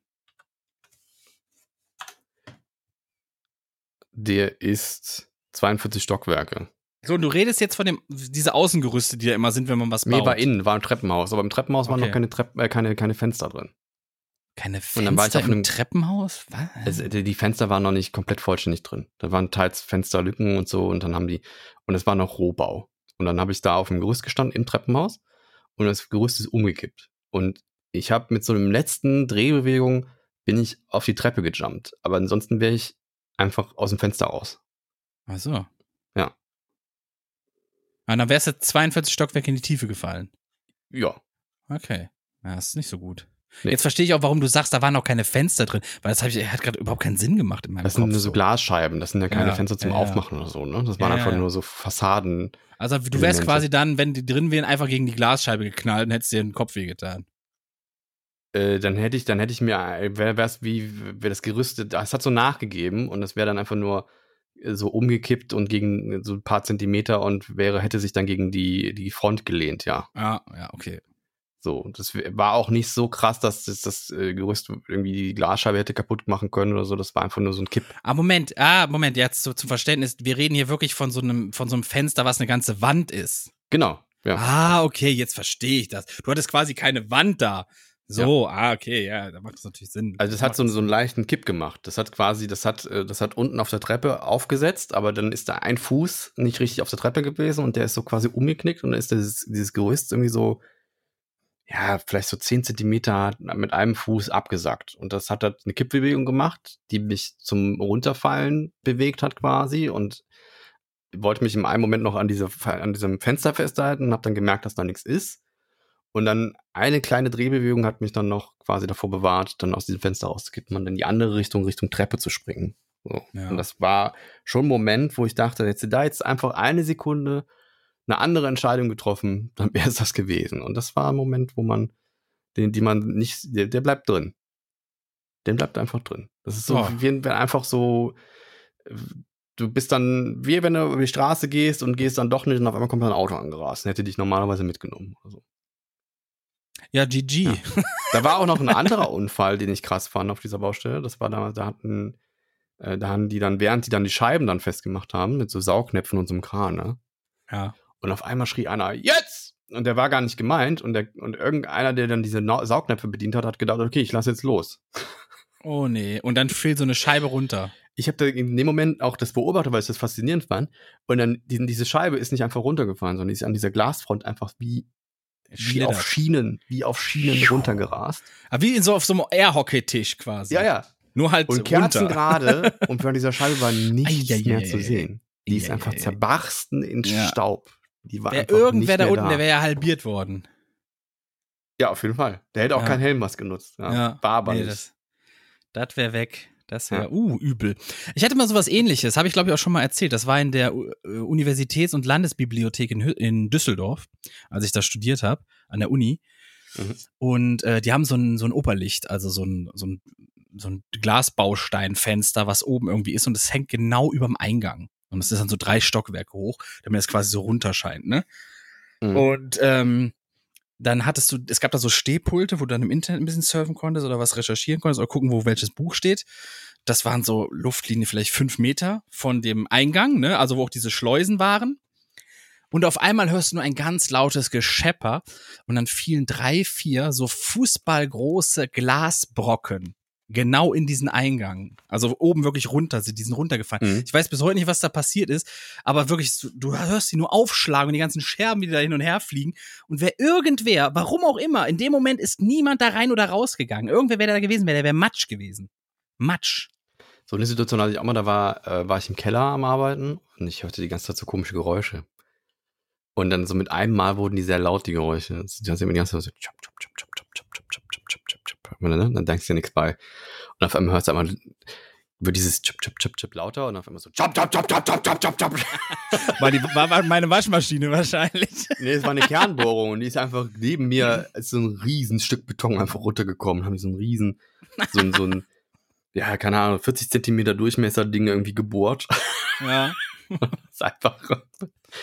Der ist 42 Stockwerke. So, und du redest jetzt von dem, diese Außengerüste, die da immer sind, wenn man was Nee, baut. war innen, war im Treppenhaus. Aber im Treppenhaus waren Okay. noch keine, Trepp, äh, keine, keine Fenster drin. Keine Und dann war ich Fenster im einem- Treppenhaus? Was? Also, die die Fenster waren noch nicht komplett vollständig drin. Da waren teils Fensterlücken und so und dann haben die, und es war noch Rohbau. Und dann habe ich da auf dem Gerüst gestanden im Treppenhaus und das Gerüst ist umgekippt. Und ich habe mit so einem letzten Drehbewegung bin ich auf die Treppe gejumpt. Aber ansonsten wäre ich einfach aus dem Fenster raus. Ach so. Ja. Und dann wärst du 42 Stockwerke in die Tiefe gefallen. Ja. Okay. Ja, das ist nicht so gut. Nee. Jetzt verstehe ich auch, warum du sagst, da waren noch keine Fenster drin. Weil das ich, hat gerade überhaupt keinen Sinn gemacht in meinem Das Kopf. sind nur so Glasscheiben, das sind ja keine Ja, Fenster zum ja. Aufmachen oder so, ne? Das waren Ja, einfach nur so Fassaden. Also du wärst Elemente. quasi dann, wenn die drin wären, einfach gegen die Glasscheibe geknallt und hättest dir den Kopf wehgetan. Äh, dann hätte ich, dann hätte ich mir, wäre es wie, wäre das gerüstet, es hat so nachgegeben und es wäre dann einfach nur äh, so umgekippt und gegen so ein paar Zentimeter und wäre, hätte sich dann gegen die, die Front gelehnt, ja. Ah, ja, okay. So, das war auch nicht so krass, dass das, das äh, Gerüst irgendwie die Glasscheibe hätte kaputt machen können oder so. Das war einfach nur so ein Kipp. Ah, Moment, ah, Moment, jetzt so zum Verständnis, wir reden hier wirklich von so einem, von so einem Fenster, was eine ganze Wand ist. Genau, ja. Ah, okay, jetzt verstehe ich das. Du hattest quasi keine Wand da. So, ah, okay, ja, da macht das natürlich Sinn. Also das hat so, so einen leichten Kipp gemacht. Das hat quasi, das hat, äh, das hat unten auf der Treppe aufgesetzt, aber dann ist da ein Fuß nicht richtig auf der Treppe gewesen und der ist so quasi umgeknickt und dann ist dieses, dieses Gerüst irgendwie so, ja, vielleicht so 10 Zentimeter mit einem Fuß abgesackt. Und das hat halt eine Kippbewegung gemacht, die mich zum Runterfallen bewegt hat quasi und wollte mich im einen Moment noch an, diese, an diesem Fenster festhalten und habe dann gemerkt, dass da nichts ist. Und dann eine kleine Drehbewegung hat mich dann noch quasi davor bewahrt, dann aus diesem Fenster rauszukippen und in die andere Richtung, Richtung Treppe zu springen. So. Ja. Und das war schon ein Moment, wo ich dachte, hätte da jetzt einfach eine Sekunde eine andere Entscheidung getroffen, dann wäre es das gewesen. Und das war ein Moment, wo man, den, die man nicht, der, der bleibt drin. Der bleibt einfach drin. Das ist so, wie wenn einfach so, äh, du bist dann, wie wenn du über die Straße gehst und gehst dann doch nicht und auf einmal kommt ein Auto angerast und hätte dich normalerweise mitgenommen. Also. Ja, GG. Ja. Da war auch noch ein anderer Unfall, den ich krass fand auf dieser Baustelle. Das war damals, da hatten, äh, da haben die dann, während die dann die Scheiben dann festgemacht haben, mit so Saugnäpfen und so einem Kran, ne? Ja. Und auf einmal schrie einer, jetzt! Und der war gar nicht gemeint. Und, der, und irgendeiner, der dann diese No- Saugnäpfe bedient hat, hat gedacht, okay, ich lasse jetzt los. Oh nee. Und dann fiel so eine Scheibe runter. Ich habe da in dem Moment auch das beobachtet, weil ich das faszinierend fand. Und dann, die, diese Scheibe ist nicht einfach runtergefallen, sondern die ist an dieser Glasfront einfach wie, wie auf Schienen, wie auf Schienen runtergerast. Aber wie in so auf so einem Airhockey-Tisch quasi. Ja, ja. Nur halt Und. Kerzen gerade und von dieser Scheibe war nichts Ei, ei, mehr zu sehen. Die ist ei, einfach ei, ei. zerbarsten in Ja. Staub. Die war einfach irgendwer da unten, der wäre ja halbiert worden. Ja, auf jeden Fall. Der hätte auch Ja. keinen Helm was genutzt. Ja. War aber nee, nicht. das, das wäre weg. Das wäre, Ja. uh, übel. Ich hatte mal sowas ähnliches, habe ich glaube ich auch schon mal erzählt. Das war in der äh, Universitäts- und Landesbibliothek in, in Düsseldorf, als ich da studiert habe, an der Uni. Mhm. Und äh, die haben so ein, so ein Oberlicht, also so ein, so ein, so ein Glasbausteinfenster, was oben irgendwie ist und es hängt genau überm Eingang. Und es ist dann so drei Stockwerke hoch, damit es quasi so runterscheint, ne? Mhm. Und ähm, dann hattest du, es gab da so Stehpulte, wo du dann im Internet ein bisschen surfen konntest oder was recherchieren konntest oder gucken, wo welches Buch steht. Das waren so Luftlinie vielleicht fünf Meter von dem Eingang, ne? Also wo auch diese Schleusen waren. Und auf einmal hörst du nur ein ganz lautes Geschepper und dann fielen drei, vier so fußballgroße Glasbrocken Genau in diesen Eingang. Also oben wirklich runter, sind die runtergefallen. Mhm. Ich weiß bis heute nicht, was da passiert ist, aber wirklich, du hörst sie nur aufschlagen und die ganzen Scherben, die da hin und her fliegen. Und wer irgendwer, warum auch immer, in dem Moment ist niemand da rein oder rausgegangen. Irgendwer wäre da gewesen, wäre der wäre Matsch gewesen. Matsch. So eine Situation hatte ich auch mal, da war, äh, war ich im Keller am Arbeiten und ich hörte die ganze Zeit so komische Geräusche. Und dann so mit einem Mal wurden die sehr laut, die Geräusche. Also die ganze Zeit so, chop, chop, chop, chop. Und dann, denkst du dir nichts bei. Und auf einmal hörst du einmal wird dieses chop, chop, chop, chop lauter und auf einmal so chop, chop, chop, chop, chop, chop, chop, chop. War, die, war, meine Waschmaschine wahrscheinlich. Nee, es war eine Kernbohrung und die ist einfach neben mir als so ein riesen Stück Beton einfach runtergekommen. Haben die so ein riesen, so ein, so ein, ja, keine Ahnung, 40 Zentimeter Durchmesser Ding irgendwie gebohrt. Ja. Das ist einfach,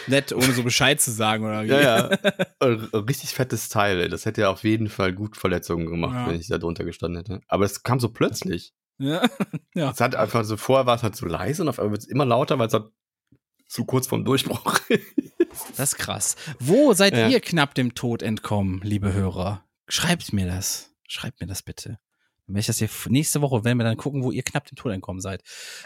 Nett, ohne so Bescheid zu sagen, oder wie? ja, ja, richtig fettes Teil. ey. Das hätte ja auf jeden Fall gut Verletzungen gemacht, Ja. wenn ich da drunter gestanden hätte. Aber es kam so plötzlich. Ja. ja. Es hat einfach so, vorher war es halt so leise und auf einmal wird es immer lauter, weil es halt zu kurz vorm Durchbruch Das ist krass. Wo seid Ja. ihr knapp dem Tod entkommen, liebe Hörer? Schreibt mir das. Schreibt mir das bitte. Dann werde ich das hier nächste Woche, wenn wir dann gucken, wo ihr knapp dem Tod entkommen seid.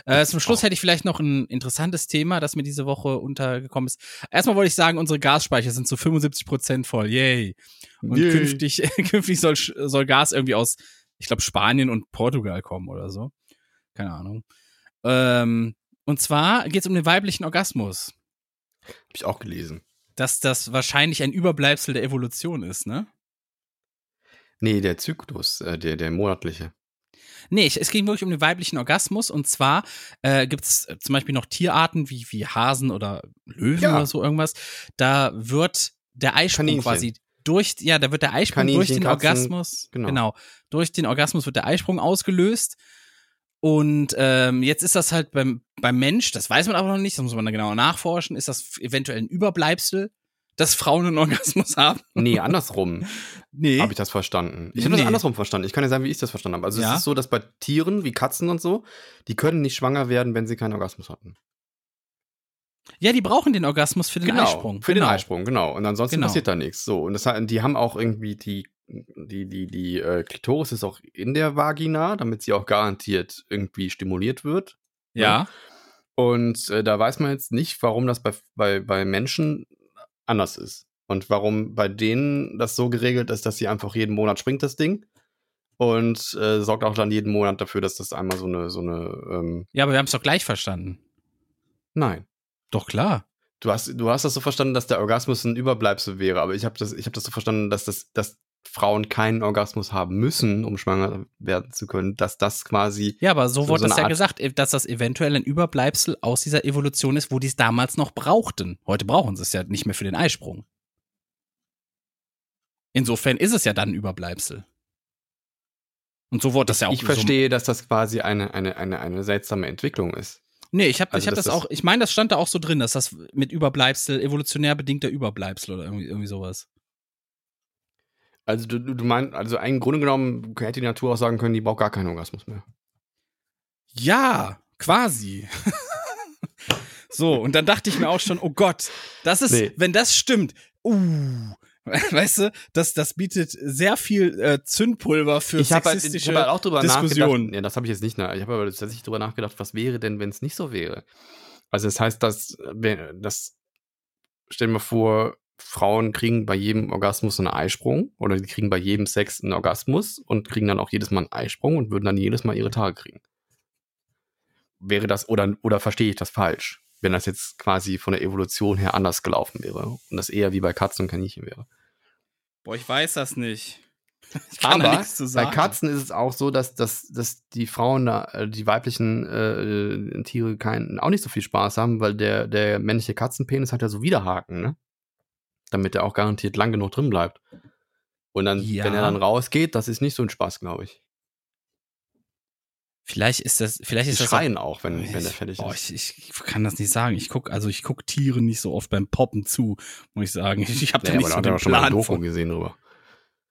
Äh, zum Schluss hätte ich vielleicht noch ein interessantes Thema, das mir diese Woche untergekommen ist. Erstmal wollte ich sagen, unsere Gasspeicher sind zu 75 Prozent voll. Yay. Und Yay. künftig, künftig soll, soll Gas irgendwie aus, ich glaube, Spanien und Portugal kommen oder so. Keine Ahnung. Ähm, und zwar geht es um den weiblichen Orgasmus Hab ich auch gelesen. dass das wahrscheinlich ein Überbleibsel der Evolution ist, ne? Nee, der Zyklus, äh, der, der monatliche. Nee, es ging wirklich um den weiblichen Orgasmus und zwar äh, gibt es zum Beispiel noch Tierarten wie, wie Hasen oder Löwen Ja. oder so irgendwas. Da wird der Eisprung Kaninchen. quasi durch, ja, da wird der Eisprung durch Kaninchen, den Katzen, Orgasmus, genau. genau, durch den Orgasmus wird der Eisprung ausgelöst. Und ähm, jetzt ist das halt beim, beim Mensch, das weiß man aber noch nicht, das muss man dann genauer nachforschen, ist das eventuell ein Überbleibsel, dass Frauen einen Orgasmus haben? Nee, andersrum Nee. habe ich das verstanden. Ich habe das Nee. andersrum verstanden. Ich kann ja sagen, wie ich das verstanden habe. Also Ja? es ist so, dass bei Tieren wie Katzen und so, die können nicht schwanger werden, wenn sie keinen Orgasmus hatten. Ja, die brauchen den Orgasmus für den genau, Eisprung. Für genau. den Eisprung, genau. Und ansonsten Genau. passiert da nichts. So, und das, die haben auch irgendwie die, die, die, die äh, Klitoris ist auch in der Vagina, damit sie auch garantiert irgendwie stimuliert wird. Ja. Und äh, da weiß man jetzt nicht, warum das bei, bei, bei Menschen anders ist. Und warum bei denen das so geregelt ist, dass sie einfach jeden Monat springt, das Ding. Und äh, sorgt auch dann jeden Monat dafür, dass das einmal so eine, so eine, ähm, Ja, aber wir haben es doch gleich verstanden. nein. Doch klar. Du hast, du hast das so verstanden, dass der Orgasmus ein Überbleibsel wäre, aber ich habe das, ich hab das so verstanden, dass, das, dass Frauen keinen Orgasmus haben müssen, um schwanger werden zu können, dass das quasi. Ja, aber so, So- wurde so das eine ja Art- gesagt, äh, dass das eventuell ein Überbleibsel aus dieser Evolution ist, wo die es damals noch brauchten. Heute brauchen sie es ja nicht mehr für den Eisprung. Insofern ist es ja dann ein Überbleibsel. Und so wurde das ja auch ich so- verstehe, dass das quasi eine, eine, eine, eine seltsame Entwicklung ist. Nee, ich habe Also, ich hab das das- auch, ich meine, das stand da auch so drin, dass das mit Überbleibsel, evolutionär bedingter Überbleibsel oder irgendwie, irgendwie sowas. Also du, du meinst, also im Grunde genommen hätte die Natur auch sagen können, die braucht gar keinen Orgasmus mehr. Ja, quasi. so, und dann dachte ich mir auch schon, oh Gott, das ist, Nee. wenn das stimmt, uh, weißt du, das, das bietet sehr viel äh, Zündpulver für ich halt, sexistische ich hab halt auch drüber Diskussionen. Ja, das habe ich jetzt nicht. nach- Ich habe aber tatsächlich drüber nachgedacht, was wäre denn, wenn es nicht so wäre? Also das heißt, dass, wenn- das stell dir mal vor, Frauen kriegen bei jedem Orgasmus einen Eisprung oder die kriegen bei jedem Sex einen Orgasmus und kriegen dann auch jedes Mal einen Eisprung und würden dann jedes Mal ihre Tage kriegen. Wäre das, oder, oder verstehe ich das falsch? Wenn das jetzt quasi von der Evolution her anders gelaufen wäre und das eher wie bei Katzen und Kaninchen wäre. Boah, ich weiß das nicht. Ich kann Aber nichts zu bei. Katzen ist es auch so, dass, dass, dass die Frauen, da, äh, die weiblichen äh, Tiere kein, auch nicht so viel Spaß haben, weil der, der männliche Katzenpenis hat ja so Widerhaken, ne? Damit er auch garantiert lang genug drin bleibt. Und dann, Ja. wenn er dann rausgeht, das ist nicht so ein Spaß, glaube ich. Vielleicht ist das, vielleicht ist Die das schreien auch, wenn, wenn der ich, fertig boah, ist. ich, ich kann das nicht sagen. Ich guck, also ich guck Tiere nicht so oft beim Poppen zu, muss ich sagen. Ich, ich habe da Nee, nicht aber so da den schon mal Plan Doku von, gesehen drüber.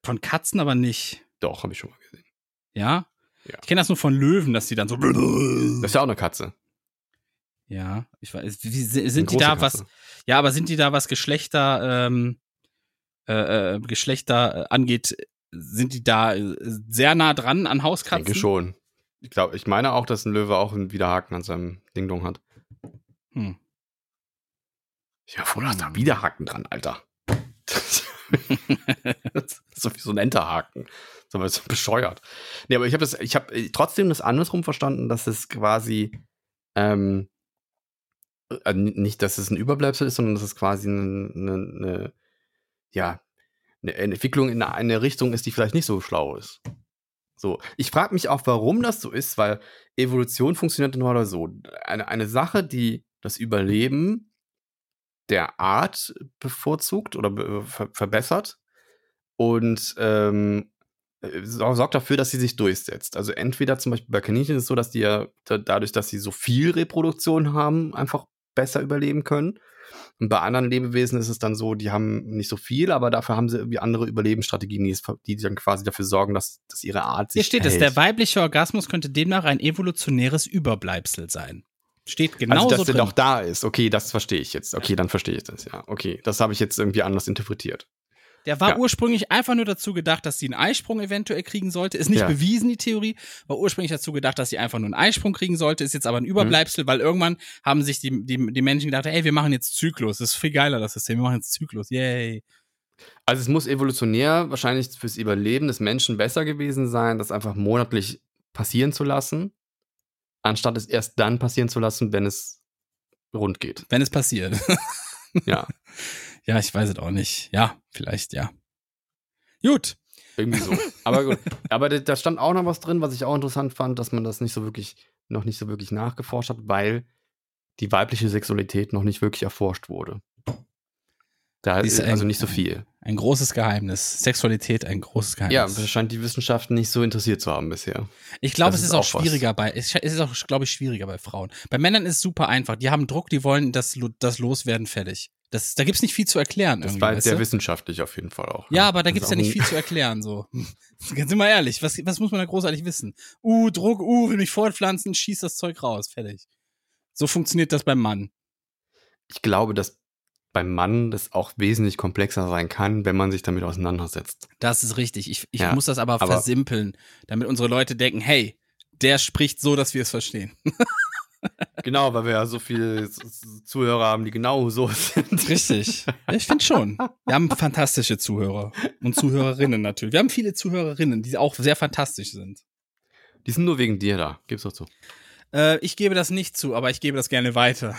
von Katzen, aber nicht. Doch, habe ich schon mal gesehen. Ja? Ja. Ich kenne das nur von Löwen, dass die dann so. Das ist ja auch eine Katze. Ja, ich weiß. Wie, sind die da Katze. was? Ja, aber sind die da was Geschlechter, ähm, äh, äh, Geschlechter äh, angeht, sind die da äh, sehr nah dran an Ich Hauskatzen? denke schon. Ich glaube, ich meine auch, dass ein Löwe auch einen Widerhaken an seinem Ding-Dong hat. Hm. Ja, vor, da ist da Widerhaken dran, Alter. das ist so wie so ein Enterhaken. So was bescheuert. Nee, aber ich habe das, ich habe trotzdem das andersrum verstanden, dass es quasi ähm, n- nicht, dass es ein Überbleibsel ist, sondern dass es quasi eine, eine, eine ja, eine Entwicklung in eine, Richtung ist, die vielleicht nicht so schlau ist. So, ich frage mich auch, warum das so ist, weil Evolution funktioniert nur oder so. Eine, eine Sache, die das Überleben der Art bevorzugt oder ver verbessert und ähm, äh, sor- sorgt dafür, dass sie sich durchsetzt. Also entweder zum Beispiel bei Kaninchen ist es so, dass die ja da, dadurch, dass sie so viel Reproduktion haben, einfach besser überleben können. Und bei anderen Lebewesen ist es dann so, die haben nicht so viel, aber dafür haben sie irgendwie andere Überlebensstrategien, die, es dann quasi dafür sorgen, dass, dass ihre Art sich Hier steht es, hält. der weibliche Orgasmus könnte demnach ein evolutionäres Überbleibsel sein. Steht genau also, dass so der drin. doch da ist. Okay, das verstehe ich jetzt. Okay, dann verstehe ich das, ja. Okay, das habe ich jetzt irgendwie anders interpretiert. Der war Ja. ursprünglich einfach nur dazu gedacht, dass sie einen Eisprung eventuell kriegen sollte. Ist nicht Ja. bewiesen, die Theorie. War ursprünglich dazu gedacht, dass sie einfach nur einen Eisprung kriegen sollte. Ist jetzt aber ein Überbleibsel, weil irgendwann haben sich die, die, die Menschen gedacht, ey, wir machen jetzt Zyklus. Das ist viel geiler, das System. Wir machen jetzt Zyklus. Yay. Also es muss evolutionär wahrscheinlich fürs Überleben des Menschen besser gewesen sein, das einfach monatlich passieren zu lassen, anstatt es erst dann passieren zu lassen, wenn es rund geht. Wenn es passiert. Ja, ja, ich weiß es auch nicht. Ja, vielleicht, ja. Gut. irgendwie so. Aber gut. Aber da- stand auch noch was drin, was ich auch interessant fand, dass man das nicht so wirklich, noch nicht so wirklich nachgeforscht hat, weil die weibliche Sexualität noch nicht wirklich erforscht wurde. Da Ist ist ein- also nicht so viel. Ein großes Geheimnis. Sexualität, ein großes Ja, Geheimnis. das scheint die Wissenschaft nicht so interessiert zu haben bisher. Ich glaube, es ist ist auch auch was. schwieriger bei, es ist auch, glaube ich, schwieriger bei Frauen. Bei Männern ist es super einfach. Die haben Druck, die wollen das, das loswerden, fertig. Das, da gibt's nicht viel zu erklären. Das war sehr wissenschaftlich auf jeden Fall auch. Ja, aber da gibt's ja nicht viel zu erklären, so. Ganz immer ehrlich, was, was muss man da großartig wissen? Uh, Druck, uh, will mich fortpflanzen, schieß das Zeug raus, fertig. So funktioniert das beim Mann. Ich glaube, dass beim Mann das auch wesentlich komplexer sein kann, wenn man sich damit auseinandersetzt. Das ist richtig. Ich, ich Ja, muss das aber, aber- versimpeln, damit unsere Leute denken, hey, der spricht so, dass wir es verstehen. Genau, weil wir ja so viele Zuhörer haben, die genau so sind. Richtig. Ich finde schon. Wir haben fantastische Zuhörer und Zuhörerinnen natürlich. Wir haben viele Zuhörerinnen, die auch sehr fantastisch sind. Die sind nur wegen dir da. Gib's doch zu. Äh, ich gebe das nicht zu, aber ich gebe das gerne weiter.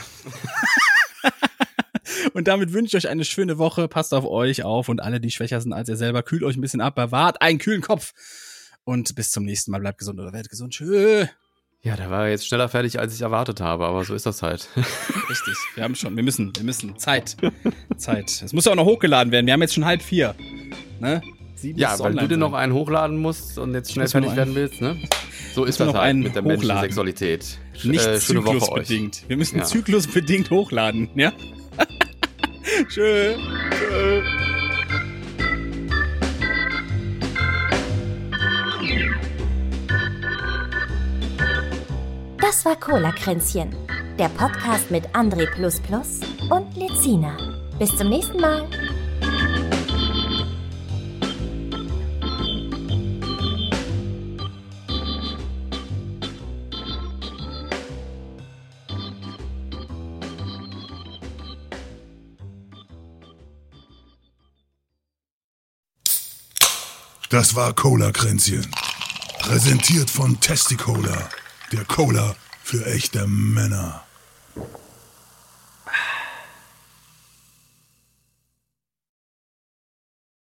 und damit wünsche ich euch eine schöne Woche. Passt auf euch auf und alle, die schwächer sind als ihr selber, kühlt euch ein bisschen ab, bewahrt einen kühlen Kopf. Und bis zum nächsten Mal. Bleibt gesund oder werdet gesund. Tschö. Ja, der war jetzt schneller fertig, als ich erwartet habe, aber so ist das halt. Richtig. Wir haben schon, wir müssen, wir müssen. Zeit. Zeit. Es muss ja auch noch hochgeladen werden. Wir haben jetzt schon halb vier. Ne? Sieben ja, weil du dir noch einen hochladen musst und jetzt schnell fertig werden willst, ne? So ist das noch halt einen mit der menschlichen hochladen. Sexualität. Sch- Nicht äh, zyklusbedingt. Wir müssen Ja. zyklusbedingt hochladen, ja? Tschö. Tschö. Das war Cola Kränzchen, der Podcast mit André und Lezina. Bis zum nächsten Mal. Das war Cola Kränzchen. Präsentiert von Testicola, der Cola für echte Männer.